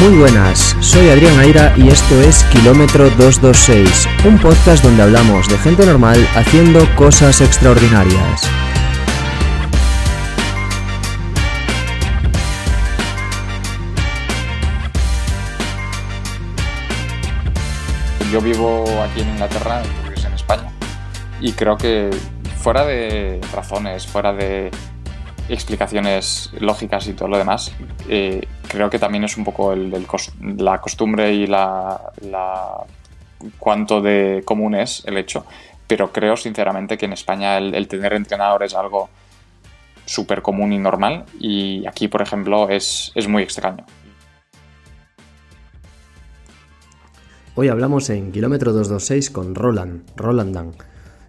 Muy buenas, soy Adrián Aira y esto es Kilómetro 226, un podcast donde hablamos de gente normal haciendo cosas extraordinarias. Yo vivo aquí en Inglaterra, tú vives en España, y creo que fuera de razones, fuera de explicaciones lógicas y todo lo demás, eh, creo que también es un poco la costumbre y la, cuánto de común es el hecho, pero creo sinceramente que en España el, tener entrenador es algo súper común y normal y aquí, por ejemplo, es, es muy extraño. Hoy hablamos en Kilómetro 226 con Roland, Rolandan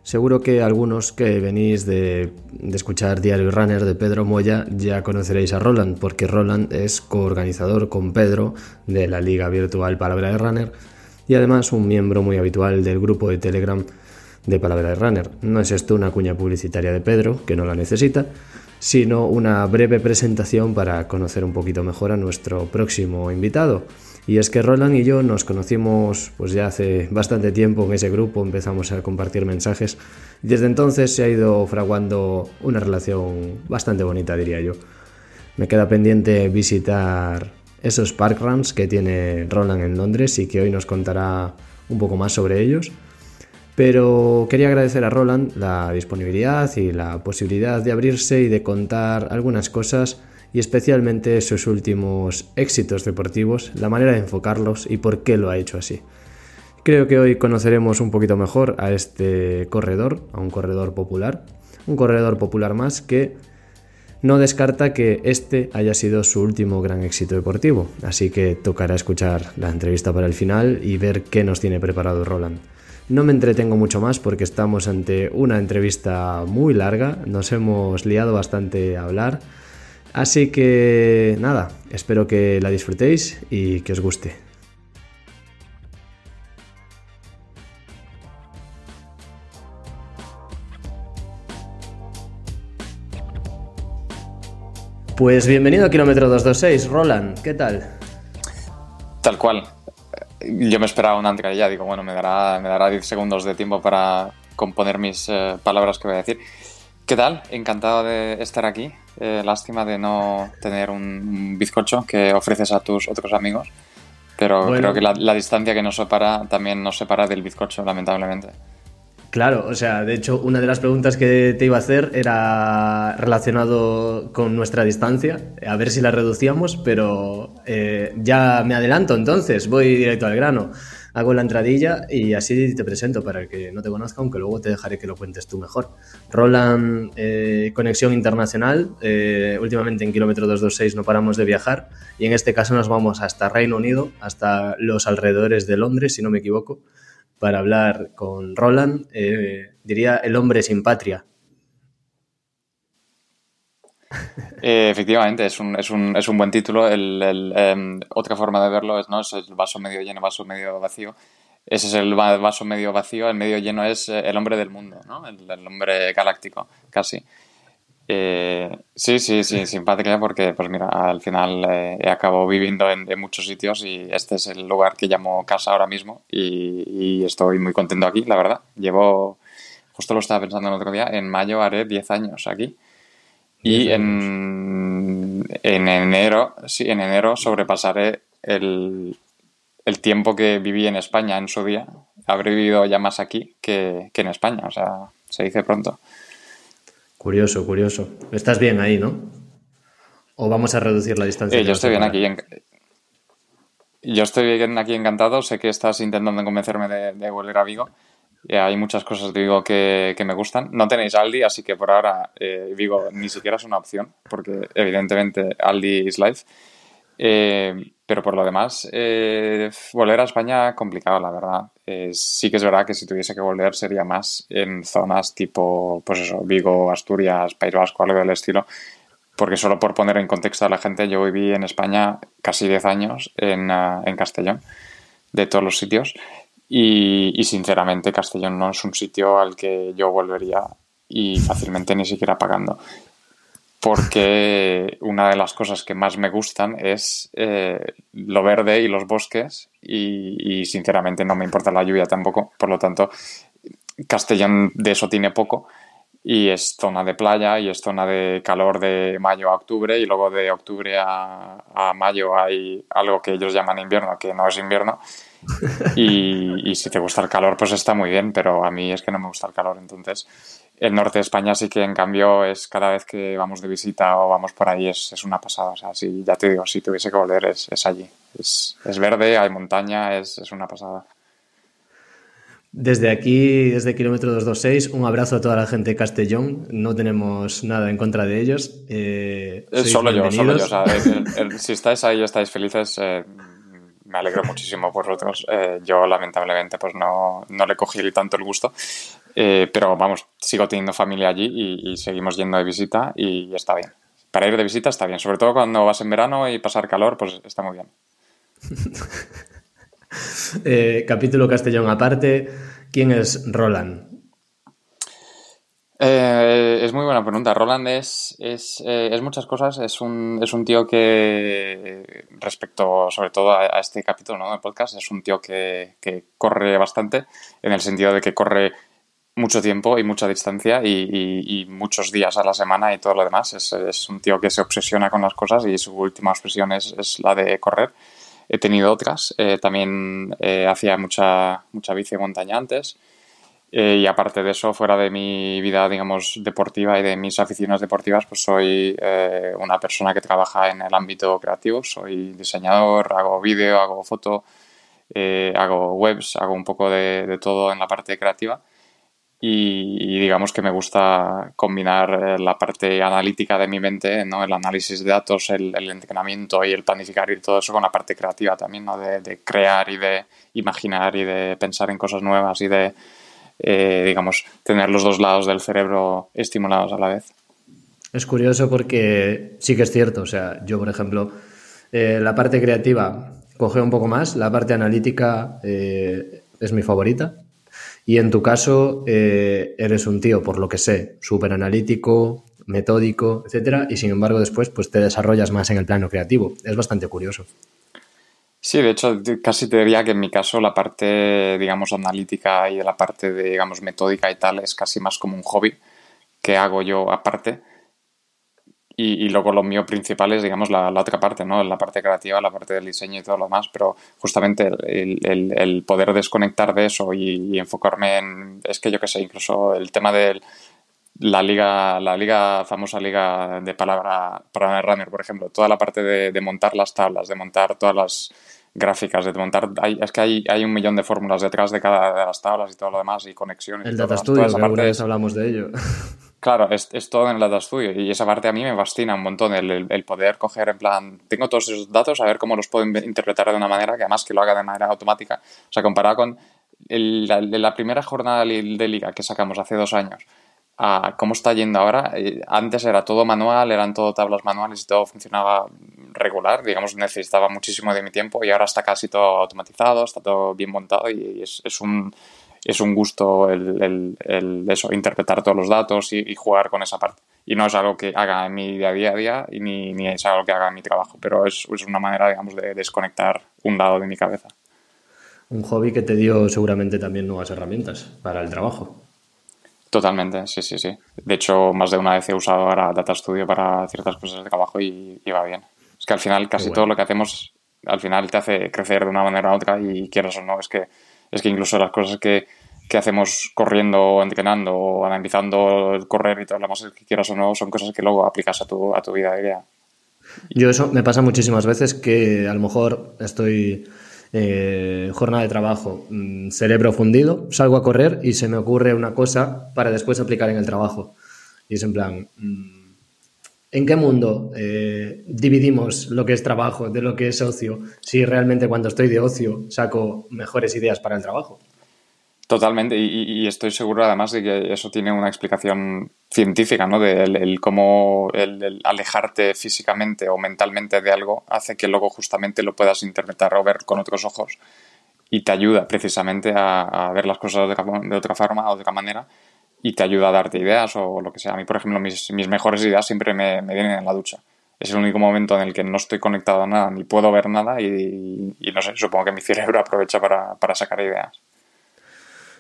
Seguro que algunos que venís de, escuchar Diario Runner de Pedro Moya ya conoceréis a Roland, porque Roland es coorganizador con Pedro de la Liga Virtual Palabra de Runner y además un miembro muy habitual del grupo de Telegram de Palabra de Runner. No es esto una cuña publicitaria de Pedro, que no la necesita, sino una breve presentación para conocer un poquito mejor a nuestro próximo invitado. Y es que Roland y yo nos conocimos pues ya hace bastante tiempo en ese grupo, empezamos a compartir mensajes y desde entonces se ha ido fraguando una relación bastante bonita, diría yo. Me queda pendiente visitar esos parkruns que tiene Roland en Londres y que hoy nos contará un poco más sobre ellos. Pero quería agradecer a Roland la disponibilidad y la posibilidad de abrirse y de contar algunas cosas y especialmente sus últimos éxitos deportivos, la manera de enfocarlos y por qué lo ha hecho así. Creo que hoy conoceremos un poquito mejor a este corredor, a un corredor popular, un corredor popular más que no descarta que este haya sido su último gran éxito deportivo, así que tocará escuchar la entrevista para el final y ver qué nos tiene preparado Roland. No me entretengo mucho más porque estamos ante una entrevista muy larga, nos hemos liado bastante a hablar, Así que nada, espero que la disfrutéis y que os guste. Pues bienvenido a Kilómetro 226, Roland, ¿qué tal? Tal cual. Yo me esperaba una ya digo, bueno, me dará, me dará 10 segundos de tiempo para componer mis eh, palabras que voy a decir. ¿Qué tal? Encantado de estar aquí. Eh, lástima de no tener un bizcocho que ofreces a tus otros amigos. Pero creo que la, distancia que nos separa también nos separa del bizcocho, lamentablemente. Claro, o sea, de hecho, una de las preguntas que te iba a hacer era relacionado con nuestra distancia, a ver si la reducíamos, pero eh, ya me adelanto entonces, voy directo al grano hago la entradilla y así te presento para el que no te conozca, aunque luego te dejaré que lo cuentes tú mejor. Roland, eh, conexión internacional. Eh, últimamente en kilómetro 226 no paramos de viajar y en este caso nos vamos hasta Reino Unido, hasta los alrededores de Londres, si no me equivoco, para hablar con Roland. Eh, diría el hombre sin patria. Efectivamente, es un, es, un, es un, buen título. El, em, otra forma de verlo es, ¿no? es el vaso medio lleno, vaso medio vacío. Ese es el vaso medio vacío, el medio lleno es eh, el hombre del mundo, ¿no? el, hombre galáctico, casi. Eh, sí, sí, sí, simpática porque, pues mira, al final eh, he acabado viviendo en, muchos sitios y este es el lugar que llamo casa ahora mismo y, y, estoy muy contento aquí, la verdad. Llevo, justo lo estaba pensando el otro día, en mayo haré 10 años aquí. Y en, enero, sí, en enero sobrepasaré el, tiempo que viví en España en su día. Habré vivido ya más aquí que, en España, o sea, se dice pronto. Curioso, curioso. Estás bien ahí, ¿no? ¿O vamos a reducir la distancia? Eh, yo estoy bien aquí. Yo estoy bien aquí encantado. Sé que estás intentando convencerme de, de volver a Vigo. Eh, hay muchas cosas de Vigo que, me gustan. No tenéis Aldi, así que por ahora eh, Vigo ni siquiera es una opción, porque evidentemente Aldi is life. Eh, pero por lo demás, volver a España complicado, la verdad. sí que es verdad que si tuviese que volver sería más en zonas tipo, pues eso, Vigo, Asturias, País Vasco, algo del estilo. Porque solo por poner en contexto a la gente, yo viví en España casi 10 años en, en Castellón, de todos los sitios. Y, sinceramente Castellón no es un sitio al que yo volvería y fácilmente ni siquiera pagando. porque una de las cosas que más me gustan es eh, lo verde y los bosques y, sinceramente no me importa la lluvia tampoco, por lo tanto Castellón de eso tiene poco y es zona de playa y es zona de calor de mayo a octubre y luego de octubre a, a mayo hay algo que ellos llaman invierno que no es invierno y, y, si te gusta el calor pues está muy bien pero a mí es que no me gusta el calor entonces el norte de España sí que en cambio es cada vez que vamos de visita o vamos por ahí es, es una pasada. O sea, si, ya te digo, si tuviese que volver es, es allí. Es, es, verde, hay montaña, es, es, una pasada. Desde aquí, desde kilómetro 226, un abrazo a toda la gente de Castellón. No tenemos nada en contra de ellos. Eh, solo yo, solo yo. O sea, el, el, si estáis ahí y estáis felices, eh, me alegro muchísimo por vosotros. Eh, yo lamentablemente pues no, no le cogí tanto el gusto, eh, pero vamos, sigo teniendo familia allí y, seguimos yendo de visita y está bien. Para ir de visita está bien, sobre todo cuando vas en verano y pasar calor, pues está muy bien. eh, capítulo Castellón aparte, ¿quién es Roland? Eh, es muy buena pregunta. Roland es, es, eh, es, muchas cosas. Es un, es un tío que, respecto sobre todo a, a este capítulo ¿no? del podcast, es un tío que, que, corre bastante, en el sentido de que corre mucho tiempo y mucha distancia y, y, y muchos días a la semana y todo lo demás. Es, es, un tío que se obsesiona con las cosas y su última obsesión es, la de correr. He tenido otras. Eh, también eh, hacía mucha, mucha bici montaña antes. Eh, y aparte de eso, fuera de mi vida, digamos, deportiva y de mis aficiones deportivas, pues soy eh, una persona que trabaja en el ámbito creativo. Soy diseñador, hago vídeo, hago foto, eh, hago webs, hago un poco de, de, todo en la parte creativa. Y, digamos que me gusta combinar la parte analítica de mi mente, ¿no? el análisis de datos, el, entrenamiento y el planificar y todo eso con la parte creativa también, ¿no? de crear y de imaginar y de pensar en cosas nuevas y de eh, digamos, tener los dos lados del cerebro estimulados a la vez. Es curioso porque sí que es cierto, o sea, yo por ejemplo, eh, la parte creativa coge un poco más, la parte analítica eh, es mi favorita. Y en tu caso, eh, eres un tío, por lo que sé, súper analítico, metódico, etcétera, y sin embargo después pues te desarrollas más en el plano creativo. Es bastante curioso. Sí, de hecho, casi te diría que en mi caso la parte, digamos, analítica y la parte de, digamos, metódica y tal es casi más como un hobby que hago yo aparte. Y, luego lo mío principal es, digamos, la, otra parte, ¿no? La parte creativa, la parte del diseño y todo lo demás, pero justamente el, el, poder desconectar de eso y, y, enfocarme en, es que yo qué sé, incluso el tema de la liga, la liga, famosa liga de palabra para runner, por ejemplo, toda la parte de, de montar las tablas, de montar todas las gráficas, de montar. Hay, es que hay, hay, un millón de fórmulas detrás de cada de las tablas y todo lo demás, y conexiones. El y Data Studio, que alguna vez hablamos de ello. Claro, es, es, todo en el Data Studio y esa parte a mí me fascina un montón, el, el, el, poder coger en plan, tengo todos esos datos, a ver cómo los puedo interpretar de una manera que además que lo haga de manera automática. O sea, comparado con el, la, la, primera jornada de liga que sacamos hace dos años, a cómo está yendo ahora. Eh, antes era todo manual, eran todo tablas manuales y todo funcionaba regular, digamos, necesitaba muchísimo de mi tiempo y ahora está casi todo automatizado, está todo bien montado y es, un, es un gusto el, eso, interpretar todos los datos y, y, jugar con esa parte. Y no es algo que haga en mi día a día, día y ni, ni es algo que haga en mi trabajo, pero es, es una manera, digamos, de desconectar un lado de mi cabeza. Un hobby que te dio seguramente también nuevas herramientas para el trabajo. Totalmente, sí, sí, sí. De hecho, más de una vez he usado ahora Data Studio para ciertas cosas de trabajo y, y va bien. Es que al final casi bueno. todo lo que hacemos, al final te hace crecer de una manera u otra y quieras o no, es que, es que incluso las cosas que, que hacemos corriendo o entrenando o analizando el correr y todo lo demás, que quieras o no, son cosas que luego aplicas a tu, a tu vida diaria. Yo eso me pasa muchísimas veces que a lo mejor estoy eh, jornada de trabajo, mmm, cerebro fundido, salgo a correr y se me ocurre una cosa para después aplicar en el trabajo. Y es en plan, mmm, ¿en qué mundo eh, dividimos lo que es trabajo de lo que es ocio si realmente cuando estoy de ocio saco mejores ideas para el trabajo? Totalmente, y, estoy seguro además de que eso tiene una explicación científica, ¿no? De el, el cómo alejarte físicamente o mentalmente de algo hace que luego justamente lo puedas interpretar o ver con otros ojos y te ayuda precisamente a, ver las cosas de, otra forma o de otra manera y te ayuda a darte ideas o lo que sea. A mí, por ejemplo, mis, mejores ideas siempre me, me, vienen en la ducha. Es el único momento en el que no estoy conectado a nada ni puedo ver nada y, no sé, supongo que mi cerebro aprovecha para, sacar ideas.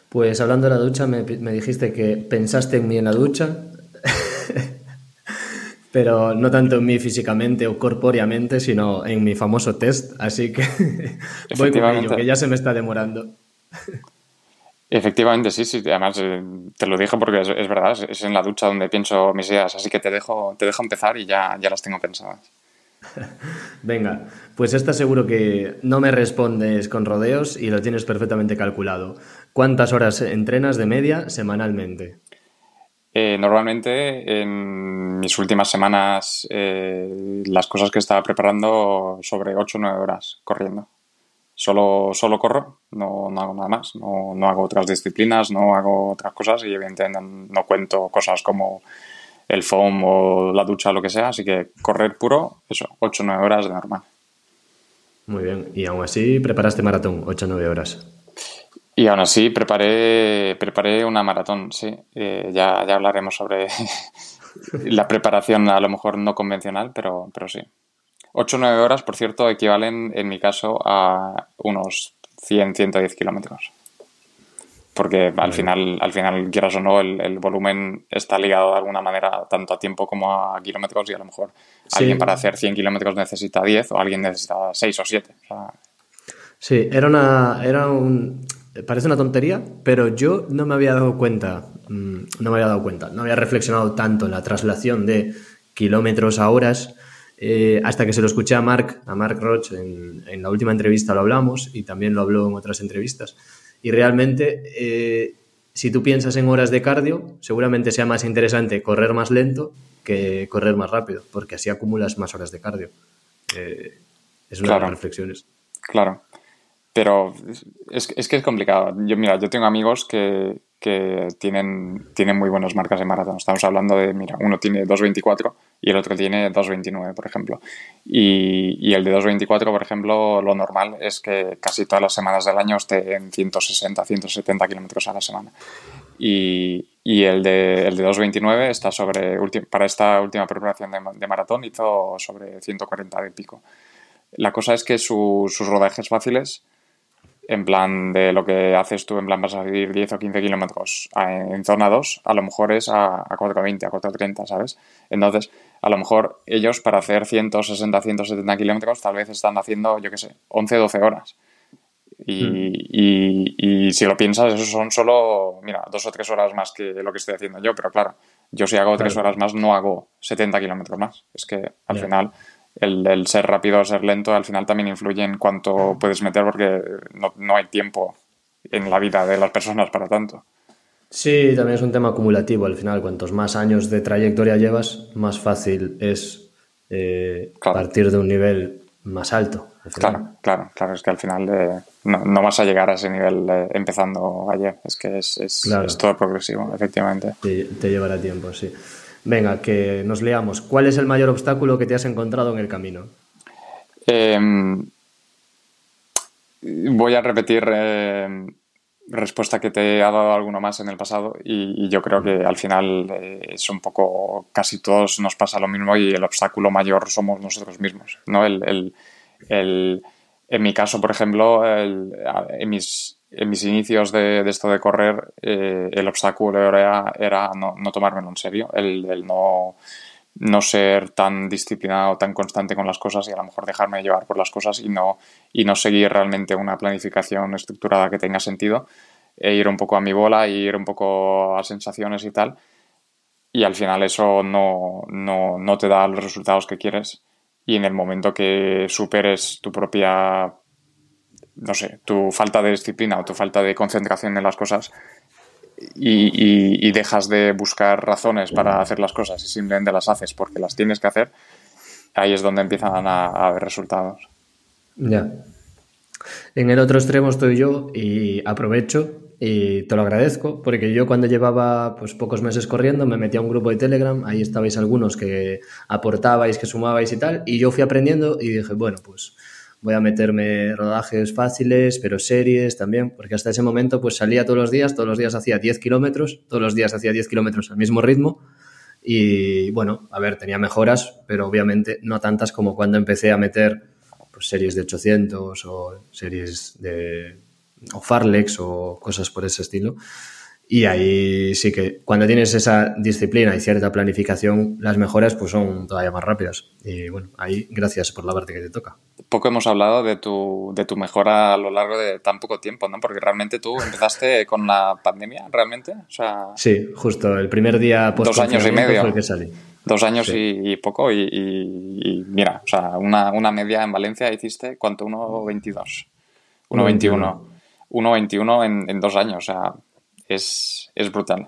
Pues hablando de la ducha, me, me dijiste que pensaste en mí en la ducha, pero no tanto en mí físicamente o corpóreamente, sino en mi famoso test, así que voy con ello, que ya se me está demorando. Efectivamente, sí, sí. Además, eh, te lo dije porque es, es, verdad, es en la ducha donde pienso mis ideas, así que te dejo, te dejo empezar y ya, ya las tengo pensadas. Venga, pues esta seguro que no me respondes con rodeos y lo tienes perfectamente calculado. ¿Cuántas horas entrenas de media semanalmente? Eh, normalmente en mis últimas semanas eh, las cosas que estaba preparando sobre 8 o 9 horas corriendo solo, solo corro, no, no hago nada más, no, no, hago otras disciplinas, no hago otras cosas y evidentemente no cuento cosas como el foam o la ducha o lo que sea, así que correr puro, eso, 8 o 9 horas de normal. Muy bien, y aún así preparaste maratón, 8 o 9 horas. Y aún así preparé, preparé una maratón, sí. Eh, ya, ya hablaremos sobre la preparación a lo mejor no convencional, pero, pero sí. 8 o 9 horas, por cierto, equivalen en mi caso a unos 100, 110 kilómetros. Porque al final, al final, quieras o no, el, el, volumen está ligado de alguna manera tanto a tiempo como a kilómetros y a lo mejor sí. alguien para hacer 100 kilómetros necesita 10 o alguien necesita 6 o 7. O sea... Sí, era una... Era un... Parece una tontería, pero yo no me había dado cuenta, mm, no me había dado cuenta, no había reflexionado tanto en la traslación de kilómetros a horas eh, hasta que se lo escuché a Mark, a Mark Roch, en, en, la última entrevista lo hablamos y también lo habló en otras entrevistas. Y realmente, eh, si tú piensas en horas de cardio, seguramente sea más interesante correr más lento que correr más rápido, porque así acumulas más horas de cardio. Eh, es una claro. de las reflexiones. Claro, pero es, es, que es complicado. Yo, mira, yo tengo amigos que, que tienen, tienen muy buenas marcas de maratón. Estamos hablando de, mira, uno tiene 2.24 y el otro tiene 2.29, por ejemplo. Y, y, el de 2.24, por ejemplo, lo normal es que casi todas las semanas del año esté en 160, 170 kilómetros a la semana. Y, y, el de, el de 2.29 está sobre, para esta última preparación de, de, maratón hizo sobre 140 de pico. La cosa es que su, sus rodajes fáciles en plan de lo que haces tú, en plan vas a ir 10 o 15 kilómetros en zona 2, a lo mejor es a, a 4.20, a 4.30, ¿sabes? Entonces, a lo mejor ellos para hacer 160, 170 kilómetros tal vez están haciendo, yo qué sé, 11, 12 horas. Y, mm. y, y, si lo piensas, eso son solo, mira, dos o tres horas más que lo que estoy haciendo yo, pero claro, yo si hago tres horas más no hago 70 kilómetros más. Es que al yeah. final el, el, ser rápido o ser lento al final también influye en cuánto puedes meter porque no, no, hay tiempo en la vida de las personas para tanto. Sí, también es un tema acumulativo al final. Cuantos más años de trayectoria llevas, más fácil es eh, claro. partir de un nivel más alto. Claro, claro, claro. Es que al final eh, no, no, vas a llegar a ese nivel eh, empezando ayer. Es que es, es, claro. es todo progresivo, efectivamente. Te, te llevará tiempo, sí. Venga, que nos leamos. ¿Cuál es el mayor obstáculo que te has encontrado en el camino? Eh, voy a repetir eh, respuesta que te ha dado alguno más en el pasado y, y yo creo que al final eh, es un poco, casi todos nos pasa lo mismo y el obstáculo mayor somos nosotros mismos. ¿no? El, el, el, en mi caso, por ejemplo, en mis en mis inicios de, de esto de correr, eh, el obstáculo era, era no, no, tomármelo en serio, el, no, no ser tan disciplinado, tan constante con las cosas y a lo mejor dejarme llevar por las cosas y no, y no seguir realmente una planificación estructurada que tenga sentido, e ir un poco a mi bola, e ir un poco a sensaciones y tal. Y al final eso no, no, no te da los resultados que quieres. Y en el momento que superes tu propia no sé, tu falta de disciplina o tu falta de concentración en las cosas y, y, dejas de buscar razones para hacer las cosas y simplemente las haces porque las tienes que hacer, ahí es donde empiezan a, a haber resultados. Ya. En el otro extremo estoy yo y aprovecho y te lo agradezco porque yo cuando llevaba pues pocos meses corriendo me metí a un grupo de Telegram, ahí estabais algunos que aportabais, que sumabais y tal, y yo fui aprendiendo y dije, bueno, pues voy a meterme rodajes fáciles, pero series también, porque hasta ese momento pues salía todos los días, todos los días hacía 10 kilómetros, todos los días hacía 10 kilómetros al mismo ritmo y bueno, a ver, tenía mejoras, pero obviamente no tantas como cuando empecé a meter pues, series de 800 o series de o Farlex o cosas por ese estilo. Y ahí sí que cuando tienes esa disciplina y cierta planificación, las mejoras pues son todavía más rápidas. Y bueno, ahí gracias por la parte que te toca. Poco hemos hablado de tu, de tu mejora a lo largo de tan poco tiempo, ¿no? Porque realmente tú empezaste con la pandemia, ¿realmente? O sea, sí, justo el primer día post Dos años y medio. Que salí. Dos años y, poco y, mira, o sea, una, una media en Valencia hiciste, ¿cuánto? 1,22. 1,21. 1,21 en, en dos años, o sea, es, brutal.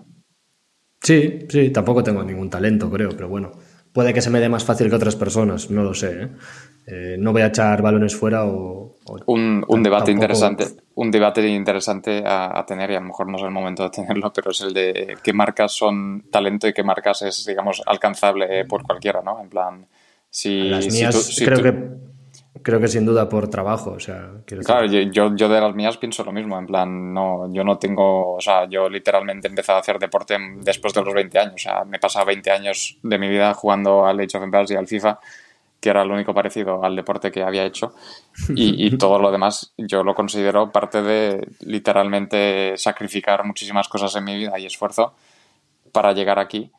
Sí, sí, tampoco tengo ningún talento, creo, pero bueno, puede que se me dé más fácil que otras personas, no lo sé. ¿eh? Eh, no voy a echar balones fuera o... un, debate interesante, un debate interesante a, tener y a lo mejor no es el momento de tenerlo, pero es el de qué marcas son talento y qué marcas es, digamos, alcanzable por cualquiera, ¿no? En plan, si... Las mías creo que Creo que sin duda por trabajo, o sea... Claro, yo, yo de las mías pienso lo mismo, en plan, no, yo no tengo, o sea, yo literalmente he empezado a hacer deporte después de los 20 años, o sea, me he pasado 20 años de mi vida jugando al Age of Empires y al FIFA, que era lo único parecido al deporte que había hecho, y, y todo lo demás yo lo considero parte de literalmente sacrificar muchísimas cosas en mi vida y esfuerzo para llegar aquí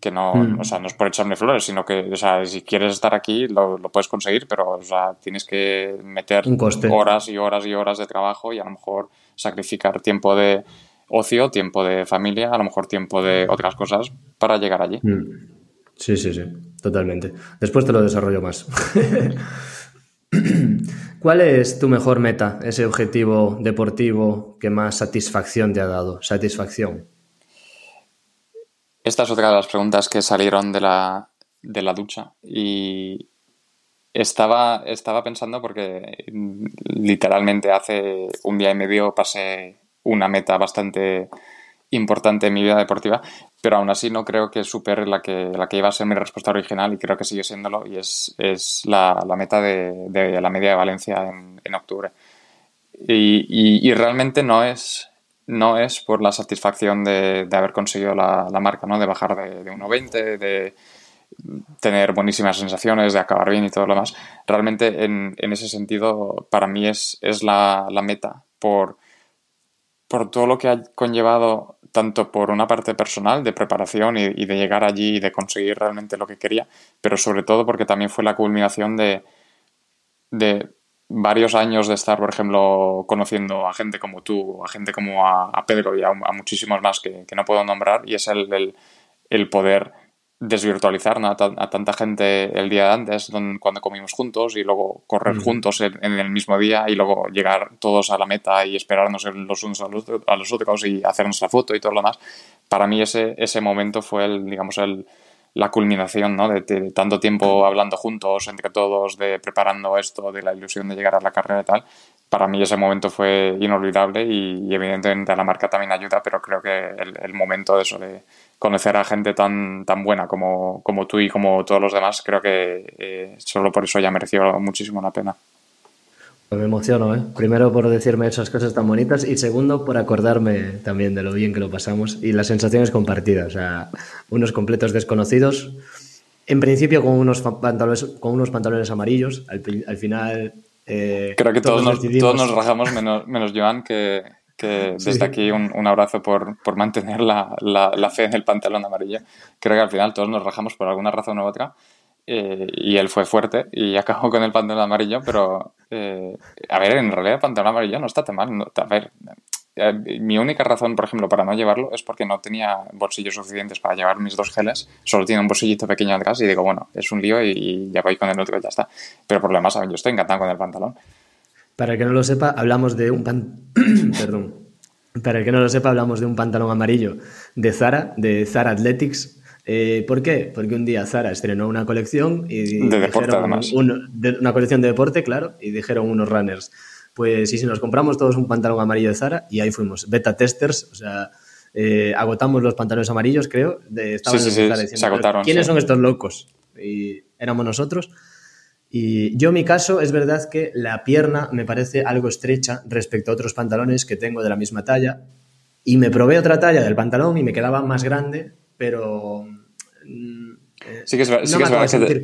que no, hmm. o sea, no es por echarme flores, sino que, o sea, si quieres estar aquí lo, puedes conseguir, pero, o sea, tienes que meter horas y horas y horas de trabajo y a lo mejor sacrificar tiempo de ocio, tiempo de familia, a lo mejor tiempo de otras cosas para llegar allí. Hmm. Sí, sí, sí, totalmente. Después te lo desarrollo más. ¿Cuál es tu mejor meta, ese objetivo deportivo que más satisfacción te ha dado? Satisfacción. Esta es otra de las preguntas que salieron de la, de la ducha y estaba, estaba pensando porque literalmente hace un día y medio pasé una meta bastante importante en mi vida deportiva, pero aún así no creo que supere la que, la que iba a ser mi respuesta original y creo que sigue siéndolo y es, es la, la, meta de, la media de Valencia en, en octubre. Y, y, realmente no es, no es por la satisfacción de, haber conseguido la, marca, ¿no? De bajar de, de 1.20, de tener buenísimas sensaciones, de acabar bien y todo lo demás. Realmente en, ese sentido para mí es, es la, meta por, por todo lo que ha conllevado tanto por una parte personal de preparación y, de llegar allí y de conseguir realmente lo que quería, pero sobre todo porque también fue la culminación de, de varios años de estar, por ejemplo, conociendo a gente como tú, a gente como a, Pedro y a, muchísimos más que, no puedo nombrar, y es el, el, poder desvirtualizar a, tanta gente el día de antes, cuando comimos juntos, y luego correr juntos en, el mismo día, y luego llegar todos a la meta y esperarnos los unos a los, a los otros y hacernos la foto y todo lo demás. Para mí ese, ese momento fue el, digamos, el, la culminación ¿no? de, tanto tiempo hablando juntos, entre todos, de preparando esto, de la ilusión de llegar a la carrera y tal. Para mí ese momento fue inolvidable y, evidentemente la marca también ayuda, pero creo que el, momento de eso, de conocer a gente tan, tan buena como, como tú y como todos los demás, creo que eh, solo por eso ya mereció muchísimo la pena. Pues me emociono, ¿eh? Primero por decirme esas cosas tan bonitas y segundo por acordarme también de lo bien que lo pasamos y las sensaciones compartidas. O sea, unos completos desconocidos. En principio con unos pantalones, con unos pantalones amarillos. Al, final. Eh, Creo que todos, nos, todos nos rajamos, menos, menos Joan, que, que desde aquí un, un, abrazo por, por mantener la, la, la, fe en el pantalón amarillo. Creo que al final todos nos rajamos por alguna razón u otra. Eh, y él fue fuerte y acabó con el pantalón amarillo, pero eh, a ver, en realidad el pantalón amarillo no está tan mal. a ver, eh, mi única razón, por ejemplo, para no llevarlo es porque no tenía bolsillos suficientes para llevar mis dos geles. Solo tiene un bolsillito pequeño atrás y digo, bueno, es un lío y, ya voy con el otro y ya está. Pero por lo demás, yo estoy encantado con el pantalón. Para el que no lo sepa, hablamos de un pan... Perdón. Para el que no lo sepa, hablamos de un pantalón amarillo de Zara, de Zara Athletics, eh, ¿Por qué? Porque un día Zara estrenó una colección y de deporte además. una colección de deporte, claro, y dijeron unos runners, pues y si nos compramos todos un pantalón amarillo de Zara y ahí fuimos, beta testers, o sea, eh, agotamos los pantalones amarillos, creo, de, sí, sí, sí, se agotaron. ¿Quiénes son estos locos? Y éramos nosotros. Y yo, mi caso, es verdad que la pierna me parece algo estrecha respecto a otros pantalones que tengo de la misma talla. Y me probé otra talla del pantalón y me quedaba más grande, pero. Mm, sí que es, sí que es verdad que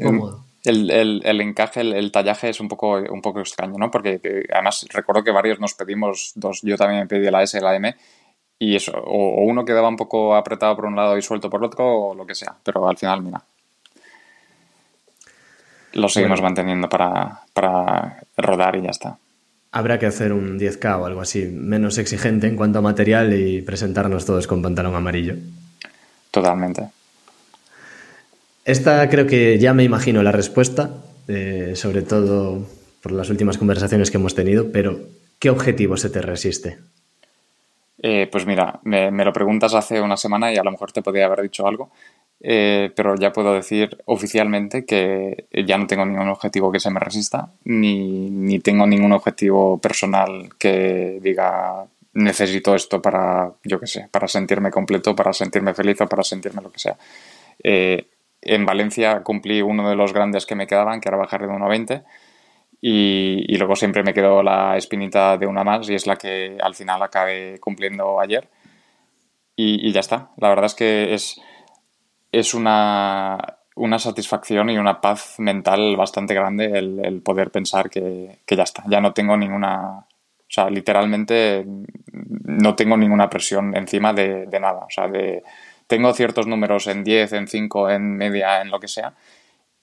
el, el, el, encaje, el, tallaje es un poco, un poco extraño, ¿no? Porque eh, además recuerdo que varios nos pedimos dos, yo también me pedí la S y la M, y eso, o, uno quedaba un poco apretado por un lado y suelto por otro, o lo que sea, pero al final, mira, lo seguimos manteniendo para, para rodar y ya está. Habrá que hacer un 10K o algo así, menos exigente en cuanto a material y presentarnos todos con pantalón amarillo. Totalmente. Esta creo que ya me imagino la respuesta, eh, sobre todo por las últimas conversaciones que hemos tenido, pero ¿qué objetivo se te resiste? Eh, pues mira, me, lo preguntas hace una semana y a lo mejor te podría haber dicho algo, eh, pero ya puedo decir oficialmente que ya no tengo ningún objetivo que se me resista, ni, ni tengo ningún objetivo personal que diga necesito esto para, yo qué sé, para sentirme completo, para sentirme feliz o para sentirme lo que sea en Valencia cumplí uno de los grandes que me quedaban, que era bajar de 1,20. Y, y luego siempre me quedó la espinita de una más y es la que al final acabé cumpliendo ayer. Y, ya está. La verdad es que es, es una, una, satisfacción y una paz mental bastante grande el, poder pensar que, que, ya está. Ya no tengo ninguna. O sea, literalmente no tengo ninguna presión encima de, de nada. O sea, de tengo ciertos números en 10, en 5, en media, en lo que sea,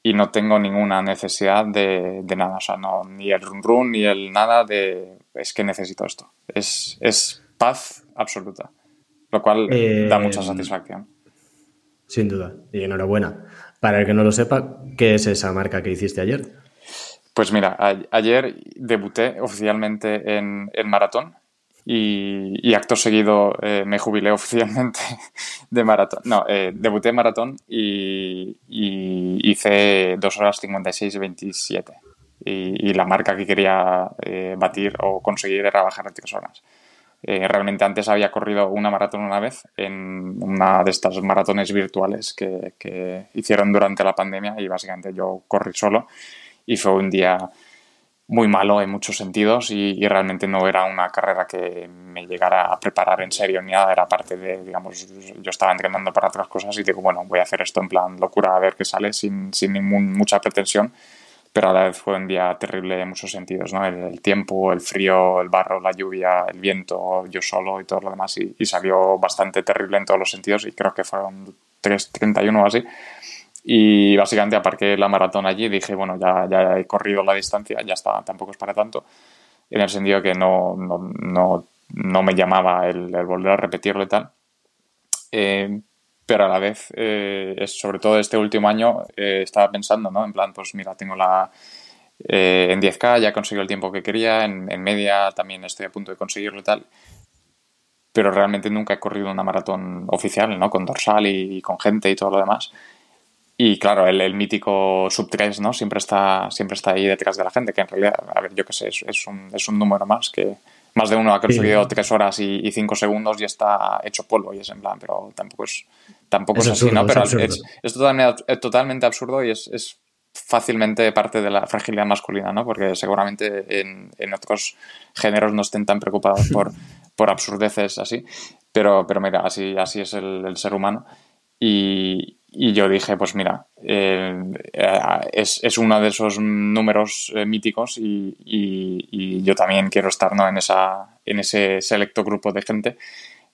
y no tengo ninguna necesidad de, nada, o sea, no, ni el run run, ni el nada de es que necesito esto. Es, es paz absoluta, lo cual da mucha eh, satisfacción. Sin duda, y enhorabuena. Para el que no lo sepa, ¿qué es esa marca que hiciste ayer? Pues mira, ayer debuté oficialmente en el maratón y, acto seguido eh, me jubilé oficialmente de maratón. No, eh, debuté en maratón y, hice 2 horas 56 y 27. Y, la marca que quería eh, batir o conseguir era bajar a 3 horas. realmente antes había corrido una maratón una vez en una de estas maratones virtuales que, que hicieron durante la pandemia y básicamente yo corrí solo y fue un día muy malo en muchos sentidos y, realmente no era una carrera que me llegara a preparar en serio ni nada, era parte de, digamos, yo estaba entrenando para otras cosas y digo, bueno, voy a hacer esto en plan locura a ver qué sale sin, sin ningún, mucha pretensión, pero a la vez fue un día terrible en muchos sentidos, ¿no? El, tiempo, el frío, el barro, la lluvia, el viento, yo solo y todo lo demás y, salió bastante terrible en todos los sentidos y creo que fueron 3.31 o así y básicamente aparqué la maratón allí y dije, bueno, ya, ya he corrido la distancia, ya está, tampoco es para tanto. En el sentido que no, no, no, no me llamaba el, volver a repetirlo y tal. Eh, pero a la vez, eh, sobre todo este último año, eh, estaba pensando, ¿no? En plan, pues mira, tengo la... en 10K ya he conseguido el tiempo que quería, en, en media también estoy a punto de conseguirlo y tal pero realmente nunca he corrido una maratón oficial, ¿no? Con dorsal y, con gente y todo lo demás. Y claro, el, mítico sub 3, ¿no? Siempre está, siempre está ahí detrás de la gente, que en realidad, a ver, yo qué sé, es, un, es un número más que más de uno ha conseguido 3 horas y 5 segundos y está hecho polvo y es en plan, pero tampoco es, tampoco es, así, ¿no? Pero es, es, totalmente, totalmente absurdo y es, es fácilmente parte de la fragilidad masculina, ¿no? Porque seguramente en, en otros géneros no estén tan preocupados por, por absurdeces así, pero, pero mira, así, así es el, el ser humano. Y, y yo dije, pues mira, eh, es, es, uno de esos números eh, míticos y, y, yo también quiero estar ¿no? en, esa, en ese selecto grupo de gente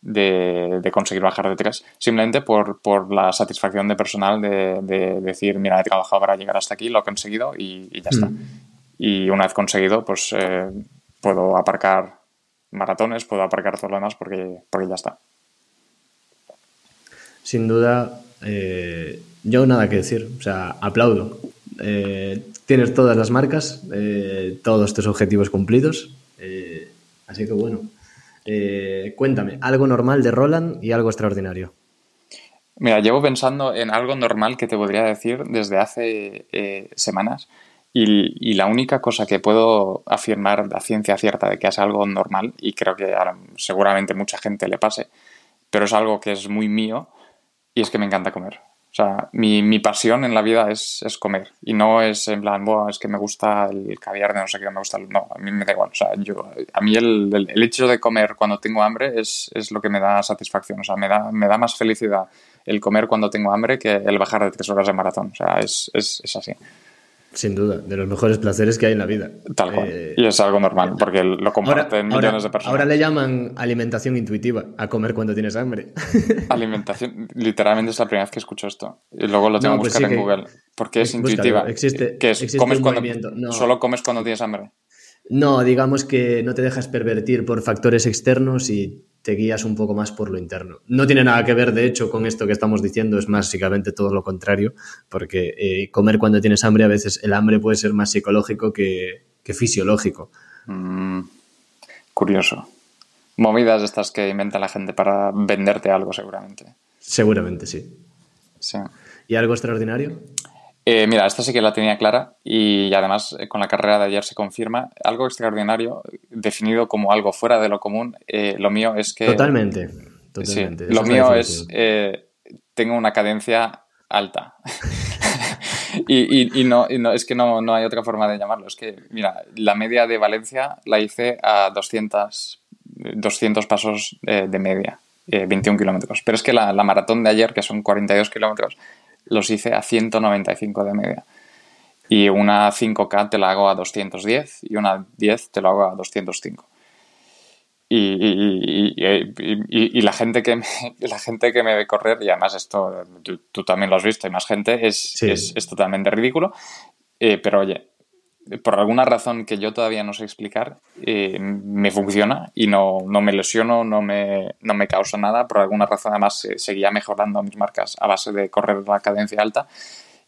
de, de conseguir bajar de tres, simplemente por, por la satisfacción de personal de, de, decir, mira, he trabajado para llegar hasta aquí, lo he conseguido y, ya está. Mm. Y una vez conseguido, pues eh, puedo aparcar maratones, puedo aparcar todo lo demás porque, porque ya está. Sin duda, eh, yo nada que decir, o sea, aplaudo. Eh, tienes todas las marcas, eh, todos tus objetivos cumplidos, así que bueno. cuéntame, algo normal de Roland y algo extraordinario. Mira, llevo pensando en algo normal que te podría decir desde hace semanas y, la única cosa que puedo afirmar a ciencia cierta de que es algo normal, y creo que seguramente mucha gente le pase, pero es algo que es muy mío, y es que me encanta comer. O sea, mi, mi pasión en la vida es, es, comer. Y no es en plan, es que me gusta el caviar de no sé qué, me gusta el... No, a mí me da igual. O sea, yo, a mí el, el, hecho de comer cuando tengo hambre es, es lo que me da satisfacción. O sea, me da, me da más felicidad el comer cuando tengo hambre que el bajar de tres horas de maratón. O sea, es, es así. Sin duda, de los mejores placeres que hay en la vida. Tal cual. Eh, y es algo normal, porque lo comparten ahora, millones de personas. Ahora le llaman alimentación intuitiva, a comer cuando tienes hambre. Alimentación, literalmente es la primera vez que escucho esto. Y luego lo tengo no, que buscar pues sí en Google. Porque es intuitiva. Búscalo. Existe, que es, existe comes cuando. No. Solo comes cuando tienes hambre. No, digamos que no te dejas pervertir por factores externos y te guías un poco más por lo interno. No tiene nada que ver, de hecho, con esto que estamos diciendo, es básicamente todo lo contrario, porque eh, comer cuando tienes hambre, a veces el hambre puede ser más psicológico que, que fisiológico. Mm, curioso. Movidas estas que inventa la gente para venderte algo, seguramente. Seguramente, sí. Sí. ¿Y algo extraordinario? Eh, mira, esta sí que la tenía clara y además eh, con la carrera de ayer se confirma algo extraordinario definido como algo fuera de lo común. Eh, lo mío es que... Totalmente, totalmente. Sí, lo mío es... Eh, tengo una cadencia alta. y, y, y, no, y, no, es que no, no, hay otra forma de llamarlo. Es que, mira, la media de Valencia la hice a 200, 200 pasos de media, 21 kilómetros. Pero es que la, la maratón de ayer, que son 42 kilómetros, los hice a 195 de media. Y una 5K te la hago a 210 y una 10 te lo hago a 205. Y, y, y, y, la gente que me, la gente que me ve correr, y además esto tú, tú también lo has visto, hay más gente, es, sí. es, es totalmente ridículo. Eh, pero oye, por alguna razón que yo todavía no sé explicar, eh, me funciona y no, no, me lesiono, no me, no me causa nada. Por alguna razón, además, eh, seguía mejorando mis marcas a base de correr la cadencia alta.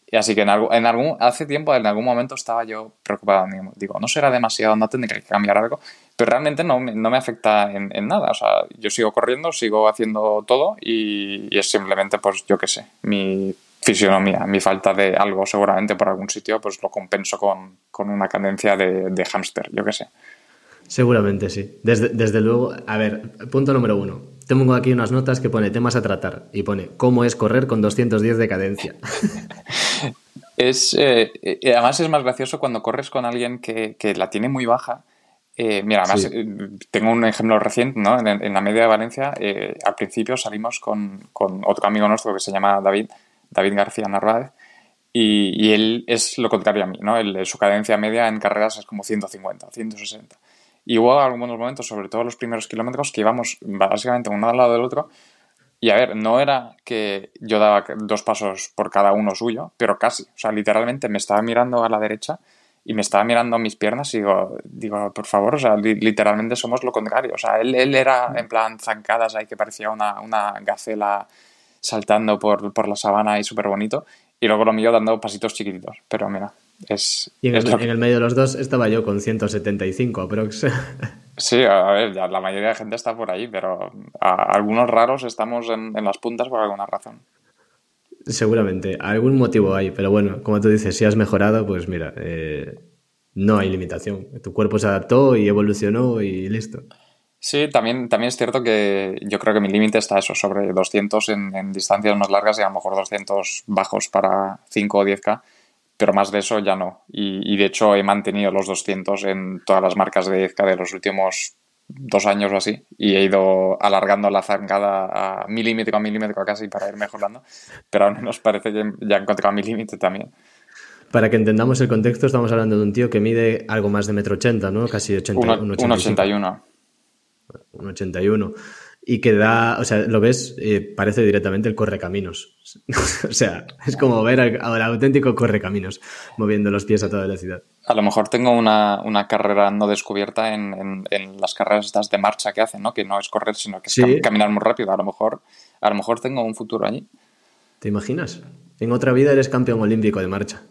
Y así que en algún, en algún, hace tiempo, en algún momento, estaba yo preocupado. Digo, no será demasiado, no tendría que cambiar algo. Pero realmente no, no me afecta en, en, nada. O sea, yo sigo corriendo, sigo haciendo todo y, y es simplemente, pues, yo qué sé, mi fisionomía, mi falta de algo seguramente por algún sitio, pues lo compenso con, con una cadencia de, de hámster, yo qué sé. Seguramente sí. Desde, desde, luego, a ver, punto número uno. Tengo aquí unas notas que pone temas a tratar y pone cómo es correr con 210 de cadencia. es, eh, además es más gracioso cuando corres con alguien que, que la tiene muy baja. Eh, mira, además sí. Eh, tengo un ejemplo reciente, ¿no? En, en la media de Valencia, al principio salimos con, con, otro amigo nuestro que se llama David, David García Narváez, y, él es lo contrario a mí, ¿no? Su cadencia media en carreras es como 150, 160. Y hubo algunos momentos, sobre todo los primeros kilómetros, que íbamos básicamente uno al lado del otro. Y a ver, no era que yo daba dos pasos por cada uno suyo, pero casi. O sea, literalmente me estaba mirando a la derecha y me estaba mirando mis piernas y digo, digo por favor, o sea, li literalmente somos lo contrario. O sea, él, era en plan zancadas ahí que parecía una gacela saltando por, por la sabana y súper bonito. Y luego lo mío dando pasitos chiquititos. Pero mira, es, y en, es el, en, el, medio de los dos estaba yo con 175 aprox. Sí, a ver, ya la mayoría de gente está por ahí, pero a, algunos raros estamos en, en, las puntas por alguna razón. Seguramente, algún motivo hay, pero bueno, como tú dices, si has mejorado, pues mira, eh, no hay limitación. Tu cuerpo se adaptó y evolucionó y listo. Sí, también, también es cierto que yo creo que mi límite está eso, sobre 200 en, en, distancias más largas y a lo mejor 200 bajos para 5 o 10K, pero más de eso ya no. Y, y de hecho he mantenido los 200 en todas las marcas de 10K de los últimos dos años o así y he ido alargando la zancada a milímetro a milímetro casi para ir mejorando, pero al menos parece que ya he encontrado mi límite también. Para que entendamos el contexto, estamos hablando de un tío que mide algo más de metro ochenta, ¿no? Casi 80, un, un 81. Un 81. Y que da, o sea, lo ves, eh, parece directamente el correcaminos. o sea, es como ver al, al, auténtico correcaminos moviendo los pies a toda velocidad. A lo mejor tengo una, una carrera no descubierta en, en, en, las carreras estas de marcha que hacen, ¿no? Que no es correr, sino que es ¿Sí? caminar muy rápido. A lo mejor, a lo mejor tengo un futuro allí. ¿Te imaginas? En otra vida eres campeón olímpico de marcha.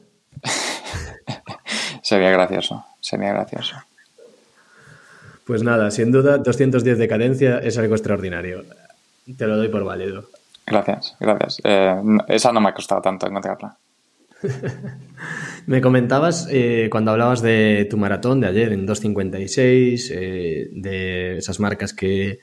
sería gracioso, sería gracioso. Pues nada, sin duda, 210 de cadencia es algo extraordinario. Te lo doy por válido. Gracias, gracias. Eh, esa no me ha costado tanto encontrarla. me comentabas eh, cuando hablabas de tu maratón de ayer en 2.56, eh, de esas marcas que,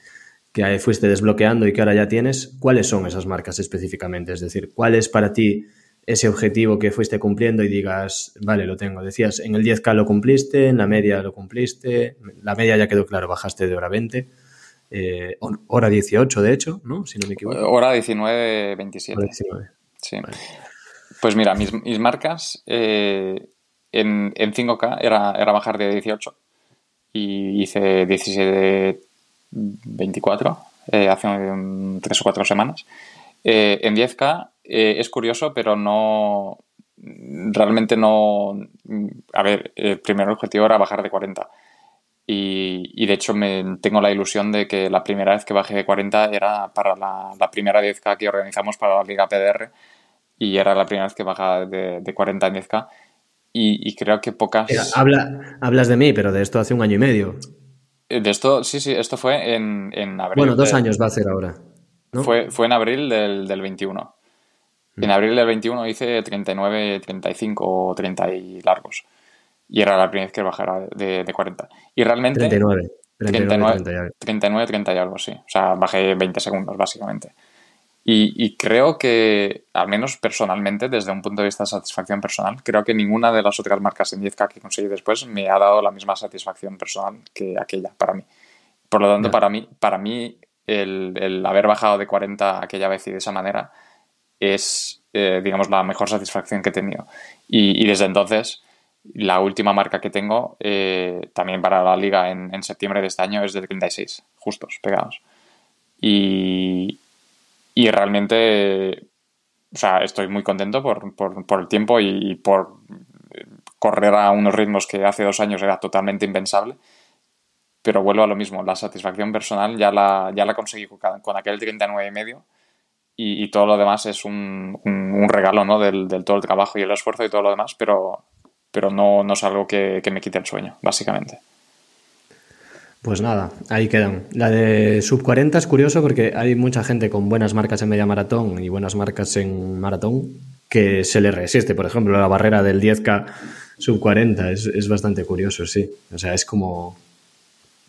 que fuiste desbloqueando y que ahora ya tienes, ¿cuáles son esas marcas específicamente? Es decir, ¿cuál es para ti ese objetivo que fuiste cumpliendo y digas, vale, lo tengo? Decías, en el 10K lo cumpliste, en la media lo cumpliste, la media ya quedó claro, bajaste de hora 20, eh, hora 18 de hecho, ¿no? Si no me equivoco. Hora 19, 27. Hora 19. Sí. Pues mira, mis, marcas en, en, 5K era, era bajar de 18 y hice 17 24 eh, hace tres o cuatro semanas. Eh, en 10K eh, es curioso, pero no. Realmente no. A ver, el primer objetivo era bajar de 40. Y, de hecho me, tengo la ilusión de que la primera vez que bajé de 40 era para la, primera 10K que organizamos para la Liga PDR y era la primera vez que bajaba de, de 40 en 10K y, creo que pocas... habla, hablas de mí, pero de esto hace un año y medio. Eh, de esto, sí, sí, esto fue en, en abril. Bueno, dos años va a ser ahora. Fue, fue en abril del, del 21. En mm. abril del 21 hice 39, 35 o 30 y largos. Y era la primera vez que bajara de, de 40. Y realmente... 39. 39, 39, 30 y algo, sí. O sea, bajé 20 segundos, básicamente. Y, creo que, al menos personalmente, desde un punto de vista de satisfacción personal, creo que ninguna de las otras marcas en 10K que conseguí después me ha dado la misma satisfacción personal que aquella para mí. Por lo tanto, para mí, para mí el, haber bajado de 40 aquella vez y de esa manera es, eh, digamos, la mejor satisfacción que he tenido. Y, desde entonces, la última marca que tengo, eh, también para la liga en, en septiembre de este año, es de 36, justos, pegados. Y, y realmente, o sea, estoy muy contento por, por, el tiempo y, por correr a unos ritmos que hace dos años era totalmente impensable. Pero vuelvo a lo mismo, la satisfacción personal ya la, ya la conseguí con, aquel 39 y medio y, todo lo demás es un, un, regalo ¿no? del, del, todo el trabajo y el esfuerzo y todo lo demás, pero, pero no, no es algo que, que me quite el sueño, básicamente. Pues nada, ahí quedan. La de sub 40 es curioso porque hay mucha gente con buenas marcas en media maratón y buenas marcas en maratón que se le resiste. Por ejemplo, la barrera del 10K sub 40 es, es bastante curioso, sí. O sea, es como,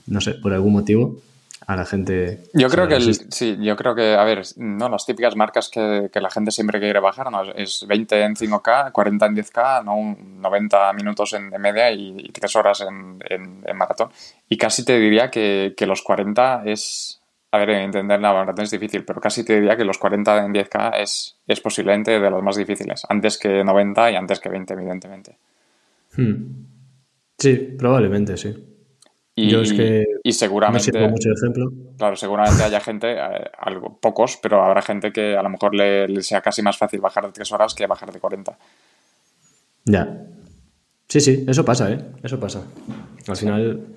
no sé, por algún motivo a la gente. Yo creo que sí, yo creo que, a ver, no, las típicas marcas que, la gente siempre quiere bajar, ¿no? Es 20 en 5K, 40 en 10K, ¿no? 90 minutos en, de media y, 3 horas en, en, maratón. Y casi te diría que, que, los 40 es. A ver, entender la maratón es difícil, pero casi te diría que los 40 en 10K es, es posiblemente de los más difíciles, antes que 90 y antes que 20, evidentemente. Hmm. Sí, probablemente sí. Y, Yo es que y seguramente, mucho ejemplo. Claro, seguramente haya gente, eh, algo, pocos, pero habrá gente que a lo mejor le, sea casi más fácil bajar de 3 horas que bajar de 40. Ya. Sí, sí, eso pasa, ¿eh? Eso pasa. Al final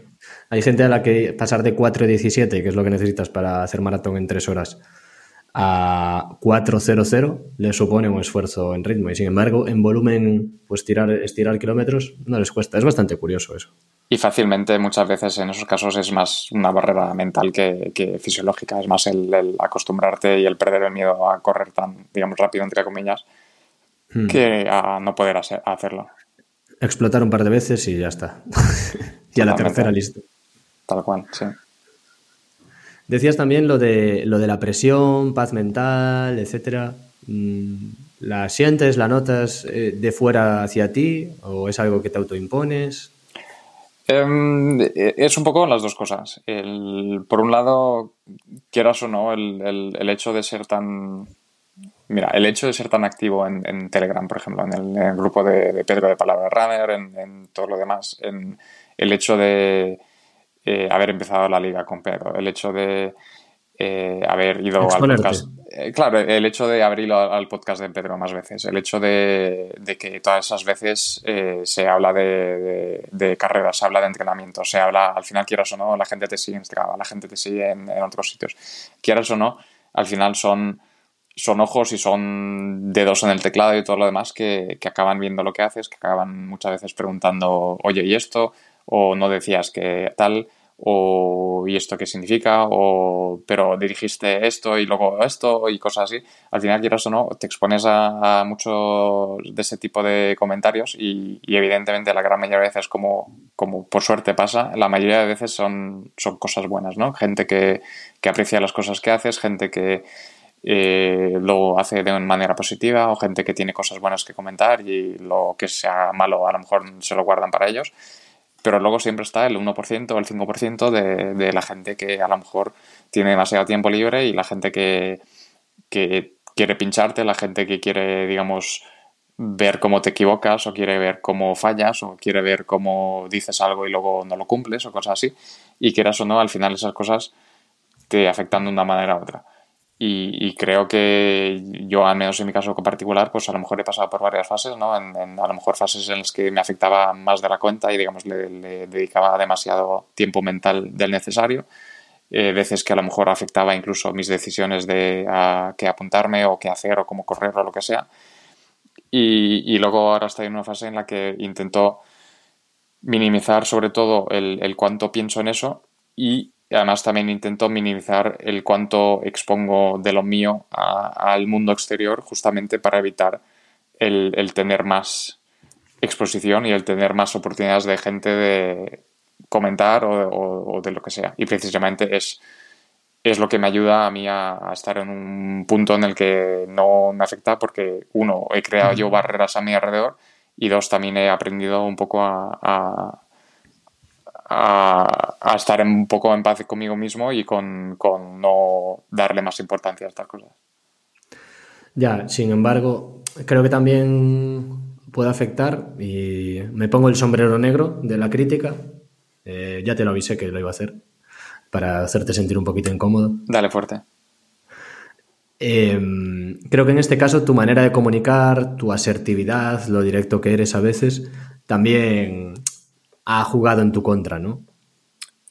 hay gente a la que pasar de 4.17, que es lo que necesitas para hacer maratón en 3 horas, a 4.00 le supone un esfuerzo en ritmo. Y sin embargo, en volumen, pues tirar, estirar kilómetros no les cuesta. Es bastante curioso eso. Y fácilmente muchas veces en esos casos es más una barrera mental que, fisiológica, es más el, acostumbrarte y el perder el miedo a correr tan, digamos, rápido, entre comillas, hmm. que a no poder hacerlo. Explotar un par de veces y ya está. y a la tercera listo. Tal cual, sí. Decías también lo de, lo de la presión, paz mental, etcétera. Mm, ¿La sientes, la notas eh, de fuera hacia ti o es algo que te autoimpones? Em, es un poco las dos cosas. por un lado, quieras o no, el, hecho de ser tan. Mira, el hecho de ser tan activo en, Telegram, por ejemplo, en el, grupo de, Pedro de Palabra Runner, en, todo lo demás, en el hecho de eh, haber empezado la liga con Pedro, el hecho de eh, haber ido al podcast. Eh, claro, el hecho de haber ido al podcast de Pedro más veces, el hecho de, que todas esas veces eh, se habla de, carreras, se habla de entrenamiento, se habla, al final quieras o no, la gente te sigue en Strava, la gente te sigue en, otros sitios. Quieras o no, al final son, son ojos y son dedos en el teclado y todo lo demás que, que acaban viendo lo que haces, que acaban muchas veces preguntando, oye, ¿y esto? O no decías que tal o ¿y esto qué significa? o pero dirigiste esto y luego esto y cosas así, al final quieras o no, te expones a, muchos de ese tipo de comentarios y, evidentemente la gran mayoría de veces como, como por suerte pasa, la mayoría de veces son, son cosas buenas, ¿no? Gente que, que aprecia las cosas que haces, gente que eh, lo hace de manera positiva o gente que tiene cosas buenas que comentar y lo que sea malo a lo mejor se lo guardan para ellos pero luego siempre está el 1% o el 5% de, de la gente que a lo mejor tiene demasiado tiempo libre y la gente que, quiere pincharte, la gente que quiere, digamos, ver cómo te equivocas o quiere ver cómo fallas o quiere ver cómo dices algo y luego no lo cumples o cosas así. Y quieras o no, al final esas cosas te afectan de una manera u otra. Y, creo que yo, al menos en mi caso particular, pues a lo mejor he pasado por varias fases, ¿no? En, a lo mejor fases en las que me afectaba más de la cuenta y, digamos, le, dedicaba demasiado tiempo mental del necesario. Eh, veces que a lo mejor afectaba incluso mis decisiones de a qué apuntarme o qué hacer o cómo correr o lo que sea. Y, y, luego ahora estoy en una fase en la que intento minimizar sobre todo el, el cuánto pienso en eso y y además también intento minimizar el cuánto expongo de lo mío al mundo exterior justamente para evitar el, tener más exposición y el tener más oportunidades de gente de comentar o, de lo que sea. Y precisamente es, es lo que me ayuda a mí a, estar en un punto en el que no me afecta porque, uno, he creado yo barreras a mi alrededor y dos, también he aprendido un poco a a, estar un poco en paz conmigo mismo y con, no darle más importancia a estas cosas. Ya, sin embargo, creo que también puede afectar, y me pongo el sombrero negro de la crítica, eh, ya te lo avisé que lo iba a hacer, para hacerte sentir un poquito incómodo. Dale fuerte. Em, creo que en este caso tu manera de comunicar, tu asertividad, lo directo que eres a veces, también ha jugado en tu contra, ¿no?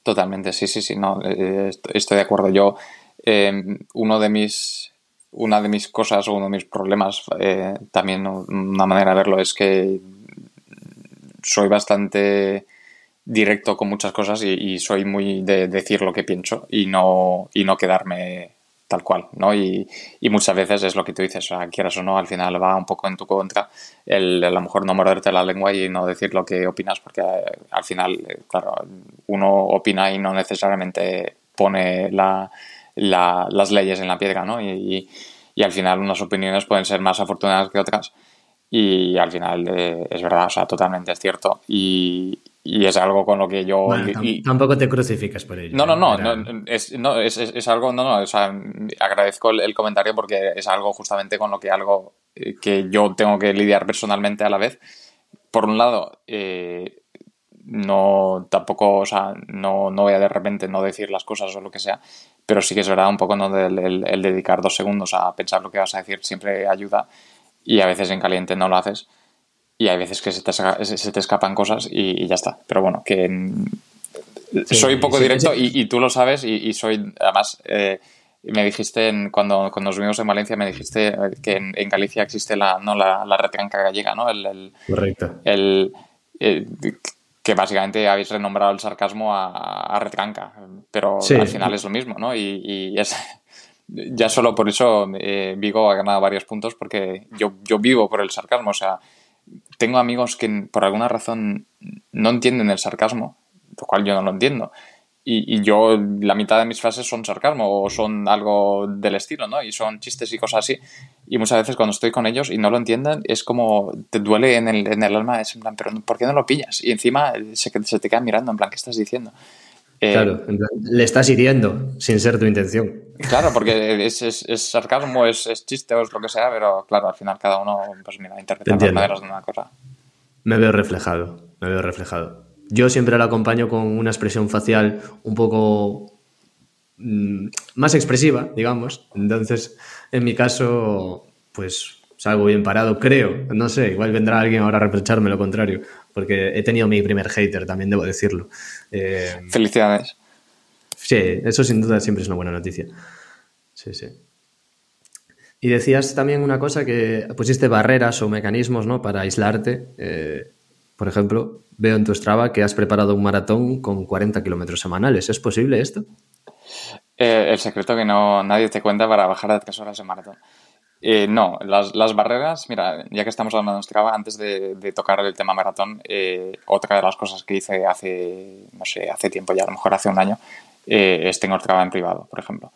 Totalmente, sí, sí, sí, no, eh, estoy de acuerdo. Yo, em, uno de mis, una de mis cosas uno de mis problemas, eh, también una manera de verlo es que soy bastante directo con muchas cosas y, y, soy muy de decir lo que pienso y no, y no quedarme tal cual, ¿no? Y, y, muchas veces es lo que tú dices, o sea, quieras o no, al final va un poco en tu contra el a lo mejor no morderte la lengua y no decir lo que opinas, porque eh, al final, eh, claro, uno opina y no necesariamente pone la, la, las leyes en la piedra, ¿no? Y, y, al final unas opiniones pueden ser más afortunadas que otras y al final eh, es verdad, o sea, totalmente es cierto. Y, y es algo con lo que yo... tampoco te crucificas por ello. No, no, no, es, no es, es, algo, no, no, o sea, agradezco el, comentario porque es algo justamente con lo que algo eh, que yo tengo que lidiar personalmente a la vez. Por un lado, eh, no tampoco, o sea, no, no voy a de repente no decir las cosas o lo que sea, pero sí que es verdad un poco ¿no? el, el dedicar dos segundos a pensar lo que vas a decir siempre ayuda y a veces en caliente no lo haces y hay veces que se te, se te escapan cosas y, ya está. Pero bueno, que soy un poco directo Y, tú lo sabes y, soy, además, eh, me dijiste en, cuando, cuando nos vimos en Valencia, me dijiste que en, Galicia existe la, ¿no? la, la retranca gallega, ¿no? El, Correcto. El, que básicamente habéis renombrado el sarcasmo a, a retranca, pero al final es lo mismo, ¿no? Y, es, ya solo por eso eh, Vigo ha ganado varios puntos porque yo, yo vivo por el sarcasmo, o sea, tengo amigos que por alguna razón no entienden el sarcasmo, lo cual yo no lo entiendo. Y, yo, la mitad de mis frases son sarcasmo o son algo del estilo, ¿no? Y son chistes y cosas así. Y muchas veces cuando estoy con ellos y no lo entienden, es como te duele en el, en el alma, es en plan, pero ¿por qué no lo pillas? Y encima se, se te quedan mirando, en plan, ¿qué estás diciendo? Eh, claro, le estás hiriendo sin ser tu intención. Claro, porque es, sarcasmo, es, chiste o es lo que sea, pero claro, al final cada uno pues mira, interpreta las maneras de una cosa. Me veo reflejado, me veo reflejado. Yo siempre lo acompaño con una expresión facial un poco mm, más expresiva, digamos. Entonces, en mi caso, pues salgo bien parado, creo. No sé, igual vendrá alguien ahora a reprocharme lo contrario, porque he tenido mi primer hater, también debo decirlo. Eh, Felicidades. Sí, eso sin duda siempre es una buena noticia. Sí, sí. Y decías también una cosa que pusiste barreras o mecanismos ¿no? para aislarte. Eh, por ejemplo, veo en tu Strava que has preparado un maratón con 40 kilómetros semanales. ¿Es posible esto? Eh, el secreto que no nadie te cuenta para bajar de tres horas de maratón. Eh, no, las, barreras, mira, ya que estamos hablando de Strava, antes de, tocar el tema maratón, eh, otra de las cosas que hice hace, no sé, hace tiempo ya, a lo mejor hace un año, es tengo Strava en privado, por ejemplo.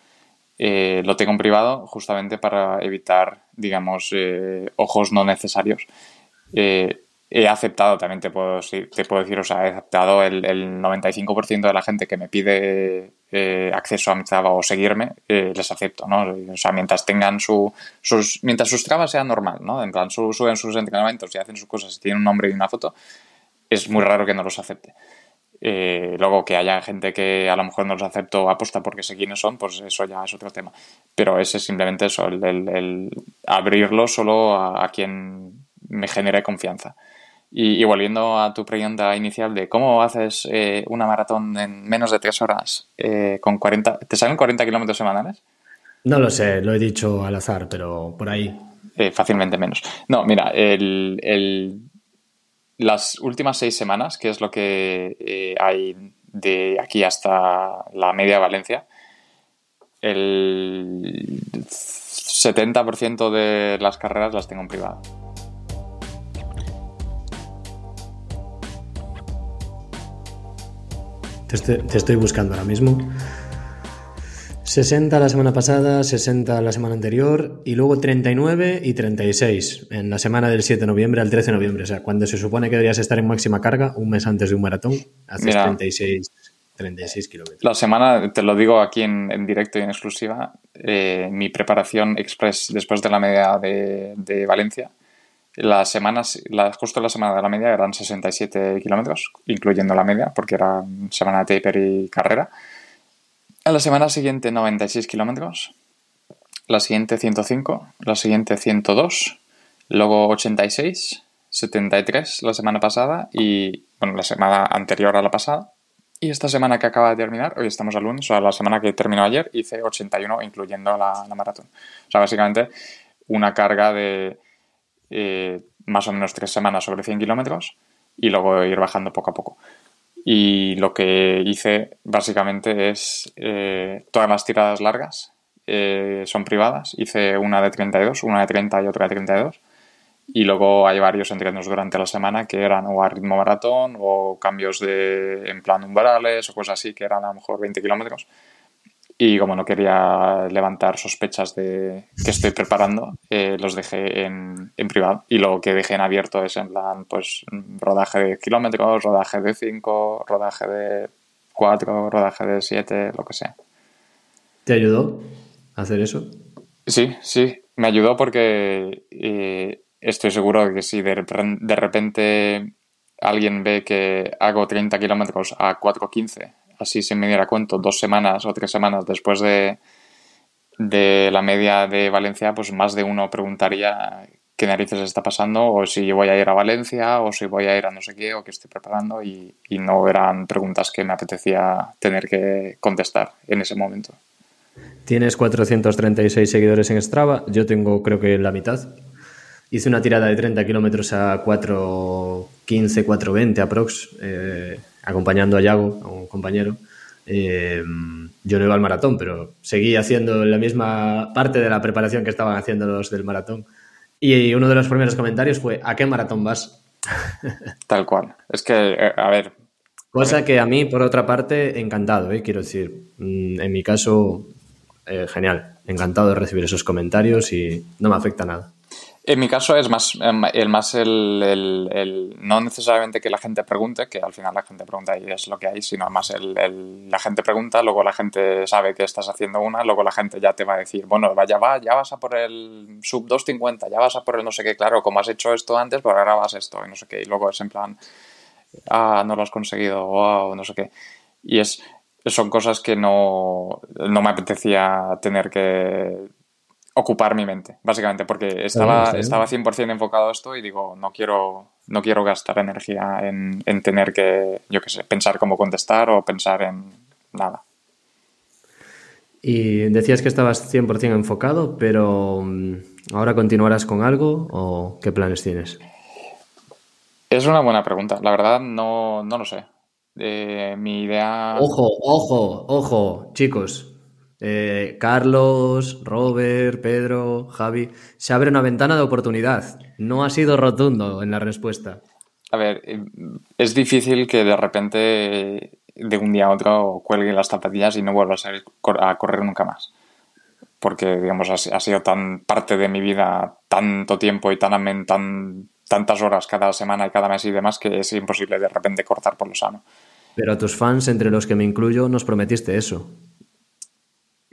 lo tengo en privado justamente para evitar, digamos, ojos no necesarios he aceptado, también te puedo, te puedo decir, o sea, he aceptado el, el 95% de la gente que me pide eh, acceso a mi Strava o seguirme, eh, les acepto, ¿no? O sea, mientras tengan su, sus, mientras sus trabas sean normal, ¿no? En plan, suben sus entrenamientos y hacen sus cosas y tienen un nombre y una foto, es muy raro que no los acepte. Eh, luego que haya gente que a lo mejor no los acepto aposta porque sé quiénes son, pues eso ya es otro tema. Pero ese es simplemente eso, el, abrirlo solo a, a quien me genere confianza. Y, volviendo a tu pregunta inicial de cómo haces eh, una maratón en menos de tres horas eh, con 40... ¿Te salen 40 kilómetros semanales? No lo sé, lo he dicho al azar, pero por ahí. Eh, fácilmente menos. No, mira, el, las últimas seis semanas, que es lo que hay de aquí hasta la media de Valencia, el 70% de las carreras las tengo en privado. Te estoy, buscando ahora mismo. 60 la semana pasada, 60 la semana anterior y luego 39 y 36 en la semana del 7 de noviembre al 13 de noviembre. O sea, cuando se supone que deberías estar en máxima carga, un mes antes de un maratón, haces 36, 36 kilómetros. La semana, te lo digo aquí en, directo y en exclusiva, eh, mi preparación express después de la media de, de Valencia las semanas, la, justo la semana de la media eran 67 kilómetros, incluyendo la media, porque era semana de taper y carrera. En la semana siguiente 96 kilómetros, la siguiente 105, la siguiente 102, luego 86, 73 la semana pasada y, bueno, la semana anterior a la pasada. Y esta semana que acaba de terminar, hoy estamos al lunes, o sea, la semana que terminó ayer, hice 81, incluyendo la, la maratón. O sea, básicamente una carga de eh, más o menos tres semanas sobre 100 kilómetros y luego ir bajando poco a poco. Y lo que hice básicamente es eh, todas las tiradas largas eh, son privadas. Hice una de 32, una de 30 y otra de 32. Y luego hay varios entrenos durante la semana que eran o a ritmo maratón o cambios de, en plan umbrales o cosas así que eran a lo mejor 20 kilómetros. Y como no quería levantar sospechas de que estoy preparando, eh, los dejé en, en, privado. Y lo que dejé en abierto es en plan, pues, rodaje de kilómetros, rodaje de 5, rodaje de 4, rodaje de 7, lo que sea. ¿Te ayudó a hacer eso? Sí, sí. Me ayudó porque eh, estoy seguro de que si de, de repente alguien ve que hago 30 kilómetros a 4.15 así sin me diera cuento, dos semanas o tres semanas después de, de la media de Valencia, pues más de uno preguntaría qué narices está pasando, o si voy a ir a Valencia, o si voy a ir a no sé qué, o qué estoy preparando, y, no eran preguntas que me apetecía tener que contestar en ese momento. Tienes 436 seguidores en Strava, yo tengo creo que la mitad. Hice una tirada de 30 kilómetros a 4.15, 4.20 aprox. Eh, acompañando a Yago, a un compañero. Eh, yo no iba al maratón, pero seguí haciendo la misma parte de la preparación que estaban haciendo los del maratón. Y uno de los primeros comentarios fue, ¿a qué maratón vas? Tal cual. Es que, eh, a ver. Cosa que a mí, por otra parte, encantado, ¿eh? quiero decir. Mm, en mi caso, genial. Encantado de recibir esos comentarios y no me afecta nada. En mi caso es más em, el más el, no necesariamente que la gente pregunte, que al final la gente pregunta y es lo que hay, sino más el, la gente pregunta, luego la gente sabe que estás haciendo una, luego la gente ya te va a decir, bueno, vaya va, ya vas a por el sub 250, ya vas a por el no sé qué, claro, como has hecho esto antes, pues ahora vas esto y no sé qué, y luego es en plan, ah, no lo has conseguido, o no sé qué. Y es, son cosas que no, no me apetecía tener que ocupar mi mente, básicamente, porque estaba, estaba 100% enfocado a esto y digo, no quiero, no quiero gastar energía en, tener que, yo qué sé, pensar cómo contestar o pensar en nada. Y decías que estabas 100% enfocado, pero mm, ¿ahora continuarás con algo o qué planes tienes? Es una buena pregunta. La verdad, no, no lo sé. Eh, mi idea. Ojo, ojo, ojo, chicos. Eh, Carlos, Robert, Pedro, Javi. Se abre una ventana de oportunidad. No ha sido rotundo en la respuesta. A ver, eh, es difícil que de repente de un día a otro cuelgue las zapatillas y no vuelva a, salir a correr nunca más. Porque, digamos, ha, sido tan parte de mi vida tanto tiempo y tan, tan, tantas horas cada semana y cada mes y demás que es imposible de repente cortar por lo sano. Pero a tus fans, entre los que me incluyo, nos prometiste eso.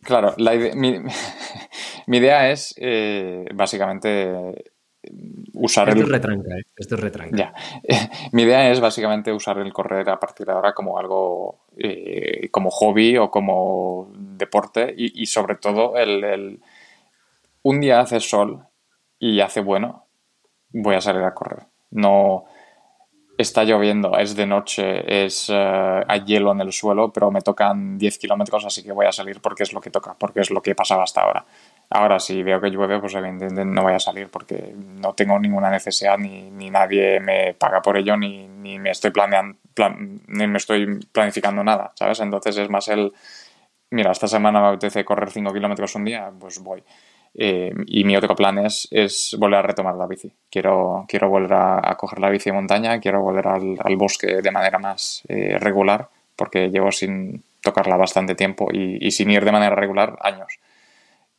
Claro, la mi, idea es eh, básicamente usar Esto el... es retranca, ¿eh? Esto es retranca. Ya. Mi idea es básicamente usar el correr a partir de ahora como algo, eh, como hobby o como deporte y, sobre todo el, un día hace sol y hace bueno, voy a salir a correr. No está lloviendo, es de noche, es eh, hay hielo en el suelo, pero me tocan 10 kilómetros, así que voy a salir porque es lo que toca, porque es lo que he pasado hasta ahora. Ahora, si veo que llueve, pues evidentemente no voy a salir porque no tengo ninguna necesidad, ni, nadie me paga por ello, ni, ni me estoy planeando, ni me estoy planificando nada, ¿sabes? Entonces es más el, mira, esta semana me apetece correr 5 kilómetros un día, pues voy. Eh, y mi otro plan es, es, volver a retomar la bici. Quiero, quiero volver a, coger la bici de montaña, quiero volver al, al bosque de manera más eh, regular, porque llevo sin tocarla bastante tiempo y, y sin ir de manera regular años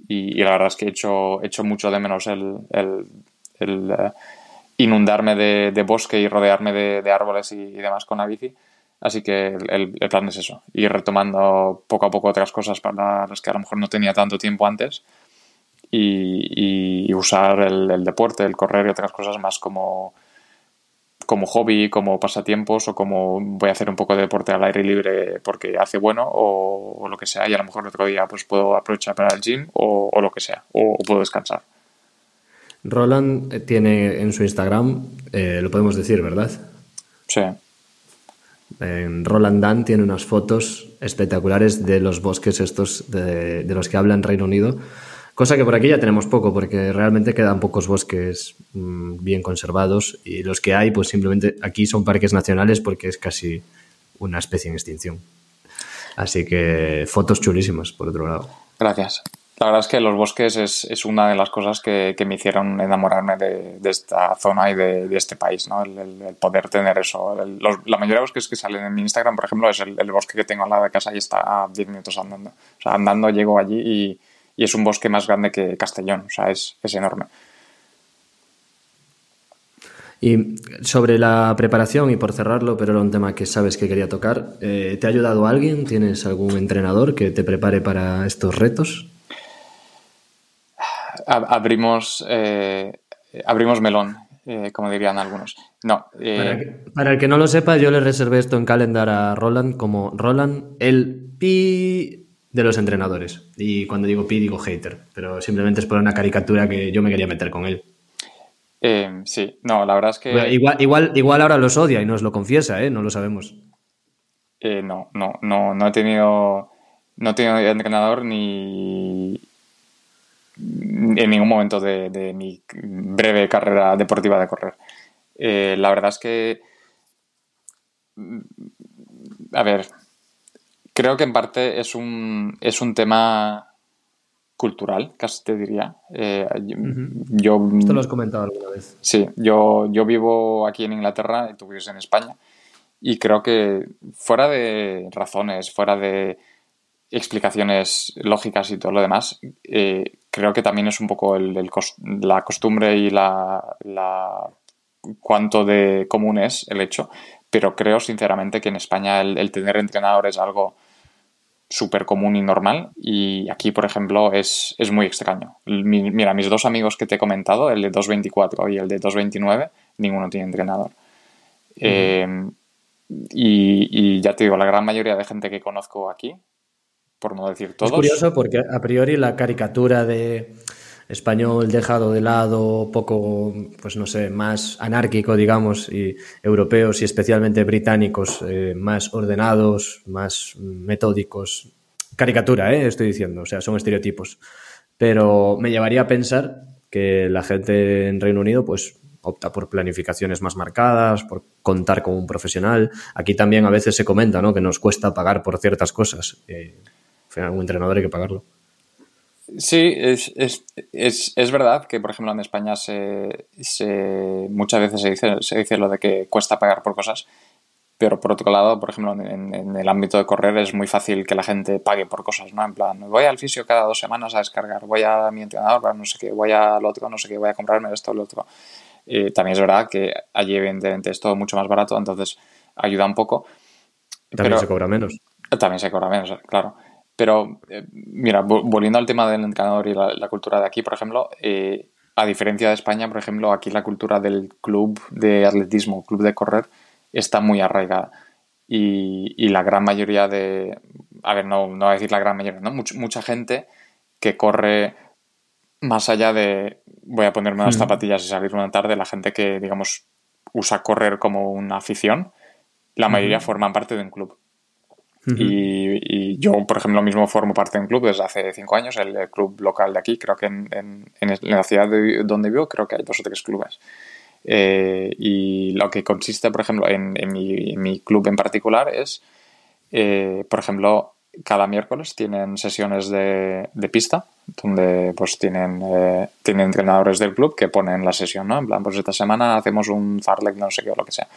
y, la verdad es que he hecho, hecho mucho de menos el, eh, inundarme de, bosque y rodearme de, árboles y, demás con la bici. Así que el, plan es eso, ir retomando poco a poco otras cosas para las que a lo mejor no tenía tanto tiempo antes y, usar el, deporte, el correr y otras cosas más como, como hobby, como pasatiempos o como voy a hacer un poco de deporte al aire libre porque hace bueno o, lo que sea y a lo mejor el otro día pues puedo aprovechar para el gym o, lo que sea o, puedo descansar. Roland tiene en su Instagram, eh, lo podemos decir, ¿verdad? Sí. Roland Dan tiene unas fotos espectaculares de los bosques estos de, de los que habla en Reino Unido Cosa que por aquí ya tenemos poco, porque realmente quedan pocos bosques mm, bien conservados y los que hay, pues simplemente aquí son parques nacionales porque es casi una especie en extinción. Así que fotos chulísimas, por otro lado. Gracias. La verdad es que los bosques es, una de las cosas que, me hicieron enamorarme de, esta zona y de, este país, ¿no? El, poder tener eso. la mayoría de bosques que salen en mi Instagram, por ejemplo, es el, bosque que tengo al lado de casa y está a 10 minutos andando. O sea, andando llego allí y, y es un bosque más grande que Castellón, o sea, es, enorme. Y sobre la preparación, y por cerrarlo, pero era un tema que sabes que quería tocar, eh, ¿te ha ayudado alguien? ¿Tienes algún entrenador que te prepare para estos retos? Abrimos, eh, abrimos melón, eh, como dirían algunos. No. Para, el que no lo sepa, yo le reservé esto en calendar a Roland como Roland el pi de los entrenadores. Y cuando digo pi, digo hater, pero simplemente es por una caricatura que yo me quería meter con él. Eh, sí, no, la verdad es que. igual, igual, igual ahora los odia y nos lo confiesa, ¿eh? No lo sabemos. Eh, no, no, no, no he tenido. No he tenido entrenador ni. En ningún momento de, mi breve carrera deportiva de correr. Eh, la verdad es que. A ver, Creo que en parte es un, es un tema cultural, casi te diría. Eh, yo, Esto lo has comentado alguna vez. Sí, yo, yo vivo aquí en Inglaterra y tú vives en España. Y creo que fuera de razones, fuera de explicaciones lógicas y todo lo demás, eh, creo que también es un poco el, la costumbre y la, la, cuánto de común es el hecho. Pero creo sinceramente que en España el, el tener entrenador es algo súper común y normal y aquí, por ejemplo, es, muy extraño. mira, mis dos amigos que te he comentado, el de 224 y el de 229, ninguno tiene entrenador. Em, y, ya te digo, la gran mayoría de gente que conozco aquí, por no decir todos... Es curioso porque a priori la caricatura de español dejado de lado, poco, pues no sé, más anárquico, digamos, y europeos y especialmente británicos eh, más ordenados, más metódicos. Caricatura, ¿eh? estoy diciendo, o sea, son estereotipos. Pero me llevaría a pensar que la gente en Reino Unido, pues opta por planificaciones más marcadas, por contar con un profesional. Aquí también a veces se comenta ¿no? que nos cuesta pagar por ciertas cosas. Eh, un entrenador hay que pagarlo. Sí, es, es, es, es, verdad que, por ejemplo, en España se, se, muchas veces se dice, se dice lo de que cuesta pagar por cosas, pero por otro lado, por ejemplo, en, en, el ámbito de correr es muy fácil que la gente pague por cosas, ¿no? En plan, voy al fisio cada dos semanas a descargar, voy a mi entrenador, no sé qué, voy al otro, no sé qué, voy a comprarme esto, lo otro. Eh, también es verdad que allí, evidentemente, es todo mucho más barato, entonces ayuda un poco. También se cobra menos. También se cobra menos, claro. Pero, eh, mira, volviendo al tema del entrenador y la, cultura de aquí, por ejemplo, eh, a diferencia de España, por ejemplo, aquí la cultura del club de atletismo, club de correr, está muy arraigada. Y, y la gran mayoría de, a ver, no, no voy a decir la gran mayoría, ¿no? mucha gente que corre más allá de voy a ponerme unas zapatillas y salir una tarde, la gente que, digamos, usa correr como una afición, la mayoría forman parte de un club y, yo, por ejemplo, mismo formo parte de un club desde hace cinco años, el, club local de aquí. Creo que en, en, en la ciudad de donde vivo, creo que hay dos o tres clubes. Eh, y lo que consiste, por ejemplo, en, mi, mi, club en particular es, eh, por ejemplo, cada miércoles tienen sesiones de, de pista, donde pues tienen, eh, tienen entrenadores del club que ponen la sesión, ¿no? En plan, pues esta semana hacemos un farlek, no sé qué o lo que sea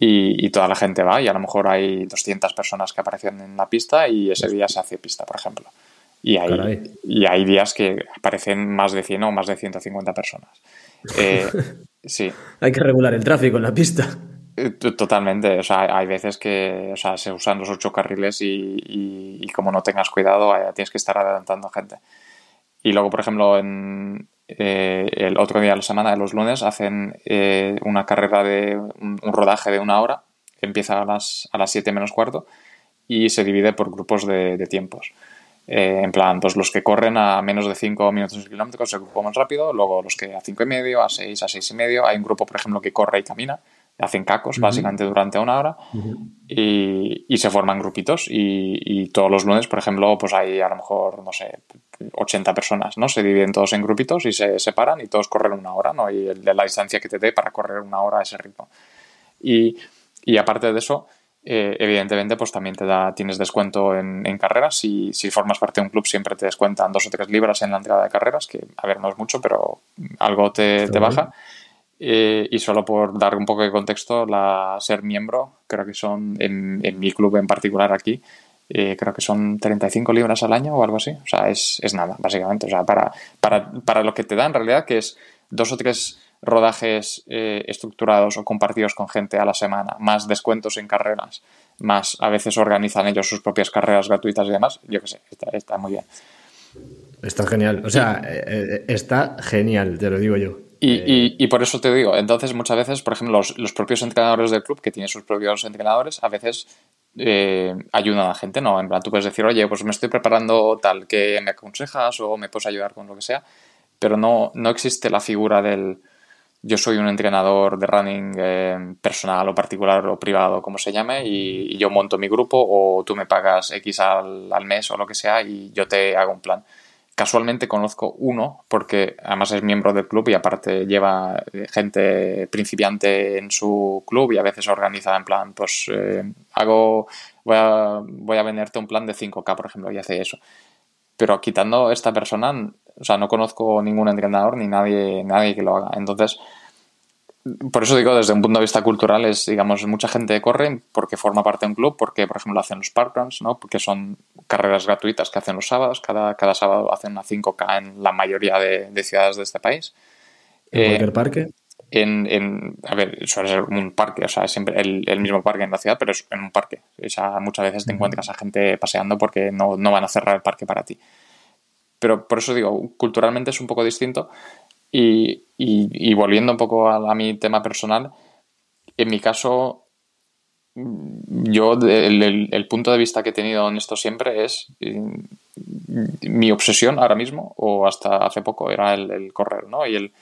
y, toda la gente va y a lo mejor hay 200 personas que aparecen en la pista y ese día se hace pista, por ejemplo. Y hay, y hay días que aparecen más de 100 o más de 150 personas. Eh, sí. Hay que regular el tráfico en la pista. Eh, totalmente, o sea, hay veces que o sea, se usan los ocho carriles y, como no tengas cuidado tienes que estar adelantando gente. Y luego, por ejemplo, en, eh, el otro día de la semana, los lunes, hacen eh, una carrera de un, rodaje de una hora, empieza a las, a las 7 menos cuarto y se divide por grupos de, tiempos. Eh, en plan, pues los que corren a menos de 5 minutos el kilómetro se grupo más rápido, luego los que a 5 y medio, a 6, a 6 y medio, hay un grupo, por ejemplo, que corre y camina, hacen cacos básicamente durante una hora y, y, se forman grupitos y, y, todos los lunes, por ejemplo, pues hay a lo mejor, no sé, 80 personas, ¿no? Se dividen todos en grupitos y se separan y todos corren una hora, ¿no? Y el de la distancia que te dé para correr una hora a ese ritmo. Y, y aparte de eso, eh, evidentemente, pues también te da, tienes descuento en, en carreras. Si, si, formas parte de un club, siempre te descuentan dos o tres libras en la entrada de carreras, que a ver, no es mucho, pero algo te, te baja. Eh, y solo por dar un poco de contexto, la ser miembro, creo que son, en, en mi club en particular aquí, eh, creo que son 35 libras al año o algo así. O sea, es, es nada, básicamente. O sea, para, para, para, lo que te da en realidad, que es dos o tres rodajes eh, estructurados o compartidos con gente a la semana, más descuentos en carreras, más a veces organizan ellos sus propias carreras gratuitas y demás, yo qué sé, está, está muy bien. Está genial, o sea, está genial, te lo digo yo. Y, y, por eso te digo, entonces muchas veces, por ejemplo, los, los, propios entrenadores del club, que tienen sus propios entrenadores, a veces eh, ayudan a la gente, ¿no? En plan, tú puedes decir, oye, pues me estoy preparando tal, que me aconsejas o me puedes ayudar con lo que sea, pero no, no existe la figura del yo soy un entrenador de running eh, personal o particular o privado, como se llame, y, y, yo monto mi grupo o tú me pagas X al, al mes o lo que sea y yo te hago un plan Casualmente conozco uno, porque además es miembro del club y aparte lleva eh, gente principiante en su club y a veces organiza en plan, pues eh, hago, voy a, voy a venderte un plan de 5K, por ejemplo, y hace eso. Pero quitando esta persona, o sea, no conozco ningún entrenador ni nadie, nadie que lo haga. Entonces, por eso digo, desde un punto de vista cultural, es, digamos, mucha gente corre porque forma parte de un club, porque, por ejemplo, hacen los parkruns, ¿no? Porque son carreras gratuitas que hacen los sábados. Cada, cada sábado hacen una 5K en la mayoría de, ciudades de este país. ¿En cualquier eh, parque? En, en, a ver, suele ser un parque, o sea, es siempre el, el, mismo parque en la ciudad, pero es en un parque. O sea, muchas veces te encuentras a gente paseando porque no, no van a cerrar el parque para ti. Pero por eso digo, culturalmente es un poco distinto y, y, volviendo un poco a, mi tema personal, en mi caso, yo el, el, punto de vista que he tenido en esto siempre es mm, mi obsesión ahora mismo, o hasta hace poco, era el, correr, ¿no? Y el,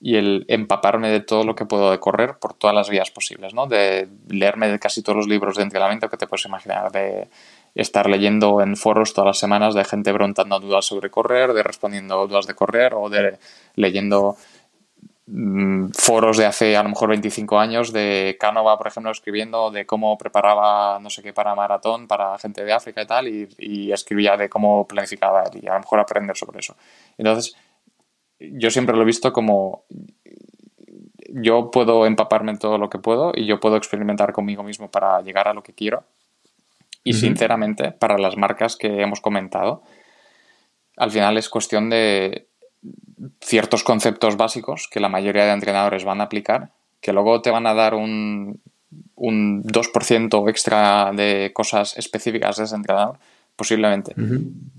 y el empaparme de todo lo que puedo de correr por todas las vías posibles, ¿no? De leerme de casi todos los libros de entrenamiento que te puedes imaginar, de estar leyendo en foros todas las semanas de gente preguntando dudas sobre correr, de respondiendo dudas de correr o de leyendo mm, foros de hace a lo mejor 25 años de Canova, por ejemplo, escribiendo de cómo preparaba no sé qué para maratón para gente de África y tal, y, escribía de cómo planificaba y a lo mejor aprender sobre eso. Entonces, yo siempre lo he visto como yo puedo empaparme en todo lo que puedo y yo puedo experimentar conmigo mismo para llegar a lo que quiero. Y sinceramente, para las marcas que hemos comentado, al final es cuestión de ciertos conceptos básicos que la mayoría de entrenadores van a aplicar, que luego te van a dar un, un 2% extra de cosas específicas de ese entrenador, posiblemente.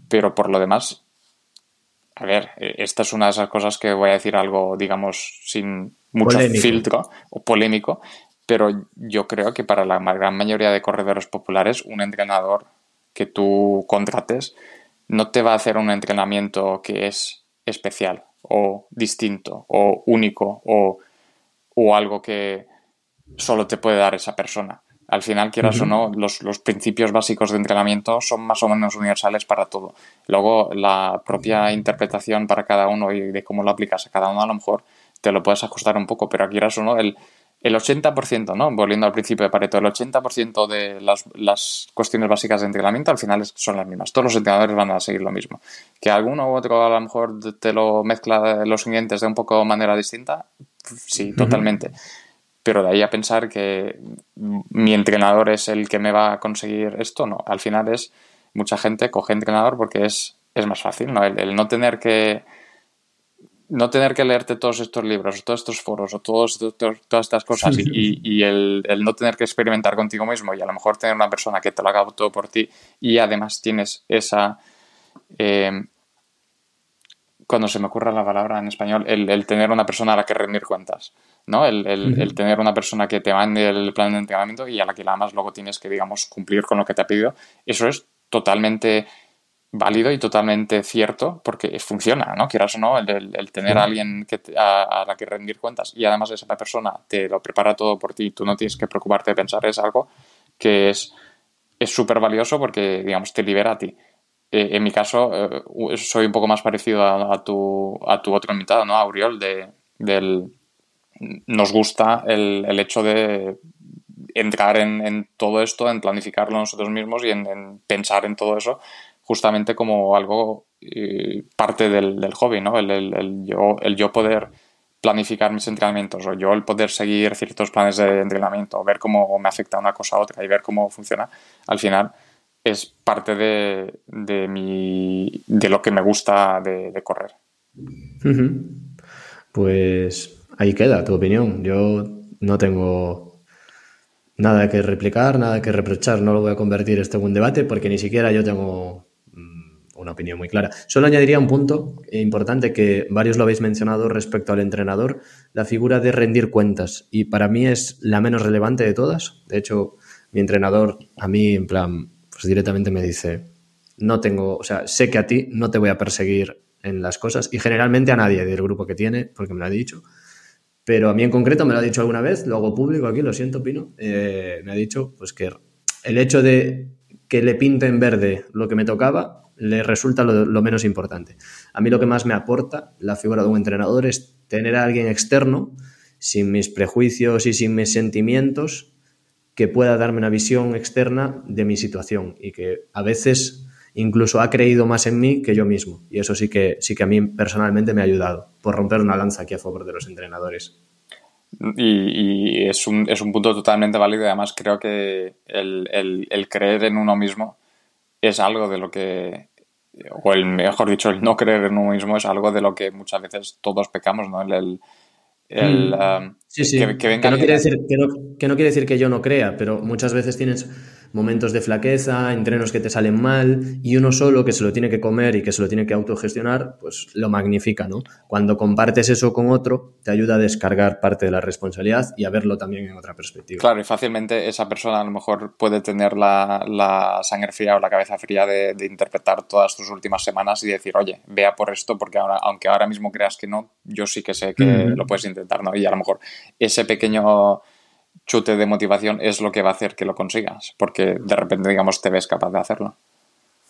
Pero por lo demás, a ver, e, esta es una de esas cosas que voy a decir algo, digamos, sin mucho filtro o polémico, pero yo creo que para la gran mayoría de corredores populares, un entrenador que tú contrates no te va a hacer un entrenamiento que es especial o distinto o único o, algo que solo te puede dar esa persona. Al final, quieras o no, los, los, principios básicos de entrenamiento son más o menos universales para todo. Luego, la propia interpretación para cada uno y de cómo lo aplicas a cada uno, a lo mejor te lo puedes ajustar un poco, pero quieras o no, el, el 80%, ¿no? Volviendo al principio de Pareto, el 80% de las, las, cuestiones básicas de entrenamiento al final son las mismas. Todos los entrenadores van a seguir lo mismo. Que alguno u otro a lo mejor te lo mezcla los ingredientes de un poco manera distinta, sí, totalmente. Pero de ahí a pensar que mi entrenador es el que me va a conseguir esto, no. Al final es mucha gente coge entrenador porque es, es más fácil, ¿no? el no tener que no tener que leerte todos estos libros, todos estos foros o todos, todas estas cosas y, el, no tener que experimentar contigo mismo y a lo mejor tener una persona que te lo haga todo por ti y además tienes esa... Eh, cuando se me ocurra la palabra en español, el, tener una persona a la que rendir cuentas, ¿no? El, el, tener una persona que te mande el plan de entrenamiento y a la que además luego tienes que, digamos, cumplir con lo que te ha pedido, eso es totalmente válido y totalmente cierto porque funciona, ¿no? Quieras o no, el, tener a alguien que a, la que rendir cuentas y además esa persona te lo prepara todo por ti, tú no tienes que preocuparte de pensar, es algo que es súper valioso porque, digamos, te libera a ti. Eh, en mi caso, eh, soy un poco más parecido a, tu, a tu otro invitado, ¿no? A Auriol, de, del... Nos gusta el, el hecho de entrar en, en, todo esto, en planificarlo nosotros mismos y en, en pensar en todo eso justamente como algo eh, parte del, hobby, ¿no? El, yo, el yo poder planificar mis entrenamientos o yo el poder seguir ciertos planes de entrenamiento, ver cómo me afecta una cosa a otra y ver cómo funciona, al final es parte de, de, mi, de lo que me gusta de, correr. Pues ahí queda tu opinión. Yo no tengo nada que replicar, nada que reprochar, no lo voy a convertir esto en un debate porque ni siquiera yo tengo una opinión muy clara. Solo añadiría un punto importante que varios lo habéis mencionado respecto al entrenador, la figura de rendir cuentas. Y para mí es la menos relevante de todas. De hecho, mi entrenador a mí, en plan, pues directamente me dice, no tengo, o sea, sé que a ti no te voy a perseguir en las cosas y generalmente a nadie del grupo que tiene, porque me lo ha dicho. Pero a mí en concreto me lo ha dicho alguna vez, lo hago público aquí, lo siento, Pino. Eh, me ha dicho pues que el hecho de que le pinte en verde lo que me tocaba le resulta lo, menos importante. A mí lo que más me aporta la figura de un entrenador es tener a alguien externo, sin mis prejuicios y sin mis sentimientos, que pueda darme una visión externa de mi situación y que a veces incluso ha creído más en mí que yo mismo. Y eso sí que, sí que a mí personalmente me ha ayudado, por romper una lanza aquí a favor de los entrenadores. Y, es, un, es, un, punto totalmente válido además creo que el, el creer en uno mismo es algo de lo que, o el mejor dicho, el no creer en uno mismo es algo de lo que muchas veces todos pecamos, ¿no? El, el, mm. um, sí, sí. Que, no quiere decir, que, no, que no quiere decir que yo no crea, pero muchas veces tienes momentos de flaqueza, entrenos que te salen mal y uno solo que se lo tiene que comer y que se lo tiene que autogestionar, pues lo magnifica, ¿no? Cuando compartes eso con otro, te ayuda a descargar parte de la responsabilidad y a verlo también en otra perspectiva. Claro, y fácilmente esa persona a lo mejor puede tener la, sangre fría o la cabeza fría de, interpretar todas tus últimas semanas y decir, oye, vea por esto, porque ahora, aunque ahora mismo creas que no, yo sí que sé que lo puedes intentar, ¿no? Y a lo mejor ese pequeño chute de motivación es lo que va a hacer que lo consigas, porque de repente, digamos, te ves capaz de hacerlo.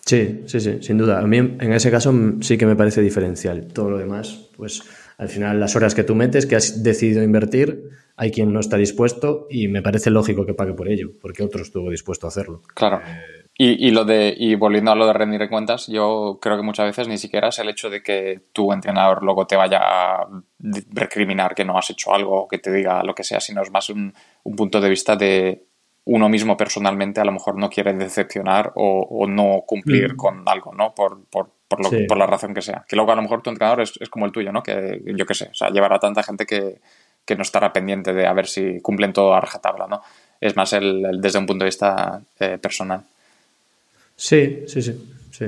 Sí, sí, sí, sin duda. A mí en ese caso sí que me parece diferencial. Todo lo demás, pues Al final, las horas que tú metes, que has decidido invertir, hay quien no está dispuesto y me parece lógico que pague por ello, porque otro estuvo dispuesto a hacerlo. Claro. Y, y, lo de, y volviendo a lo de rendir cuentas, yo creo que muchas veces ni siquiera es el hecho de que tu entrenador luego te vaya a recriminar que no has hecho algo o que te diga lo que sea, sino es más un, un punto de vista de uno mismo personalmente a lo mejor no quiere decepcionar o, o no cumplir mm. con algo, ¿no? Por, por, por, lo, sí. por, la razón que sea. Que luego a lo mejor tu entrenador es, es como el tuyo, ¿no? Que yo qué sé, o sea, llevará tanta gente que, que no estará pendiente de a ver si cumplen todo a rajatabla, ¿no? Es más el, el desde un punto de vista eh, personal. Sí, sí, sí, sí.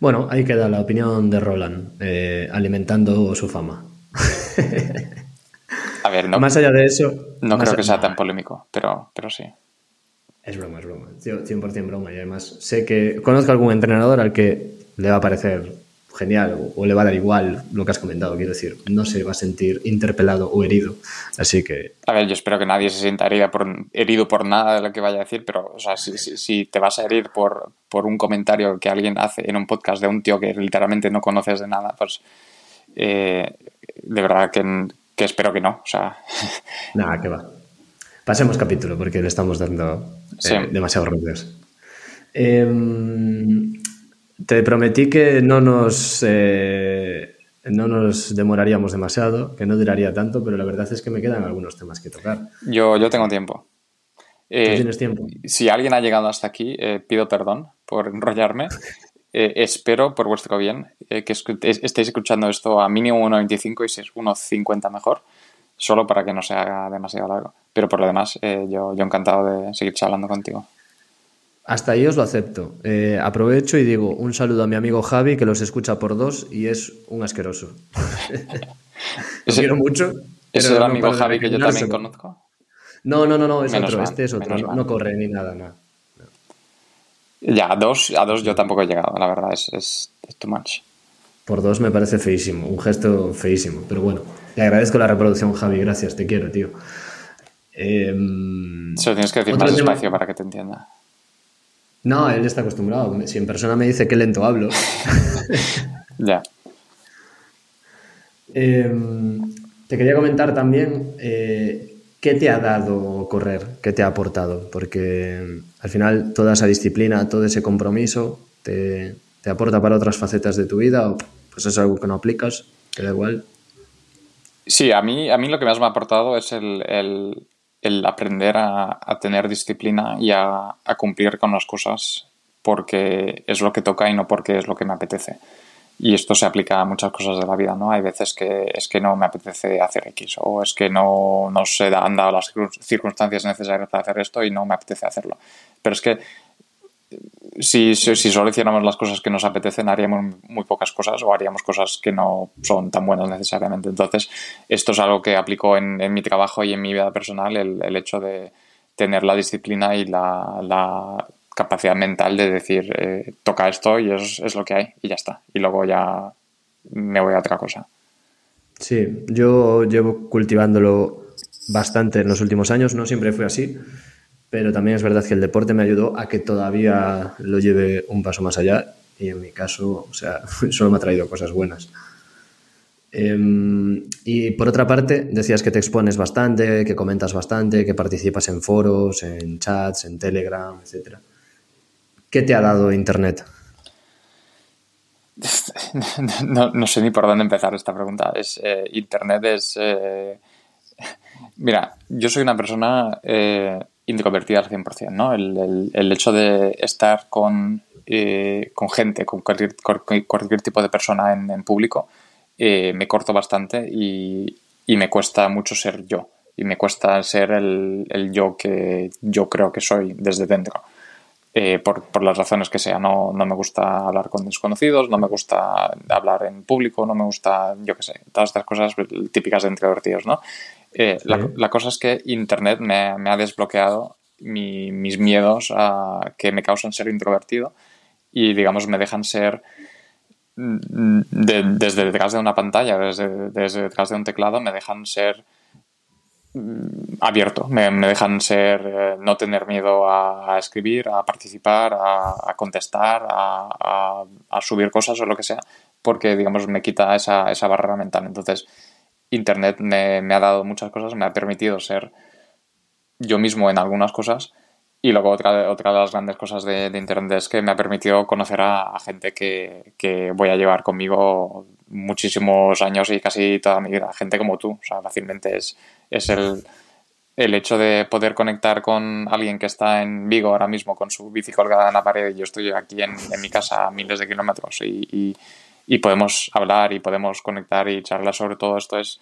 Bueno, ahí queda la opinión de Roland, eh, alimentando su fama. A ver, no, más allá de eso... No creo que sea tan polémico, pero, pero sí. Es broma, es broma. 100% broma. Y además sé que conozco algún entrenador al que le va a parecer genial o le va a dar igual lo que has comentado. Quiero decir, no se va a sentir interpelado o herido. Así que... A ver, yo espero que nadie se sienta por, herido por nada de lo que vaya a decir, pero o sea, si, si, si, te vas a herir por, por un comentario que alguien hace en un podcast de un tío que literalmente no conoces de nada, pues eh, de verdad que, que, espero que no. O sea... Nada, que va. Pasemos capítulo porque le estamos dando eh, sí. demasiados rodeos. Eh, te prometí que no nos, eh, no nos demoraríamos demasiado, que no duraría tanto, pero la verdad es que me quedan algunos temas que tocar. Yo, yo tengo tiempo. Eh, ¿Tienes tiempo? Si alguien ha llegado hasta aquí, eh, pido perdón por enrollarme. Eh, espero, por vuestro bien, que estéis escuchando esto a mínimo 1.25 y si es 1.50 mejor, solo para que no se haga demasiado largo. Pero por lo demás, yo, yo encantado de seguir charlando contigo. Hasta ahí os lo acepto. Eh, aprovecho y digo un saludo a mi amigo Javi, que los escucha por dos y es un asqueroso. Lo quiero mucho. ¿Es el amigo Javi que yo también conozco? No, no, no, no es menos otro. Mal, este es otro. No, no, corre ni nada, nada. Ya, a dos, a dos yo tampoco he llegado, la verdad, es, es, es too much. Por dos me parece feísimo, un gesto feísimo. Pero bueno, te agradezco la reproducción, Javi, gracias, te quiero, tío. Eh, Solo tienes que decir más despacio para que te entienda. No, él está acostumbrado. Si en persona me dice que lento hablo. ya. Eh, te quería comentar también eh, qué te ha dado correr, qué te ha aportado, porque al final toda esa disciplina, todo ese compromiso te, te aporta para otras facetas de tu vida o pues es algo que no aplicas, que da igual. Sí, a mí, a mí lo que más me ha aportado es el, el, el aprender a, a, tener disciplina y a, a, cumplir con las cosas porque es lo que toca y no porque es lo que me apetece. Y esto se aplica a muchas cosas de la vida, ¿no? Hay veces que es que no me apetece hacer X o es que no, no se han dado las circunstancias necesarias para hacer esto y no me apetece hacerlo. Pero es que si, si, solo hiciéramos las cosas que nos apetecen, haríamos muy pocas cosas o haríamos cosas que no son tan buenas necesariamente. Entonces, esto es algo que aplico en, mi trabajo y en mi vida personal, el, hecho de tener la disciplina y la, la capacidad mental de decir, eh, toca esto y es, es, lo que hay y ya está. Y luego ya me voy a otra cosa. Sí, yo llevo cultivándolo bastante en los últimos años, no siempre fue así pero también es verdad que el deporte me ayudó a que todavía lo lleve un paso más allá y en mi caso, o sea, solo me ha traído cosas buenas. Eh, y por otra parte, decías que te expones bastante, que comentas bastante, que participas en foros, en chats, en Telegram, etc. ¿Qué te ha dado Internet? No, no sé ni por dónde empezar esta pregunta. Es, eh, Internet es... Eh... Mira, yo soy una persona eh, introvertida al 100%, ¿no? El, hecho de estar con, eh, con gente, con cualquier, tipo de persona en, en público, eh, me corto bastante y, me cuesta mucho ser yo. Y me cuesta ser el, el yo que yo creo que soy desde dentro. Eh, por, por, las razones que sea. No, no, me gusta hablar con desconocidos, no me gusta hablar en público, no me gusta, yo qué sé, todas estas cosas típicas de introvertidos, ¿no? Eh, sí. la, la, cosa es que Internet me, me ha desbloqueado mi, mis miedos a, que me causan ser introvertido y, digamos, me dejan ser mm, de, desde detrás de una pantalla, desde, desde, detrás de un teclado, me dejan ser mm, abierto, me, me dejan ser, eh, no tener miedo a, a escribir, a participar, a, a contestar, a, a, subir cosas o lo que sea, porque, digamos, me quita esa, esa barrera mental. Entonces, Internet me, ha dado muchas cosas, me ha permitido ser yo mismo en algunas cosas. Y luego otra, otra de las grandes cosas de, Internet es que me ha permitido conocer a, gente que, que, voy a llevar conmigo muchísimos años y casi toda mi vida. Gente como tú. O sea, fácilmente es, es el, el hecho de poder conectar con alguien que está en Vigo ahora mismo con su bici colgada en la pared y yo estoy aquí en, mi casa a miles de kilómetros y, podemos hablar y podemos conectar y charlar sobre todo esto es,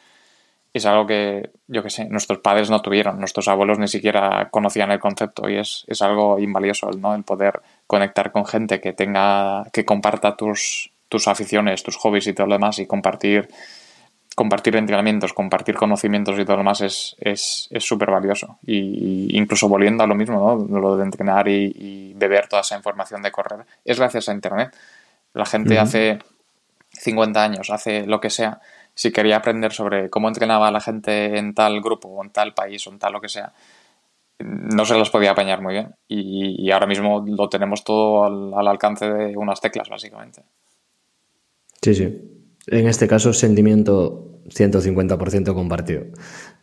es algo que, yo que sé, nuestros padres no tuvieron, nuestros abuelos ni siquiera conocían el concepto y es, es algo invalioso, ¿no? El poder conectar con gente que tenga, que comparta tus, tus aficiones, tus hobbies y todo lo demás y compartir compartir entrenamientos, compartir conocimientos y todo lo más es súper es, valioso. Y, incluso volviendo a lo mismo, ¿no? lo de entrenar y, beber toda esa información de correr, es gracias a Internet. La gente hace 50 años, hace lo que sea, si quería aprender sobre cómo entrenaba la gente en tal grupo o en tal país o en tal lo que sea, no se los podía apañar muy bien. Y, ahora mismo lo tenemos todo al, al alcance de unas teclas, básicamente. Sí, sí. En este caso, sentimiento 150% compartido.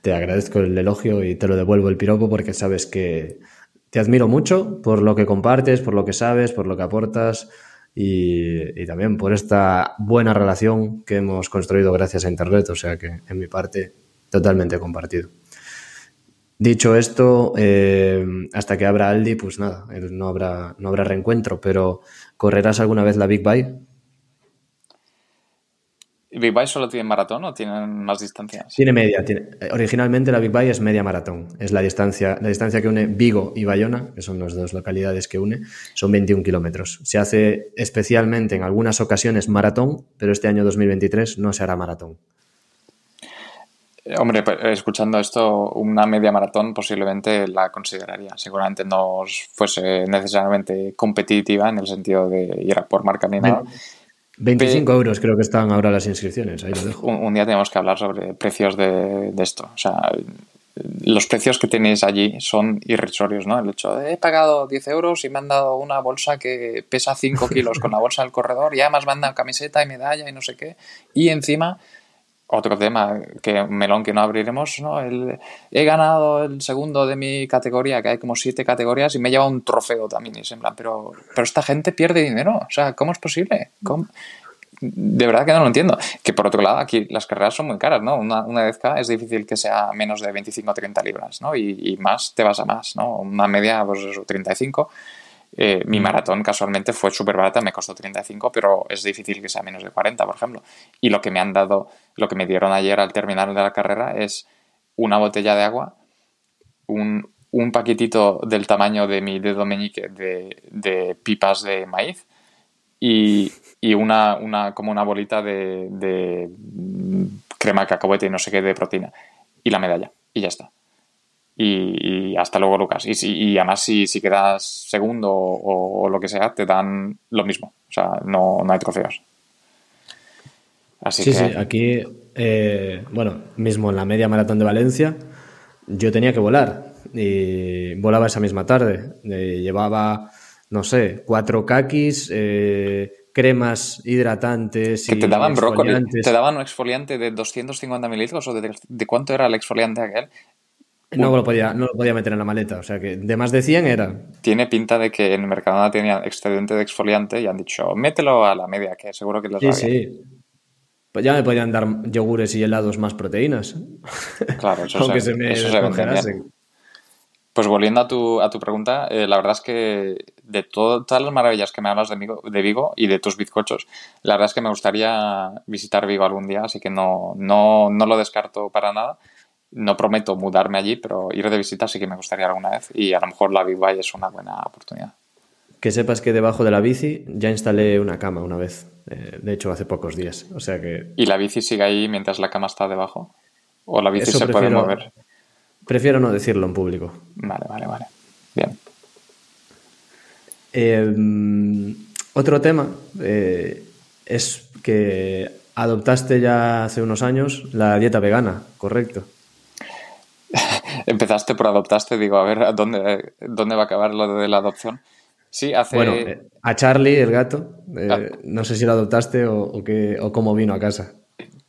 Te agradezco el elogio y te lo devuelvo el piropo porque sabes que te admiro mucho por lo que compartes, por lo que sabes, por lo que aportas y, también por esta buena relación que hemos construido gracias a Internet. O sea que en mi parte, totalmente compartido. Dicho esto, eh, hasta que abra Aldi, pues nada, no habrá, no habrá reencuentro, pero ¿correrás alguna vez la Big Bike? ¿Big Bike solo tiene maratón o tienen más distancias? Tiene media. Eh, originalmente la Big Bike es media maratón. Es la distancia, la distancia que une Vigo y Bayona, que son las dos localidades que une, son 21 kilómetros. Se hace especialmente en algunas ocasiones maratón, pero este año 2023 no se hará maratón. Eh, hombre, pues, escuchando esto, una media maratón posiblemente la consideraría. Seguramente no fuese necesariamente competitiva en el sentido de ir a por marca ni nada. 25 euros creo que están ahora las inscripciones, ahí lo dejo. Un, día tenemos que hablar sobre precios de, esto. O sea, los precios que tenéis allí son irrisorios, ¿no? El hecho de he pagado 10 euros y me han dado una bolsa que pesa 5 kilos con la bolsa del corredor y además me han dado camiseta y medalla y no sé qué. Y encima otro tema, que melón que no abriremos, ¿no? El, he ganado el segundo de mi categoría, que hay como siete categorías, y me lleva un trofeo también. Y es en plan, pero, pero esta gente pierde dinero. O sea, ¿cómo es posible? De verdad que no lo entiendo. Que por otro lado, aquí las carreras son muy caras, ¿no? Una, una dezca es difícil que sea menos de 25 o 30 libras, ¿no? Y, y, más te vas a más, ¿no? Una media, pues eso, 35. Eh, mi maratón casualmente fue súper barata, me costó 35, pero es difícil que sea menos de 40, por ejemplo. Y lo que me han dado, lo que me dieron ayer al terminar de la carrera es una botella de agua, un, paquetito del tamaño de mi dedo meñique de, pipas de maíz y, una, una, como una bolita de, de crema cacahuete y no sé qué de proteína. Y la medalla. Y ya está. Y, hasta luego, Lucas. Y, y además, si, si quedas segundo o, lo que sea, te dan lo mismo. O sea, no, no hay trofeos. Así sí, que... sí, aquí, eh, bueno, mismo en la media maratón de Valencia, yo tenía que volar. Y volaba esa misma tarde. Eh, llevaba, no sé, cuatro kakis, eh, cremas hidratantes. Que te daban brócoli. Te daban un exfoliante de 250 mililitros o de, de, cuánto era el exfoliante aquel. No lo, podía, no lo podía meter en la maleta, o sea que de más de 100 era. Tiene pinta de que en el Mercadona tenía excedente de exfoliante y han dicho, mételo a la media, que seguro que les sí, Sí, Pues ya me podían dar yogures y helados más proteínas. Claro, eso Aunque se, me eso Pues volviendo a tu, a tu pregunta, eh, la verdad es que de todas las maravillas que me hablas de Vigo, de Vigo y de tus bizcochos, la verdad es que me gustaría visitar Vigo algún día, así que no, no, no lo descarto para nada no prometo mudarme allí, pero ir de visita sí que me gustaría alguna vez y a lo mejor la Big es una buena oportunidad. Que sepas que debajo de la bici ya instalé una cama una vez, eh, de hecho hace pocos días, o sea que... ¿Y la bici sigue ahí mientras la cama está debajo? ¿O la bici se puede mover? Prefiero no decirlo en público. Vale, vale, vale. Bien. Em, otro tema eh, es que adoptaste ya hace unos años la dieta vegana, ¿correcto? Empezaste por adoptaste, digo, a ver, ¿dónde, dónde va a acabar lo de la adopción? Sí, hace... Bueno, a Charlie, el gato, eh, ah. no sé si lo adoptaste o, o, o cómo vino a casa.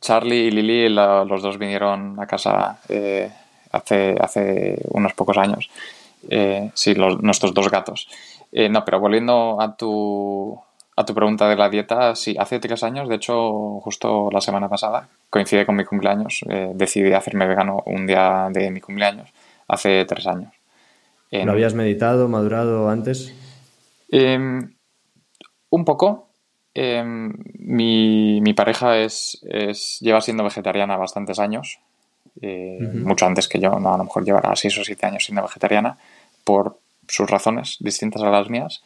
Charlie y Lily, los dos vinieron a casa eh, hace, hace unos pocos años. Eh, sí, nuestros dos gatos. Eh, no, pero volviendo a tu, a tu pregunta de la dieta, sí, hace tres años, de hecho, justo la semana pasada, coincide con mi cumpleaños, decidí hacerme vegano un día de mi cumpleaños, hace tres años. ¿Lo habías meditado, madurado antes? Em, un poco. Em, mi, mi, pareja es, es, lleva siendo vegetariana bastantes años, eh, mucho antes que yo, no, a lo mejor llevará seis o siete años siendo vegetariana, por sus razones distintas a las mías.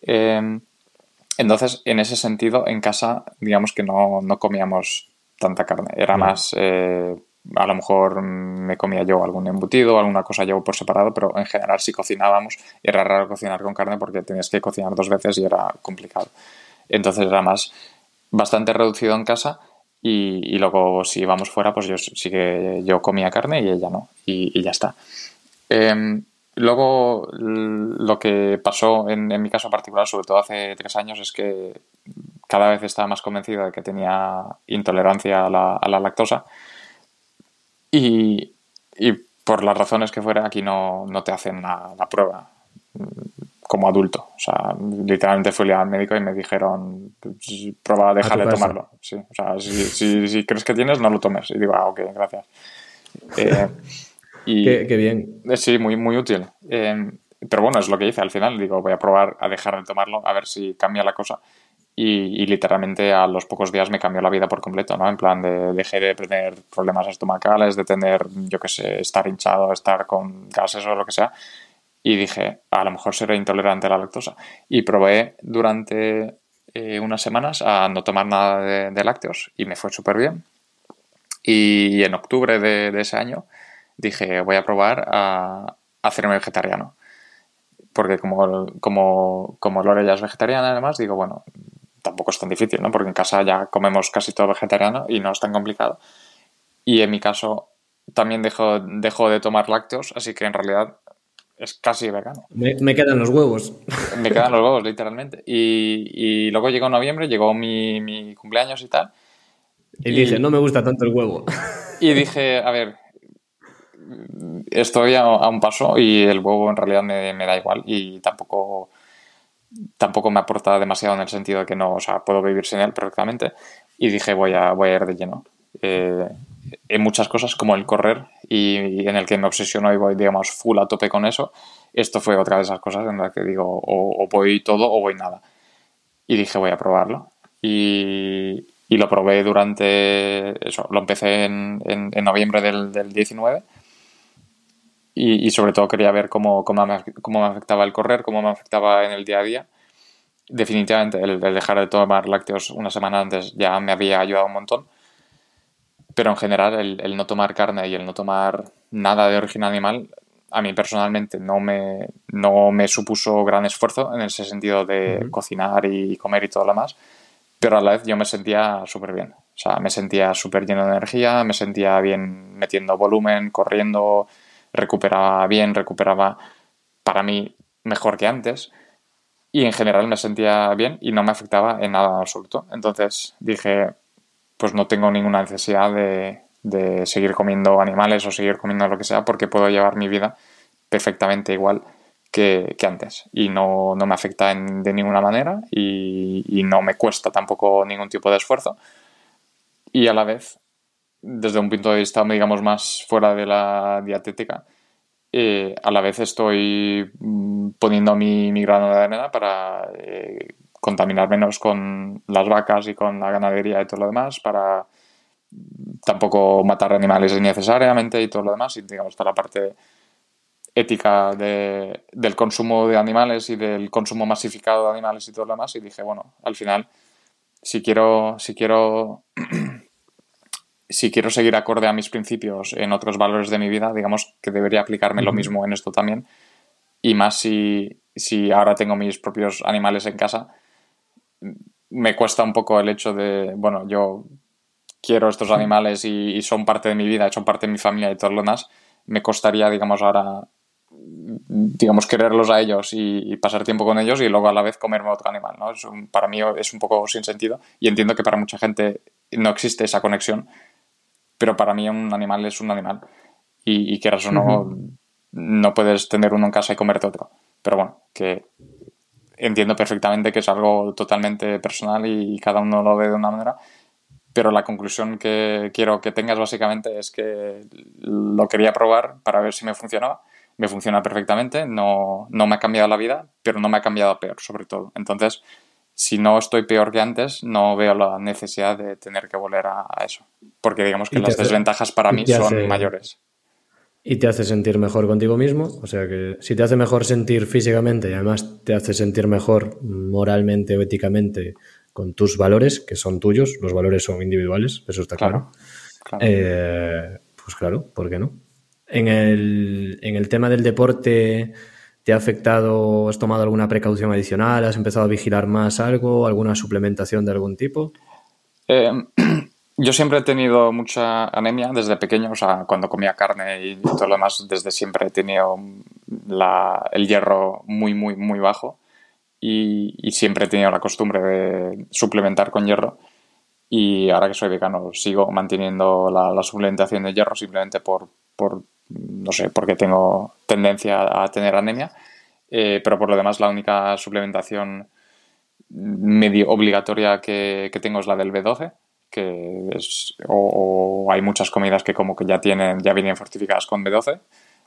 Em, entonces, en ese sentido, en casa, digamos que no, no comíamos tanta carne, era más eh, a lo mejor me comía yo algún embutido, alguna cosa yo por separado, pero en general si cocinábamos era raro cocinar con carne porque tenías que cocinar dos veces y era complicado. Entonces era más bastante reducido en casa y, luego si íbamos fuera pues yo sí que yo comía carne y ella no y, ya está. Em, luego lo que pasó en, mi caso particular, sobre todo hace tres años, es que cada vez estaba más convencido de que tenía intolerancia a la lactosa y, por las razones que fuera, aquí no, te hacen la, prueba mm, como adulto. O sea, literalmente fui al médico y me dijeron, pues, prueba a dejar de tomarlo. Sí, o sea, si, crees que tienes, no lo tomes. Y digo, ah, ok, gracias. Eh, y, qué, bien. Eh, sí, muy, muy útil. Eh, pero bueno, es lo que hice al final. Digo, voy a probar a dejar de tomarlo, a ver si cambia la cosa y, literalmente a los pocos días me cambió la vida por completo, ¿no? En plan de dejé de tener problemas estomacales, de tener, yo qué sé, estar hinchado, estar con gases o lo que sea. Y dije, a lo mejor seré intolerante a la lactosa. Y probé durante eh, unas semanas a no tomar nada de, lácteos y me fue súper bien. Y en octubre de, ese año dije, voy a probar a, hacerme vegetariano porque como, como, como Lore ya es vegetariana además, digo, bueno, tampoco es tan difícil, ¿no? Porque en casa ya comemos casi todo vegetariano y no es tan complicado. Y en mi caso también dejo, dejo de tomar lácteos, así que en realidad es casi vegano. Me, quedan los huevos. Me quedan los huevos, literalmente. Y, luego llegó noviembre, llegó mi, cumpleaños y tal. Y, dije, no me gusta tanto el huevo. Y dije, a ver, estoy a, un paso y el huevo en realidad me, me da igual y tampoco tampoco me aporta demasiado en el sentido de que no, o sea, puedo vivir sin él perfectamente. Y dije, voy a, voy a ir de lleno. Eh, en muchas cosas como el correr y, en el que me obsesiono y voy, digamos, full a tope con eso, esto fue otra de esas cosas en las que digo, o, voy todo o voy nada. Y dije, voy a probarlo. Y, y lo probé durante, eso, lo empecé en, en, noviembre del, del 19 y, sobre todo quería ver cómo, cómo, me, cómo, me, afectaba el correr, cómo me afectaba en el día a día. Definitivamente el, dejar de tomar lácteos una semana antes ya me había ayudado un montón. Pero en general el, el, no tomar carne y el no tomar nada de origen animal a mí personalmente no me, no me supuso gran esfuerzo en ese sentido de cocinar y comer y todo lo demás, pero a la vez yo me sentía súper bien. O sea, me sentía súper lleno de energía, me sentía bien metiendo volumen, corriendo, recuperaba bien, recuperaba para mí mejor que antes y en general me sentía bien y no me afectaba en nada absoluto. Entonces dije, pues no tengo ninguna necesidad de, seguir comiendo animales o seguir comiendo lo que sea porque puedo llevar mi vida perfectamente igual que, antes y no, me afecta de ninguna manera y, no me cuesta tampoco ningún tipo de esfuerzo y a la vez desde un punto de vista, digamos, más fuera de la dietética, eh, a la vez estoy mm, poniendo mi, mi grano de arena para eh, contaminar menos con las vacas y con la ganadería y todo lo demás, para tampoco matar animales innecesariamente y todo lo demás, y digamos, está la parte ética de, del consumo de animales y del consumo masificado de animales y todo lo demás, y dije, bueno, al final, si quiero, si quiero si quiero seguir acorde a mis principios en otros valores de mi vida, digamos que debería aplicarme lo mismo en esto también. Y más si, si ahora tengo mis propios animales en casa, me cuesta un poco el hecho de, bueno, yo quiero estos animales y, son parte de mi vida, son parte de mi familia y todo lo demás, me costaría, digamos, ahora, digamos, quererlos a ellos y, pasar tiempo con ellos y luego a la vez comerme otro animal, ¿no? para mí es un poco sin sentido y entiendo que para mucha gente no existe esa conexión, pero para mí un animal es un animal y, y quieras o no, no puedes tener uno en casa y comerte otro. Pero bueno, que entiendo perfectamente que es algo totalmente personal y cada uno lo ve de una manera, pero la conclusión que quiero que tengas básicamente es que lo quería probar para ver si me funcionaba. Me funciona perfectamente, no, no me ha cambiado la vida, pero no me ha cambiado a peor, sobre todo. Entonces, si no estoy peor que antes, no veo la necesidad de tener que volver a, eso. Porque digamos que las desventajas para mí son mayores y te hace sentir mejor contigo mismo. O sea que si te hace mejor sentir físicamente y además te hace sentir mejor moralmente o éticamente con tus valores, que son tuyos, los valores son individuales, eso está claro. Eh, pues claro, ¿por qué no? En el, en el tema del deporte, ¿te ha afectado? ¿Has tomado alguna precaución adicional? ¿Has empezado a vigilar más algo? ¿Alguna suplementación de algún tipo? Eh, Yo siempre he tenido mucha anemia desde pequeño, o sea, cuando comía carne y todo lo demás, desde siempre he tenido el hierro muy, muy, muy bajo y, siempre he tenido la costumbre de suplementar con hierro. Y ahora que soy vegano, sigo manteniendo la, suplementación de hierro simplemente por, por, no sé, porque tengo tendencia a tener anemia. Eh, pero por lo demás, la única suplementación medio obligatoria que, que tengo es la del B12 que es, o, hay muchas comidas que como que ya tienen, ya vienen fortificadas con B12,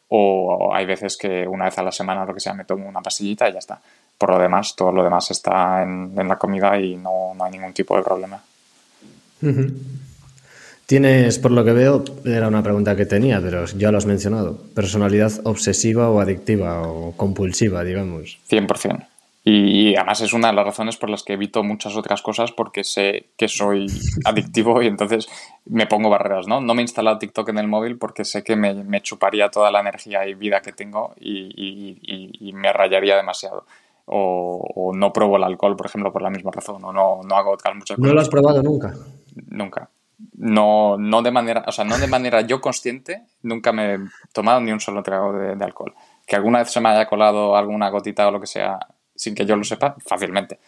o hay veces que una vez a la semana lo que sea me tomo una pastillita y ya está. Por lo demás, todo lo demás está en, la comida y no, hay ningún tipo de problema. Tienes, por lo que veo, era una pregunta que tenía, pero ya lo has mencionado, personalidad obsesiva o adictiva o compulsiva, digamos. 100%. Y, además es una de las razones por las que evito muchas otras cosas porque sé que soy adictivo y entonces me pongo barreras, ¿no? No me he instalado TikTok en el móvil porque sé que me, chuparía toda la energía y vida que tengo y, me rayaría demasiado. O, no pruebo el alcohol, por ejemplo, por la misma razón. O no, no hago otras muchas cosas. ¿No lo has probado nunca? Nunca. No, no de manera, o sea, no de manera yo consciente, nunca me he tomado ni un solo trago de, alcohol. Que alguna vez se me haya colado alguna gotita o lo que sea, sin que yo lo sepa, fácilmente.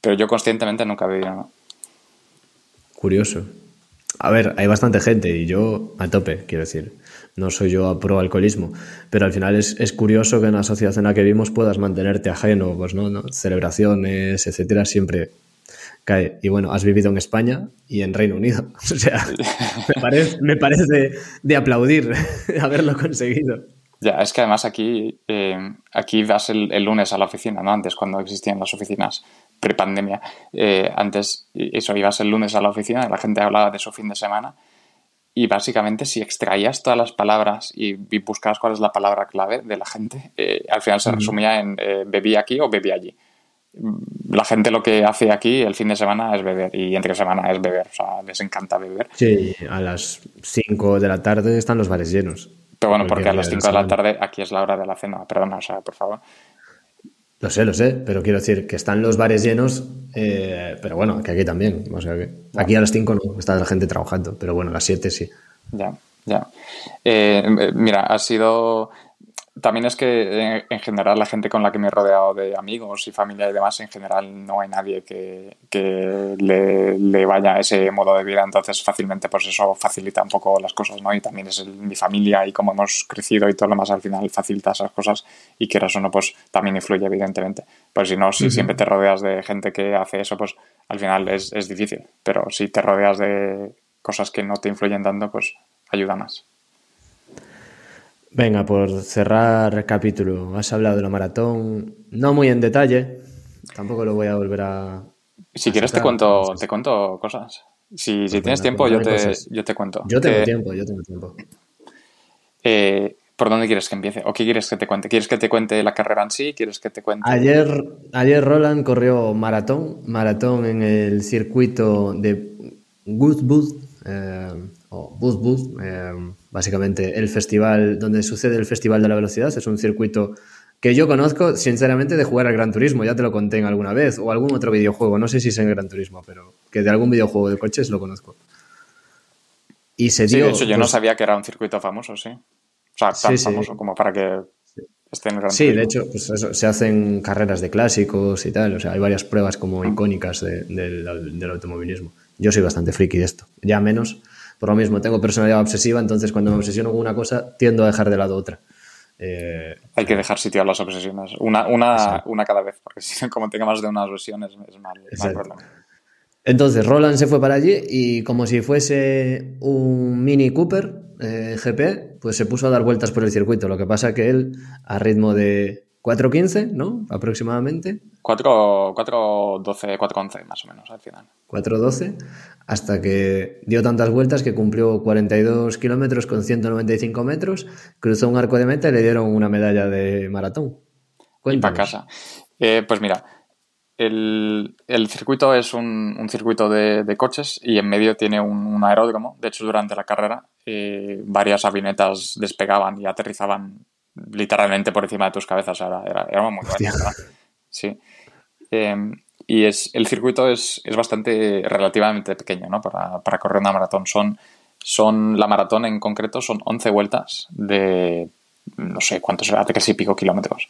Pero yo conscientemente nunca bebido, ¿no? Curioso. A ver, hay bastante gente y yo a tope, quiero decir. No soy yo a pro alcoholismo, pero al final es, curioso que en la sociedad en la que vivimos puedas mantenerte ajeno, pues no, no, celebraciones, etcétera, siempre cae. Y bueno, has vivido en España y en Reino Unido. O sea, me parece, me parece de aplaudir haberlo conseguido. Ya, es que además aquí, eh, aquí vas el, lunes a la oficina, ¿no? Antes, cuando existían las oficinas prepandemia, eh, antes eso, ibas el lunes a la oficina la gente hablaba de su fin de semana y básicamente si extraías todas las palabras y, buscabas cuál es la palabra clave de la gente, eh, al final se resumía en eh, bebí aquí o bebí allí. La gente lo que hace aquí el fin de semana es beber y entre semana es beber, o sea, les encanta beber. Sí, a las 5 de la tarde están los bares llenos. Pero bueno, porque a las 5 de la tarde aquí es la hora de la cena. Perdona, o sea, por favor. Lo sé, lo sé, pero quiero decir que están los bares llenos, eh, pero bueno, que aquí también. O sea, que aquí a las 5 no, está la gente trabajando, pero bueno, a las 7 sí. Ya, ya. Eh, mira, ha sido también es que en general la gente con la que me he rodeado de amigos y familia y demás, en general no hay nadie que, le, vaya a ese modo de vida, entonces fácilmente pues eso facilita un poco las cosas, ¿no? Y también es mi familia y cómo hemos crecido y todo lo más al final facilita esas cosas y quieras o no, pues también influye evidentemente. Pues si no, si siempre te rodeas de gente que hace eso, pues al final es, es difícil, pero si te rodeas de cosas que no te influyen tanto, pues ayuda más. Venga, por cerrar el capítulo, has hablado de la maratón, no muy en detalle, tampoco lo voy a volver a... Si quieres te cuento, te cuento cosas. Si, pues tienes tiempo, yo te, yo te cuento. Yo tengo tiempo, yo tengo tiempo. Eh, ¿Por dónde quieres que empiece? ¿O qué quieres que te cuente? ¿Quieres que te cuente la carrera en sí? ¿Quieres que te cuente...? Ayer, ayer Roland corrió maratón, maratón en el circuito de Goodwood, eh, o Booth eh, básicamente el festival donde sucede el Festival de la Velocidad. Es un circuito que yo conozco, sinceramente, de jugar al Gran Turismo. Ya te lo conté en alguna vez, o algún otro videojuego. No sé si es en el Gran Turismo, pero que de algún videojuego de coches lo conozco. Y se dio. Sí, de hecho, yo no pues sabía que era un circuito famoso, sí. O sea, tan famoso como para que esté en el Gran Sí, de hecho, pues se hacen carreras de clásicos y tal. O sea, hay varias pruebas como icónicas del automovilismo. Yo soy bastante friki de esto, ya menos, por lo mismo, tengo personalidad obsesiva, entonces cuando me obsesiono con una cosa, tiendo a dejar de lado otra. Eh, Hay que dejar sitio a las obsesiones, una, una, una cada vez, porque si como tenga más de una obsesión es, es mal, problema. Entonces, Roland se fue para allí y como si fuese un Mini Cooper eh, GP, pues se puso a dar vueltas por el circuito. Lo que pasa que él, a ritmo de 4.15, ¿no? Aproximadamente. 4.12, 4.11 más o menos al final. 4.12, hasta que dio tantas vueltas que cumplió 42 kilómetros con 195 metros, cruzó un arco de meta y le dieron una medalla de maratón. Y para casa. Eh, pues mira, el, circuito es un, circuito de, coches y en medio tiene un, aeródromo. De hecho, durante la carrera eh, varias avionetas despegaban y aterrizaban literalmente por encima de tus cabezas. Era, era, muy bueno. Sí. Em, y es, el circuito es, es, bastante relativamente pequeño ¿no? para, para, correr una maratón. Son, son, la maratón en concreto son 11 vueltas de no sé cuántos de casi pico kilómetros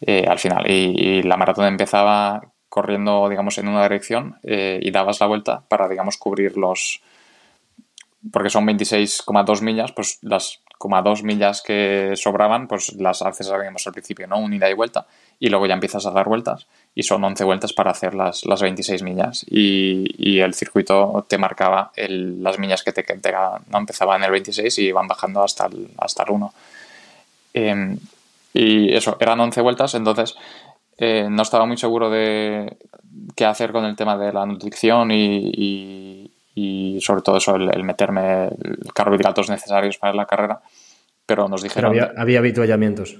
eh, al final. Y, la maratón empezaba corriendo, digamos, en una dirección eh, y dabas la vuelta para, digamos, cubrir los... Porque son 26,2 millas, pues las dos millas que sobraban, pues las haces, digamos, al principio, ¿no? Un ida y vuelta, y luego ya empiezas a dar vueltas, y son 11 vueltas para hacer las, las 26 millas, y, el circuito te marcaba las millas que te, quedaban, ¿no? Empezaba en el 26 y iban bajando hasta el, hasta el 1. Em, y eso, eran 11 vueltas, entonces eh, no estaba muy seguro de qué hacer con el tema de la nutrición y, y sobre todo eso, el, meterme carbohidratos necesarios para la carrera. Pero nos dijeron... había, había habituallamientos.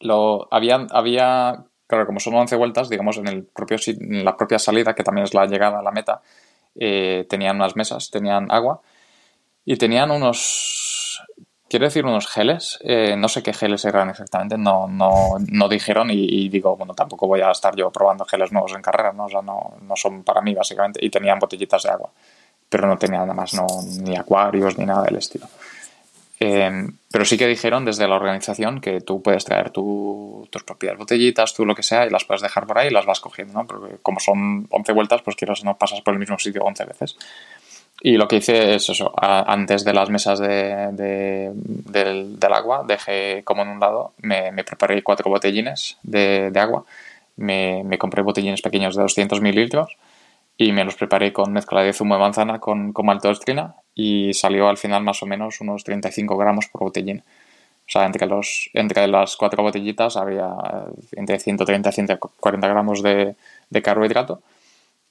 Lo, había, había, claro, como son 11 vueltas, digamos, en, el propio, en la propia salida, que también es la llegada a la meta, eh, tenían unas mesas, tenían agua y tenían unos, quiero decir, unos geles. Eh, no sé qué geles eran exactamente, no, no, no dijeron y, digo, bueno, tampoco voy a estar yo probando geles nuevos en carrera, ¿no? O sea, no, no son para mí, básicamente, y tenían botellitas de agua pero no tenía nada más, no, ni acuarios ni nada del estilo. Eh, pero sí que dijeron desde la organización que tú puedes traer tus propias botellitas, tú lo que sea, y las puedes dejar por ahí y las vas cogiendo, ¿no? Porque como son 11 vueltas, pues quieras no pasas por el mismo sitio 11 veces. Y lo que hice es eso, antes de las mesas de, del, agua, dejé como en un lado, me, preparé cuatro botellines de, agua, me, me, compré botellines pequeños de 200 mililitros y me los preparé con mezcla de zumo de manzana con, con maltodextrina y salió al final más o menos unos 35 gramos por botellín. O sea, entre, los, entre las cuatro botellitas había entre 130 y 140 gramos de, de carbohidrato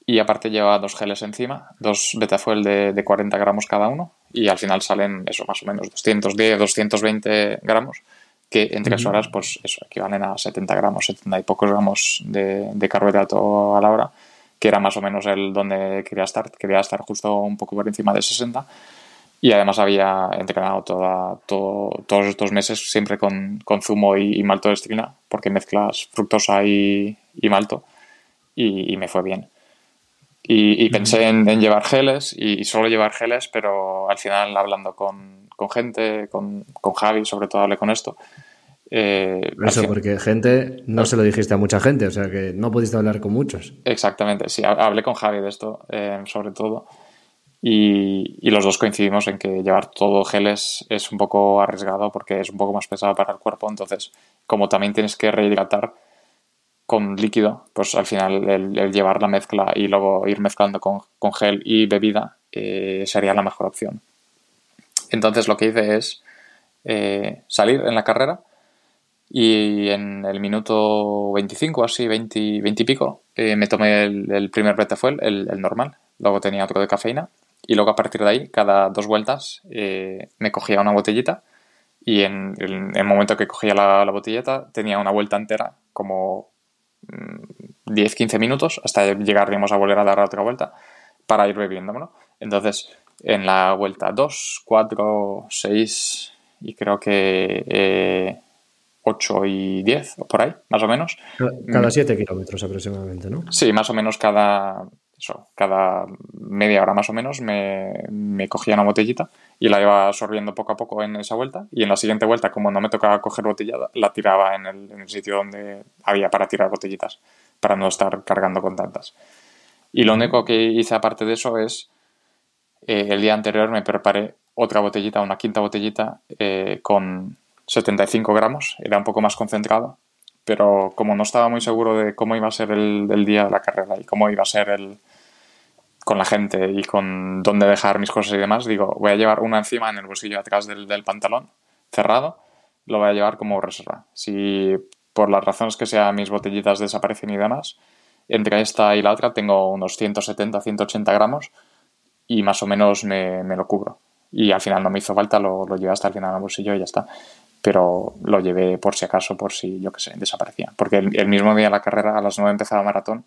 y aparte lleva dos geles encima, dos betafuel de, de 40 gramos cada uno y al final salen eso más o menos 210, 220 gramos que en tres horas pues eso equivalen a 70 gramos, 70 y pocos gramos de, de carbohidrato a la hora que era más o menos el donde quería estar, quería estar justo un poco por encima de 60 y además había entrenado toda, todos estos meses siempre con, con zumo y, malto de estrina porque mezclas fructosa y, y malto y, me fue bien. Y, pensé en, llevar geles y, solo llevar geles, pero al final hablando con, con gente, con, con Javi sobre todo hablé con esto, eh, Eso, porque gente, no se lo dijiste a mucha gente, o sea que no pudiste hablar con muchos. Exactamente, sí, hablé con Javi de esto, eh, sobre todo, y, los dos coincidimos en que llevar todo geles es un poco arriesgado porque es un poco más pesado para el cuerpo, entonces, como también tienes que rehidratar con líquido, pues al final el, llevar la mezcla y luego ir mezclando con, gel y bebida eh, sería la mejor opción. Entonces lo que hice es salir en la carrera y en el minuto 25, así, 20, y pico, me tomé el, primer betafuel, el, normal. Luego tenía otro de cafeína. Y luego a partir de ahí, cada dos vueltas, eh, me cogía una botellita. Y en, el momento que cogía la, botellita, tenía una vuelta entera, como 10-15 mm, minutos, hasta llegar, a volver a dar otra vuelta, para ir bebiéndomelo. Entonces, en la vuelta 2, 4, 6 y creo que... Eh, 8 y 10, o por ahí, más o menos. Cada 7 mm. kilómetros aproximadamente, ¿no? Sí, más o menos cada, eso, cada media hora más o menos me, me, cogía una botellita y la iba absorbiendo poco a poco en esa vuelta y en la siguiente vuelta, como no me tocaba coger botellada, la tiraba en el, en el sitio donde había para tirar botellitas, para no estar cargando con tantas. Y lo único que hice aparte de eso es eh, el día anterior me preparé otra botellita, una quinta botellita eh, con 75 gramos, era un poco más concentrado, pero como no estaba muy seguro de cómo iba a ser el, día de la carrera y cómo iba a ser el con la gente y con dónde dejar mis cosas y demás, digo, voy a llevar una encima en el bolsillo atrás del, del pantalón, cerrado, lo voy a llevar como reserva. Si por las razones que sea mis botellitas desaparecen y demás, entre esta y la otra tengo unos 170, 180 gramos y más o menos me, lo cubro. Y al final no me hizo falta, lo, lo llevé hasta el final del bolsillo y ya está. Pero lo llevé por si acaso, por si, yo qué sé, desaparecía. Porque el, mismo día de la carrera, a las 9 empezaba maratón,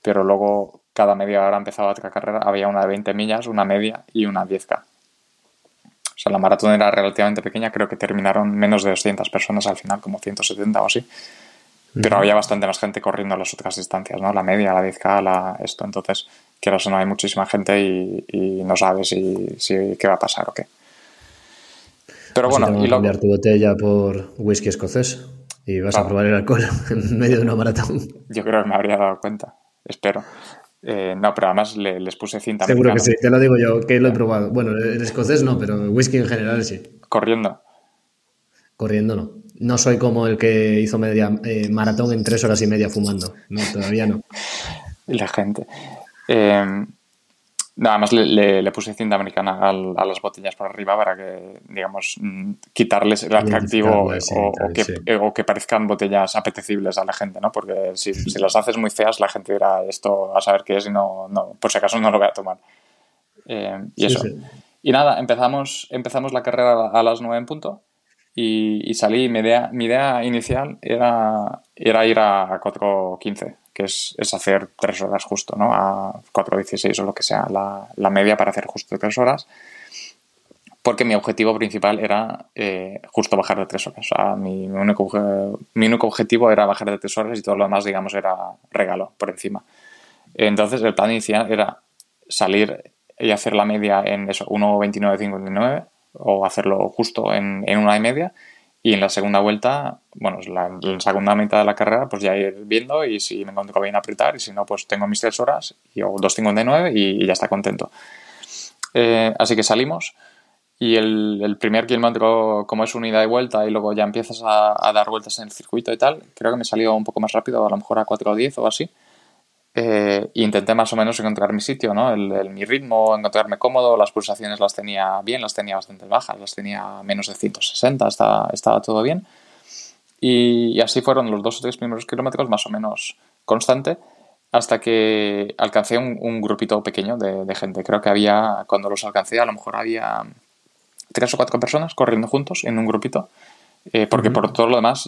pero luego cada media hora empezaba otra carrera. Había una de 20 millas, una media y una 10K. O sea, la maratón era relativamente pequeña, creo que terminaron menos de 200 personas al final, como 170 o así. Pero había bastante más gente corriendo las otras distancias, ¿no? La media, la 10K, la esto. Entonces, quiero o no, hay muchísima gente y, no sabes si, qué va a pasar o qué. Pero bueno, y luego... cambiar tu botella por whisky escocés y vas a probar el alcohol en medio de una maratón. Yo creo que me habría dado cuenta, espero. Eh, no, pero además les puse cinta. Seguro que sí, te lo digo yo, que lo he probado. Bueno, el escocés no, pero el whisky en general sí. Corriendo. Corriendo no. No soy como el que hizo media eh, maratón en tres horas y media fumando. No, todavía no. La gente. Eh, nada más le, puse cinta americana a las botellas por arriba para que, digamos, mm, quitarles el atractivo o, que, parezcan botellas apetecibles a la gente, ¿no? Porque si, las haces muy feas, la gente dirá esto a saber qué es y no, no por si acaso no lo voy a tomar. Eh, y eso. Y nada, empezamos, empezamos la carrera a las 9 en punto y, salí. Mi idea, mi idea inicial era, era ir a 4.15 que es, hacer tres horas justo, ¿no? A 4.16 o lo que sea, la, media para hacer justo tres horas. Porque mi objetivo principal era eh, justo bajar de tres horas. O sea, mi, único, mi único objetivo era bajar de tres horas y todo lo demás, digamos, era regalo por encima. Entonces, el plan inicial era salir y hacer la media en eso, 1.29.59 o hacerlo justo en, en una y media y en la segunda vuelta, bueno, la, la, segunda mitad de la carrera, pues ya ir viendo y si me encuentro bien apretar y si no, pues tengo mis tres horas y, o 2.59 y, y ya está contento. Eh, así que salimos y el, el, primer kilómetro, como es unidad y vuelta y luego ya empiezas a, a, dar vueltas en el circuito y tal, creo que me salió un poco más rápido, a lo mejor a 4.10 o así. Eh, intenté más o menos encontrar mi sitio, ¿no? El, mi ritmo, encontrarme cómodo, las pulsaciones las tenía bien, las tenía bastante bajas, las tenía menos de 160, estaba, estaba todo bien. Y, así fueron los dos o tres primeros kilómetros más o menos constante hasta que alcancé un, grupito pequeño de, gente. Creo que había, cuando los alcancé, a lo mejor había tres o cuatro personas corriendo juntos en un grupito, eh, porque por todo lo demás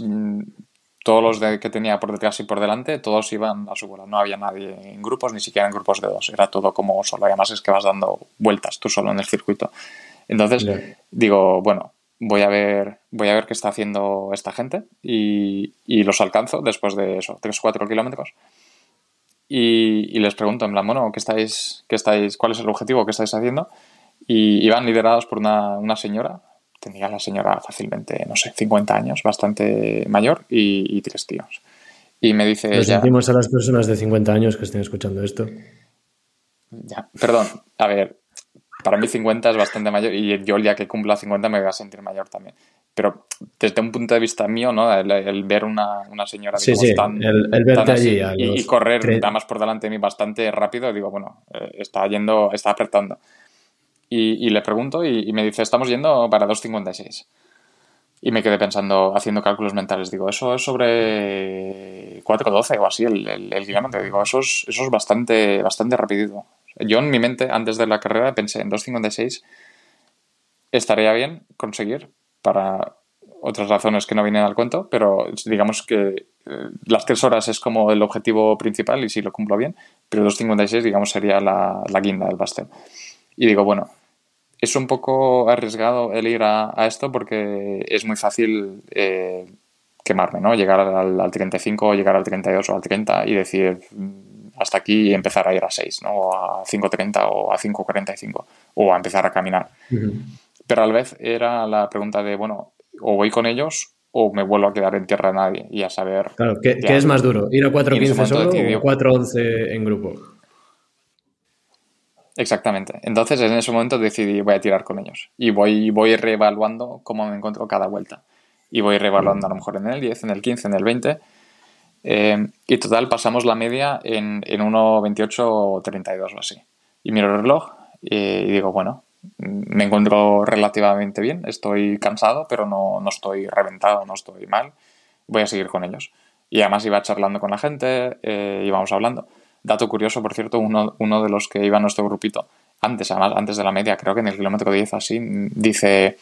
todos los de, que tenía por detrás y por delante, todos iban a su bola. No había nadie en grupos, ni siquiera en grupos de dos. Era todo como solo. además es que vas dando vueltas tú solo en el circuito. Entonces, digo, bueno, voy a ver, voy a ver qué está haciendo esta gente y, los alcanzo después de eso, 3 o 4 kilómetros. Y, les pregunto en plan, bueno, ¿qué estáis, qué estáis, ¿cuál es el objetivo que estáis haciendo? Y iban liderados por una, una señora, tenía la señora fácilmente, no sé, 50 años, bastante mayor y, tres tíos. Y me dice... Lo sentimos a las personas de 50 años que estén escuchando esto. Ya, perdón, a ver, para mí 50 es bastante mayor y yo el día que cumpla 50 me voy a sentir mayor también. Pero desde un punto de vista mío, ¿no? El, ver una, una señora sí, sí, tan, el, verte allí y, correr nada más por delante de mí bastante rápido, digo, bueno, eh, está yendo, está apretando. Y, le pregunto y, me dice, estamos yendo para 2.56. Y me quedé pensando, haciendo cálculos mentales, digo, eso es sobre 4.12 o así el, el, kilómetro. Digo, eso es, eso es bastante, bastante rapidito. Yo en mi mente, antes de la carrera, pensé en 2.56 estaría bien conseguir para otras razones que no vienen al cuento, pero digamos que eh, las tres horas es como el objetivo principal y si lo cumplo bien, pero 2.56 digamos sería la, la guinda del pastel. Y digo, bueno, es un poco arriesgado el ir a, esto porque es muy fácil eh, quemarme, ¿no? Llegar al, 35, llegar al 32 o al 30 y decir mm, hasta aquí y empezar a ir a 6, ¿no? O a 5.30 o a 5.45 o a empezar a caminar. Pero a la vez era la pregunta de, bueno, o voy con ellos o me vuelvo a quedar en tierra de nadie y a saber... Claro, ¿qué, es más duro? ¿Ir a 4.15 solo o 4.11 en grupo? Exactamente. Entonces en ese momento decidí voy a tirar con ellos y voy, voy reevaluando cómo me encuentro cada vuelta. Y voy reevaluando a lo mejor en el 10, en el 15, en el 20. Eh, y total pasamos la media en, en 1.28.32 o así. Y miro el reloj eh, y digo, bueno, me encuentro relativamente bien, estoy cansado, pero no, no estoy reventado, no estoy mal. Voy a seguir con ellos. Y además iba charlando con la gente, eh, íbamos hablando. Dato curioso, por cierto, uno, uno de los que iba a nuestro grupito, antes, además, antes de la media, creo que en el kilómetro 10 así, dice,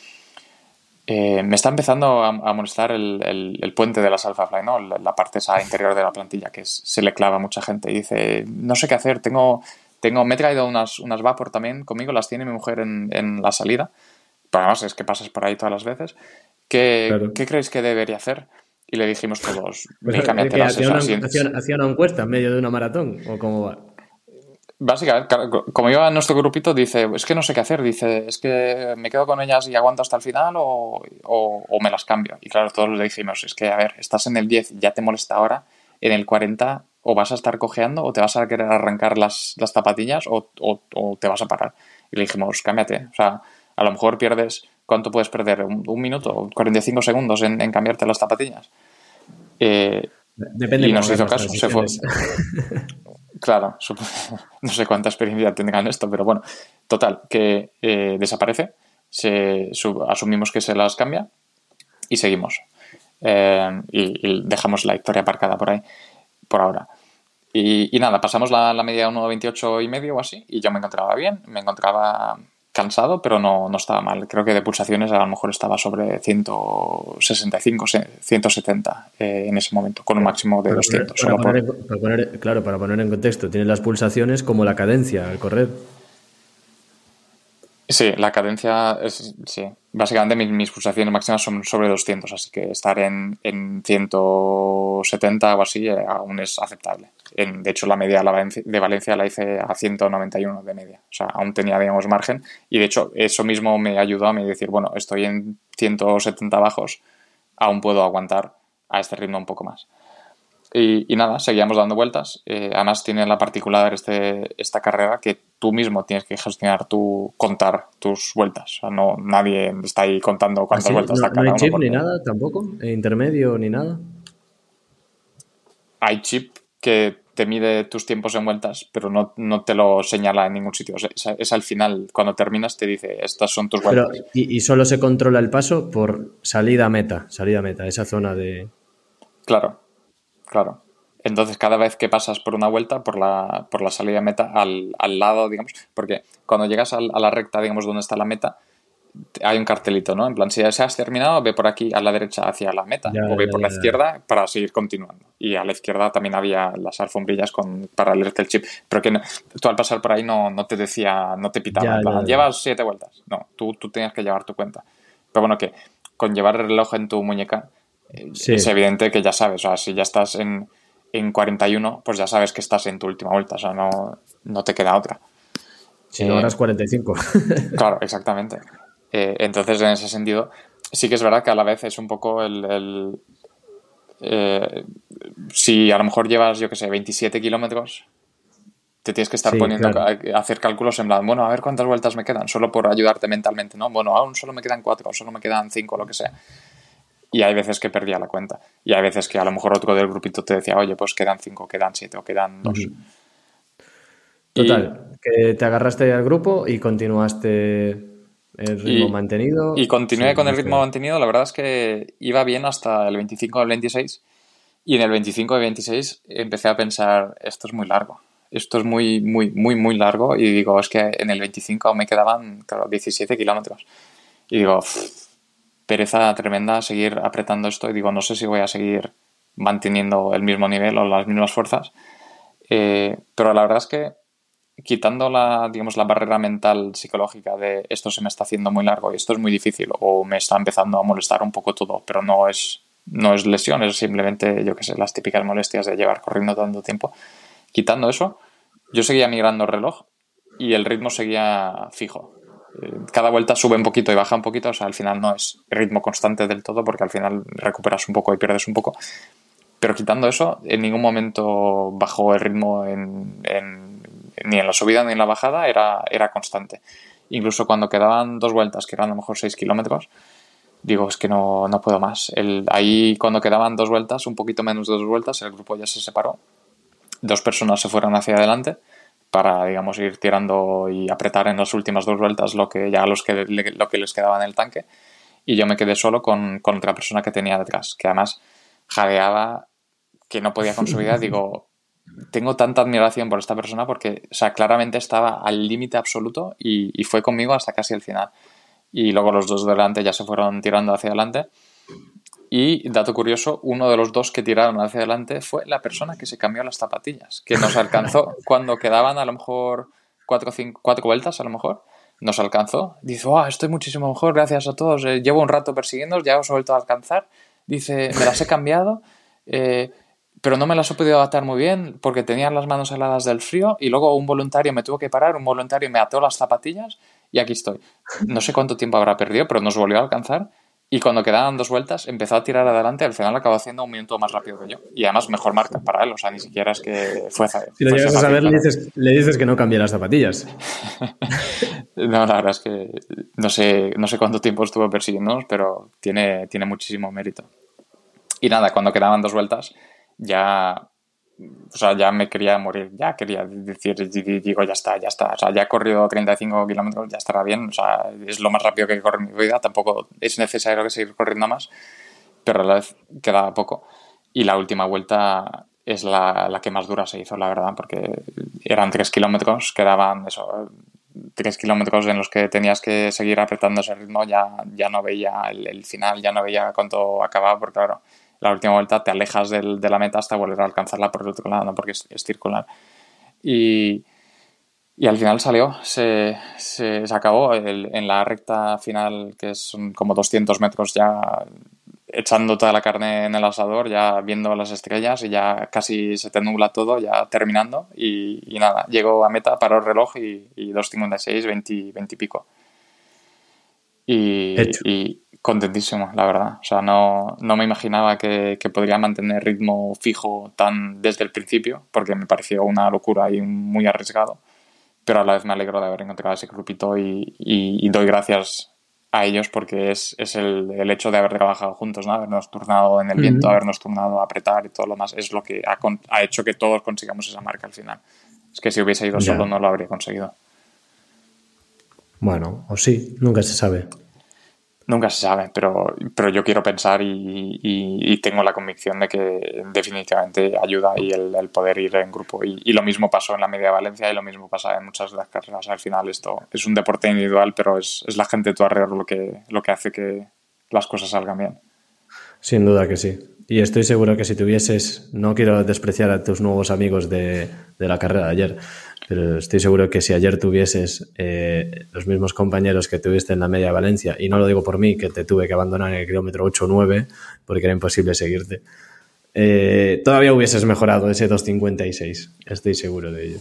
eh, me está empezando a, molestar el, el, puente de las Alphafly, ¿no? La, parte esa interior de la plantilla que se le clava a mucha gente. Y dice, no sé qué hacer, tengo, tengo, me he traído unas, unas Vapor también conmigo, las tiene mi mujer en, en la salida. Pero además es que pasas por ahí todas las veces. ¿Qué, ¿qué creéis que debería hacer? Y le dijimos todos, hacía, una, encuesta en medio de una maratón? ¿O cómo va? Básicamente, como iba nuestro grupito, dice, es que no sé qué hacer, dice, es que me quedo con ellas y aguanto hasta el final o, o, me las cambio. Y claro, todos le dijimos, es que, a ver, estás en el 10, ya te molesta ahora, en el 40 o vas a estar cojeando o te vas a querer arrancar las, las zapatillas o, o, te vas a parar. Y le dijimos, cámbiate, o sea, a lo mejor pierdes ¿Cuánto puedes perder? ¿Un, un minuto? ¿45 segundos en, en, cambiarte las zapatillas? Eh, Depende y nos hizo caso, se fue. claro, no sé cuánta experiencia tendrán esto, pero bueno, total, que eh, desaparece, se, asumimos que se las cambia y seguimos. Eh, y, dejamos la historia aparcada por ahí, por ahora. Y, y nada, pasamos la, la media 1.28 y medio o así, y yo me encontraba bien, me encontraba cansado, pero no, no, estaba mal. Creo que de pulsaciones a lo mejor estaba sobre 165, 170 eh, en ese momento, con un máximo de 200. claro, para poner en contexto, tienes las pulsaciones como la cadencia al correr. Sí, la cadencia es, sí. Básicamente mis, pulsaciones máximas son sobre 200, así que estar en, en 170 o así eh, aún es aceptable. En, de hecho, la media de Valencia la hice a 191 de media. O sea, aún tenía, digamos, margen. Y de hecho, eso mismo me ayudó a mí decir, bueno, estoy en 170 bajos, aún puedo aguantar a este ritmo un poco más. Y, nada, seguíamos dando vueltas. Eh, además tiene la particularidad este, esta carrera que tú mismo tienes que gestionar, tú contar tus vueltas. O sea, no, nadie está ahí contando cuántas ¿Ah, vueltas no, ¿No hay chip ni nada tampoco? ¿Intermedio ni nada? Hay chip que te mide tus tiempos en vueltas, pero no, no te lo señala en ningún sitio. es, al final, cuando terminas, te dice, estas son tus vueltas. y, y, solo se controla el paso por salida meta, salida meta, esa zona de... Claro, Claro. Entonces, cada vez que pasas por una vuelta, por la, por la salida de meta, al, al lado, digamos, porque cuando llegas a la recta, digamos, donde está la meta, hay un cartelito, ¿no? En plan, si ya se has terminado, ve por aquí a la derecha hacia la meta, o ve por la izquierda para seguir continuando. Y a la izquierda también había las alfombrillas con, para leerte el chip. Pero que tú al pasar por ahí no, no te decía, no te pitaba, llevas siete vueltas. No, tú, tú tenías que llevar tu cuenta. Pero bueno, que con llevar el reloj en tu muñeca es evidente que ya sabes, o sea, si ya estás en, en 41, pues ya sabes que estás en tu última vuelta, o sea, no, no te queda otra. Si no, eras 45. claro, exactamente. Eh, entonces, en ese sentido, sí que es verdad que a la vez es un poco el... Eh, si a lo mejor llevas, yo que sé, 27 kilómetros, te tienes que estar poniendo a, hacer cálculos en plan, bueno, a ver cuántas vueltas me quedan, solo por ayudarte mentalmente, ¿no? Bueno, aún solo me quedan cuatro, solo me quedan cinco, lo que sea y hay veces que perdía la cuenta. Y hay veces que a lo mejor otro del grupito te decía, oye, pues quedan cinco, quedan siete o quedan dos. Total, que te agarraste al grupo y continuaste el ritmo mantenido. Y continué con el ritmo mantenido, la verdad es que iba bien hasta el 25 al 26 y en el 25 al 26 empecé a pensar, esto es muy largo. Esto es muy, muy, muy, muy largo y digo, es que en el 25 me quedaban, claro, 17 kilómetros. Y digo, pereza tremenda seguir apretando esto y digo, no sé si voy a seguir manteniendo el mismo nivel o las mismas fuerzas. Eh, pero la verdad es que quitando la, digamos, la barrera mental psicológica de esto se me está haciendo muy largo y esto es muy difícil o me está empezando a molestar un poco todo, pero no es, no es lesión, es simplemente, yo que sé, las típicas molestias de llevar corriendo tanto tiempo. Quitando eso, yo seguía migrando el reloj y el ritmo seguía fijo cada vuelta sube un poquito y baja un poquito, o sea, al final no es ritmo constante del todo porque al final recuperas un poco y pierdes un poco. Pero quitando eso, en ningún momento bajó el ritmo ni en la subida ni en la bajada era, era constante. Incluso cuando quedaban dos vueltas, que eran a lo mejor 6 kilómetros, digo, es que no, no puedo más. El, ahí cuando quedaban dos vueltas, un poquito menos de dos vueltas, el grupo ya se separó. Dos personas se fueron hacia adelante para, digamos, ir tirando y apretar en las últimas dos vueltas lo que ya los que, lo que les quedaba en el tanque. Y yo me quedé solo con, con otra persona que tenía detrás, que además jadeaba, que no podía con su vida. Digo, tengo tanta admiración por esta persona porque, o sea, claramente estaba al límite absoluto y, fue conmigo hasta casi el final. Y luego los dos delante ya se fueron tirando hacia adelante. Y, dato curioso, uno de los dos que tiraron hacia adelante fue la persona que se cambió las zapatillas, que nos alcanzó cuando quedaban a lo mejor cuatro, cinco, cuatro vueltas, a lo mejor, nos alcanzó. Dice, oh, estoy muchísimo mejor, gracias a todos. Eh, llevo un rato persiguiendo, ya os he vuelto a alcanzar. Dice, me las he cambiado. Eh, pero no me las he podido adaptar muy bien porque tenía las manos heladas del frío y luego un voluntario me tuvo que parar, un voluntario me ató las zapatillas y aquí estoy. No sé cuánto tiempo habrá perdido, pero nos volvió a alcanzar y cuando quedaban dos vueltas empezó a tirar adelante al final acabó haciendo un minuto más rápido que yo. Y además mejor marca para él, o sea, ni siquiera es que fue... Si lo llegas a saber, le dices, le dices, que no cambie las zapatillas. no, la verdad es que no sé, no sé cuánto tiempo estuvo persiguiéndonos, pero tiene, tiene muchísimo mérito. Y nada, cuando quedaban dos vueltas ya, o sea, ya me quería morir, ya quería decir, digo, ya está, ya está, o sea, ya he corrido 35 kilómetros, ya estará bien, o sea, es lo más rápido que he corrido en mi vida, tampoco es necesario que seguir corriendo más, pero a la vez queda poco. Y la última vuelta es la, la que más dura se hizo, la verdad, porque eran 3 kilómetros, quedaban eso, 3 kilómetros en los que tenías que seguir apretando ese ritmo, ya, ya no veía el, el final, ya no veía cuánto acababa, porque claro, la última vuelta te alejas del, de la meta hasta volver a alcanzarla por el otro lado, ¿no? porque es, circular. Y, y, al final salió, se, se, acabó en la recta final, que son como 200 metros ya echando toda la carne en el asador, ya viendo las estrellas y ya casi se te nubla todo, ya terminando. Y, y nada, llego a meta, paró el reloj y, y 2.56, 20, 20 y pico. Y, y, contentísimo, la verdad. O sea, no, no me imaginaba que, que, podría mantener ritmo fijo tan desde el principio, porque me pareció una locura y muy arriesgado. Pero a la vez me alegro de haber encontrado ese grupito y, y, doy gracias a ellos porque es, es el, el, hecho de haber trabajado juntos, ¿no? habernos turnado en el viento, habernos turnado a apretar y todo lo demás, es lo que ha, ha, hecho que todos consigamos esa marca al final. Es que si hubiese ido solo no lo habría conseguido. Bueno, o sí, nunca se sabe. Nunca se sabe, pero, pero yo quiero pensar y, y, tengo la convicción de que definitivamente ayuda y el, poder ir en grupo. Y, y, lo mismo pasó en la Media Valencia y lo mismo pasa en muchas de las carreras. Al final esto es un deporte individual, pero es, es la gente de tu alrededor lo que, lo que hace que las cosas salgan bien. Sin duda que sí. Y estoy seguro que si tuvieses, no quiero despreciar a tus nuevos amigos de, de la carrera de ayer, pero estoy seguro que si ayer tuvieses eh, los mismos compañeros que tuviste en la media Valencia, y no lo digo por mí, que te tuve que abandonar en el kilómetro 8 o 9 porque era imposible seguirte, eh, todavía hubieses mejorado ese 2.56. Estoy seguro de ello.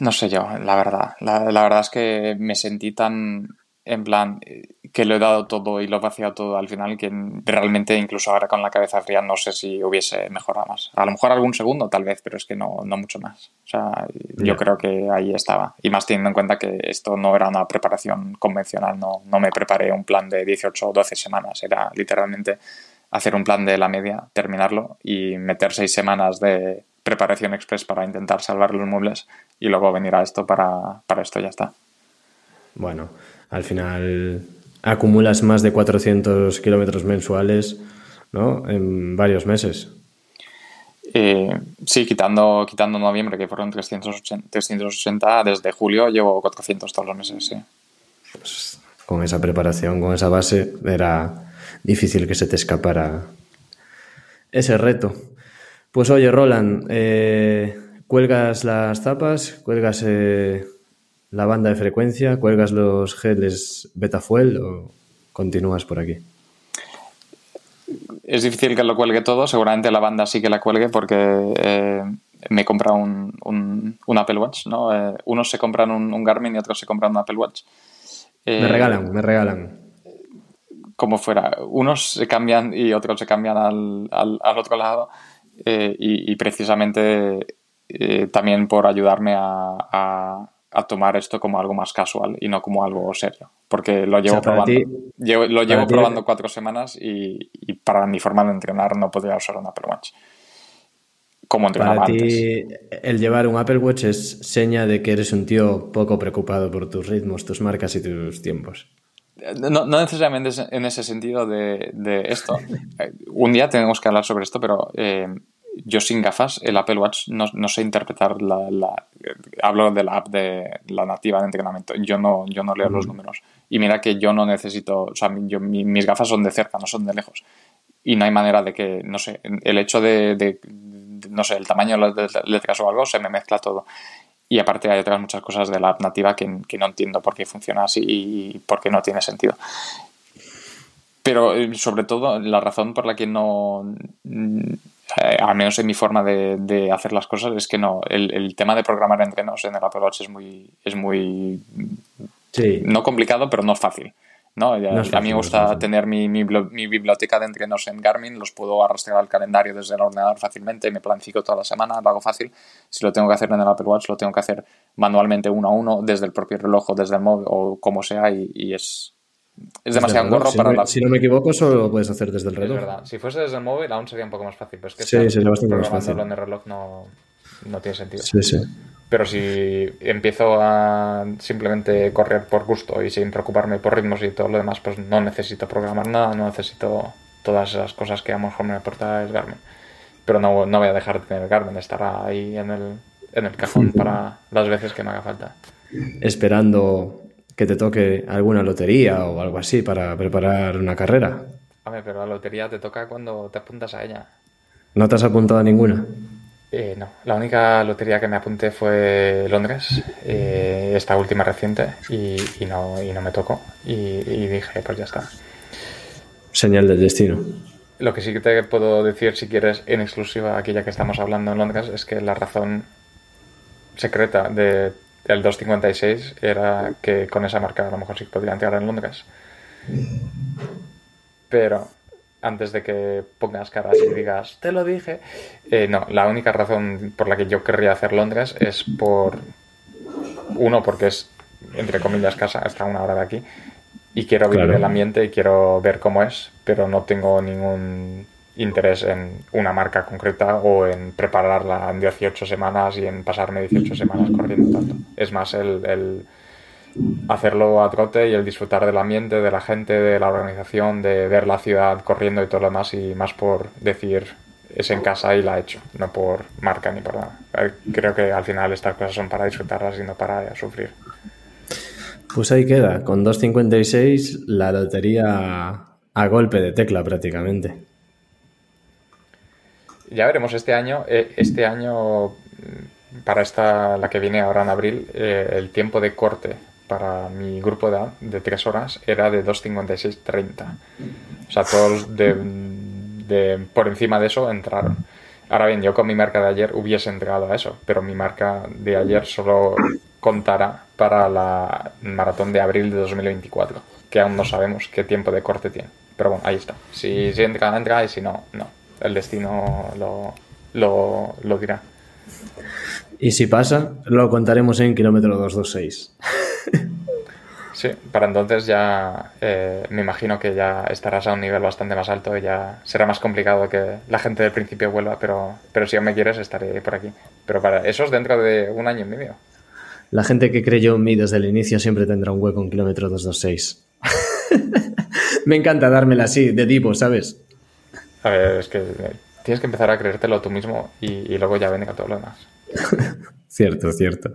No sé yo, la verdad. La verdad es que me sentí tan en plan eh, que lo he dado todo y lo he vaciado todo al final que realmente incluso ahora con la cabeza fría no sé si hubiese mejorado más. A lo mejor algún segundo tal vez, pero es que no, no mucho más. O sea, yo creo que ahí estaba. Y más teniendo en cuenta que esto no era una preparación convencional, no, no me preparé un plan de 18 o 12 semanas, era literalmente hacer un plan de la media, terminarlo y meter seis semanas de preparación express para intentar salvar los muebles y luego venir a esto para, para esto ya está. Bueno, al final acumulas más de 400 kilómetros mensuales ¿no? en varios meses. Eh, sí, quitando, quitando noviembre, que fueron 380, 380, desde julio llevo 400 todos los meses, sí. Pues con esa preparación, con esa base, era difícil que se te escapara ese reto. Pues oye, Roland, eh, cuelgas las zapas, cuelgas eh, la banda de frecuencia, cuelgas los geles Betafuel o continúas por aquí? Es difícil que lo cuelgue todo, seguramente la banda sí que la cuelgue porque eh, me he comprado un, un, Apple Watch, ¿no? Eh, unos se compran un, Garmin y otros se compran un Apple Watch. me eh, regalan, me regalan. Como fuera, unos se cambian y otros se cambian al, al, al otro lado y, y precisamente también por ayudarme a, tomar esto como algo más casual y no como algo serio. Porque lo llevo probando. lo llevo probando cuatro semanas y, para mi forma de entrenar no podría usar un Apple Watch. Como entrenaba para ti, el llevar un Apple Watch es seña de que eres un tío poco preocupado por tus ritmos, tus marcas y tus tiempos. No, necesariamente en ese sentido de, esto. Eh, un día tenemos que hablar sobre esto, pero eh, yo sin gafas, el Apple Watch no, sé interpretar la, Hablo de la app de la nativa de entrenamiento. Yo no, yo no leo los números. Y mira que yo no necesito. O sea, yo, mis gafas son de cerca, no son de lejos. Y no hay manera de que, no sé, el hecho de, no sé, el tamaño de las letras o algo, se me mezcla todo. Y aparte hay otras muchas cosas de la app nativa que, no entiendo por qué funciona así y por qué no tiene sentido. Pero eh, sobre todo la razón por la que no, eh, al menos en mi forma de, hacer las cosas, es que no, el, tema de programar entrenos en el Apple Watch es muy, es muy, no complicado, pero no fácil. ¿no? a mí me gusta tener mi, mi, biblioteca de entrenos en Garmin, los puedo arrastrar al calendario desde el ordenador fácilmente, me planifico toda la semana, lo hago fácil. Si lo tengo que hacer en el Apple Watch, lo tengo que hacer manualmente uno a uno, desde el propio reloj o desde el móvil o como sea, y, es, es demasiado gorro si para no, Si no me equivoco, solo lo puedes hacer desde el reloj. Es verdad. Si fuese desde el móvil, aún sería un poco más fácil. Pero es que sí, sería bastante más fácil. en el reloj no, no tiene sentido. Sí, sí. Pero si empiezo a simplemente correr por gusto y sin preocuparme por ritmos y todo lo demás, pues no necesito programar nada, no necesito todas esas cosas que a lo mejor me aporta el Garmin. Pero no, no voy a dejar de tener el Garmin, estará ahí en el, en el cajón para las veces que me haga falta. Esperando que te toque alguna lotería o algo así para preparar una carrera. Ver, pero la lotería te toca cuando te apuntas a ella. ¿No te has apuntado a ninguna? Eh, no, la única lotería que me apunté fue Londres, eh, esta última reciente, y, no, y no me tocó. Y, dije, pues ya está. Señal del destino. Lo que sí que te puedo decir, si quieres, en exclusiva, aquí ya que estamos hablando en Londres, es que la razón secreta de, del 256 era que con esa marca a lo mejor sí podría entrar en Londres. Pero antes de que pongas caras y digas, te lo dije. Eh, no, la única razón por la que yo querría hacer Londres es por. Uno, porque es, entre comillas, casa, está a una hora de aquí. Y quiero vivir el ambiente y quiero ver cómo es, pero no tengo ningún interés en una marca concreta o en prepararla en 18 semanas y en pasarme 18 semanas corriendo tanto. Es más el hacerlo a trote y el disfrutar del ambiente, de la gente, de la organización, de ver la ciudad corriendo y todo lo demás y más por decir es en casa y la he hecho, no por marca ni por nada. Creo que al final estas cosas son para disfrutarlas y no para sufrir. Pues ahí queda, con 2.56 la lotería a golpe de tecla prácticamente. Ya veremos este año, eh, este año para esta, la que viene ahora en abril, eh, el tiempo de corte para mi grupo de de 3 horas era de 2.56.30. O sea, todos de, por encima de eso entraron. Ahora bien, yo con mi marca de ayer hubiese entrado a eso, pero mi marca de ayer solo contará para la maratón de abril de 2024, que aún no sabemos qué tiempo de corte tiene. Pero bueno, ahí está. Si, si entra, entra y si no, no. El destino lo, lo, lo dirá. Y si pasa, lo contaremos en kilómetro 226. Sí, para entonces ya eh, me imagino que ya estarás a un nivel bastante más alto y ya será más complicado que la gente del principio vuelva, pero, pero si aún me quieres estaré por aquí. Pero para eso es dentro de un año y medio. La gente que creyó en mí desde el inicio siempre tendrá un hueco en kilómetro 226. me encanta dármela así, de tipo, ¿sabes? A ver, es que tienes que empezar a creértelo tú mismo y, y luego ya venga todo lo demás. Cierto, cierto.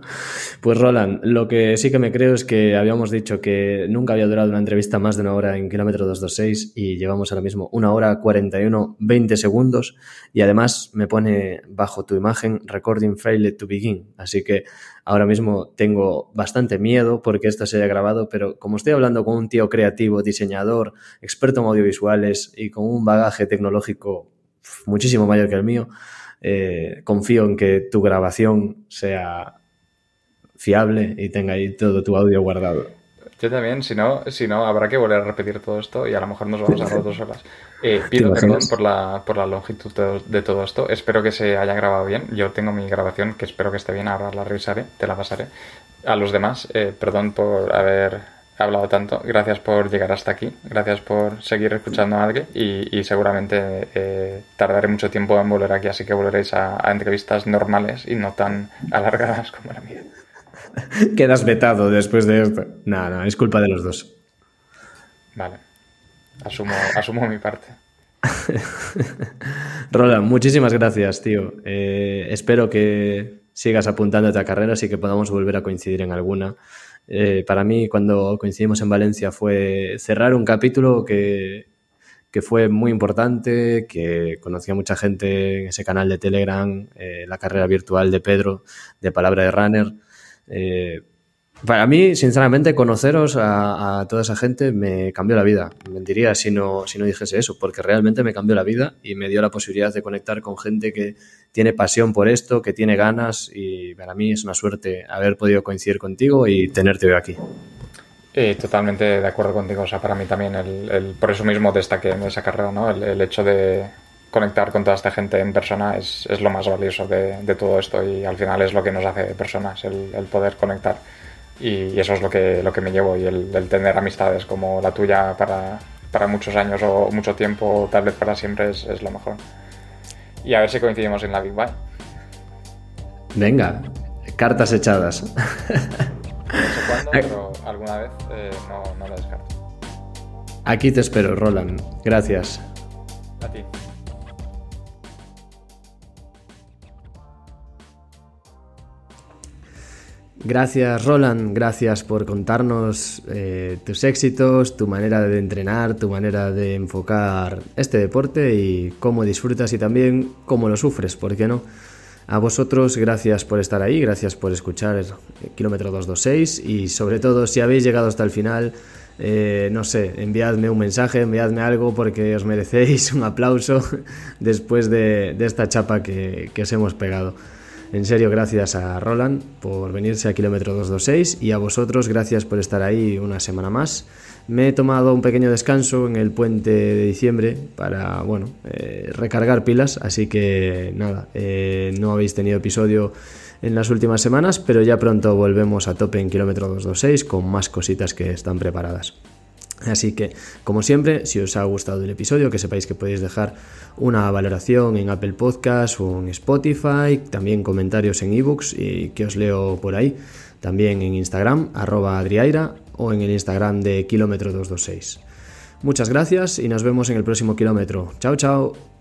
Pues Roland, lo que sí que me creo es que habíamos dicho que nunca había durado una entrevista más de una hora en kilómetro 226 y llevamos ahora mismo una hora 41, 20 segundos y además me pone bajo tu imagen recording failed to begin. Así que ahora mismo tengo bastante miedo porque esto se haya grabado, pero como estoy hablando con un tío creativo, diseñador, experto en audiovisuales y con un bagaje tecnológico muchísimo mayor que el mío, eh, confío en que tu grabación sea fiable y tenga ahí todo tu audio guardado. Yo también, si no, si no, habrá que volver a repetir todo esto y a lo mejor nos vamos a dar dos horas. Eh, pido perdón por la, por la longitud de, todo esto. Espero que se haya grabado bien. Yo tengo mi grabación que espero que esté bien. Ahora la revisaré, te la pasaré. A los demás, eh, perdón por haber hablado tanto. Gracias por llegar hasta aquí. Gracias por seguir escuchando a alguien y, seguramente eh, tardaré mucho tiempo en volver aquí, así que volveréis a, a entrevistas normales y no tan alargadas como la mía. Quedas vetado después de esto. No, no, es culpa de los dos. Vale. Asumo, asumo mi parte. Roland, muchísimas gracias, tío. Eh, espero que sigas apuntándote a carreras y que podamos volver a coincidir en alguna. Eh, para mí, cuando coincidimos en Valencia, fue cerrar un capítulo que, que fue muy importante, que conocía a mucha gente en ese canal de Telegram, eh, la carrera virtual de Pedro, de Palabra de Runner. Eh, para mí, sinceramente, conoceros a, toda esa gente me cambió la vida. Mentiría si no, si no dijese eso, porque realmente me cambió la vida y me dio la posibilidad de conectar con gente que tiene pasión por esto, que tiene ganas y para mí es una suerte haber podido coincidir contigo y tenerte hoy aquí. Eh, totalmente de acuerdo contigo. O sea, para mí también, el, por eso mismo destaqué en esa carrera, ¿no? El, hecho de conectar con toda esta gente en persona es, lo más valioso de, todo esto y al final es lo que nos hace personas, el poder conectar y, eso es lo que, lo que me llevo y el, tener amistades como la tuya para, para, muchos años o mucho tiempo, tal vez para siempre, es, es, lo mejor. Y a ver si coincidimos en la Big Bang. Venga, cartas echadas. No sé cuándo, pero alguna vez eh, no, no la descarto. Aquí te espero, Roland. Gracias. A ti. Gracias Roland, gracias por contarnos eh, tus éxitos, tu manera de entrenar, tu manera de enfocar este deporte y cómo disfrutas y también cómo lo sufres, ¿por qué no? A vosotros, gracias por estar ahí, gracias por escuchar kilómetro 226 y sobre todo si habéis llegado hasta el final, eh, no sé, enviadme un mensaje, enviadme algo porque os merecéis un aplauso después de, esta chapa que os hemos pegado. En serio, gracias a Roland por venirse a Kilómetro 226 y a vosotros, gracias por estar ahí una semana más. Me he tomado un pequeño descanso en el puente de diciembre para, bueno, eh, recargar pilas, así que nada, eh, no habéis tenido episodio en las últimas semanas, pero ya pronto volvemos a tope en Kilómetro 226 con más cositas que están preparadas. Así que, como siempre, si os ha gustado el episodio, que sepáis que podéis dejar una valoración en Apple Podcast o en Spotify, también comentarios en ebooks y que os leo por ahí, también en Instagram, arroba adriaira o en el Instagram de kilómetro 226. Muchas gracias y nos vemos en el próximo kilómetro. Chao, chao.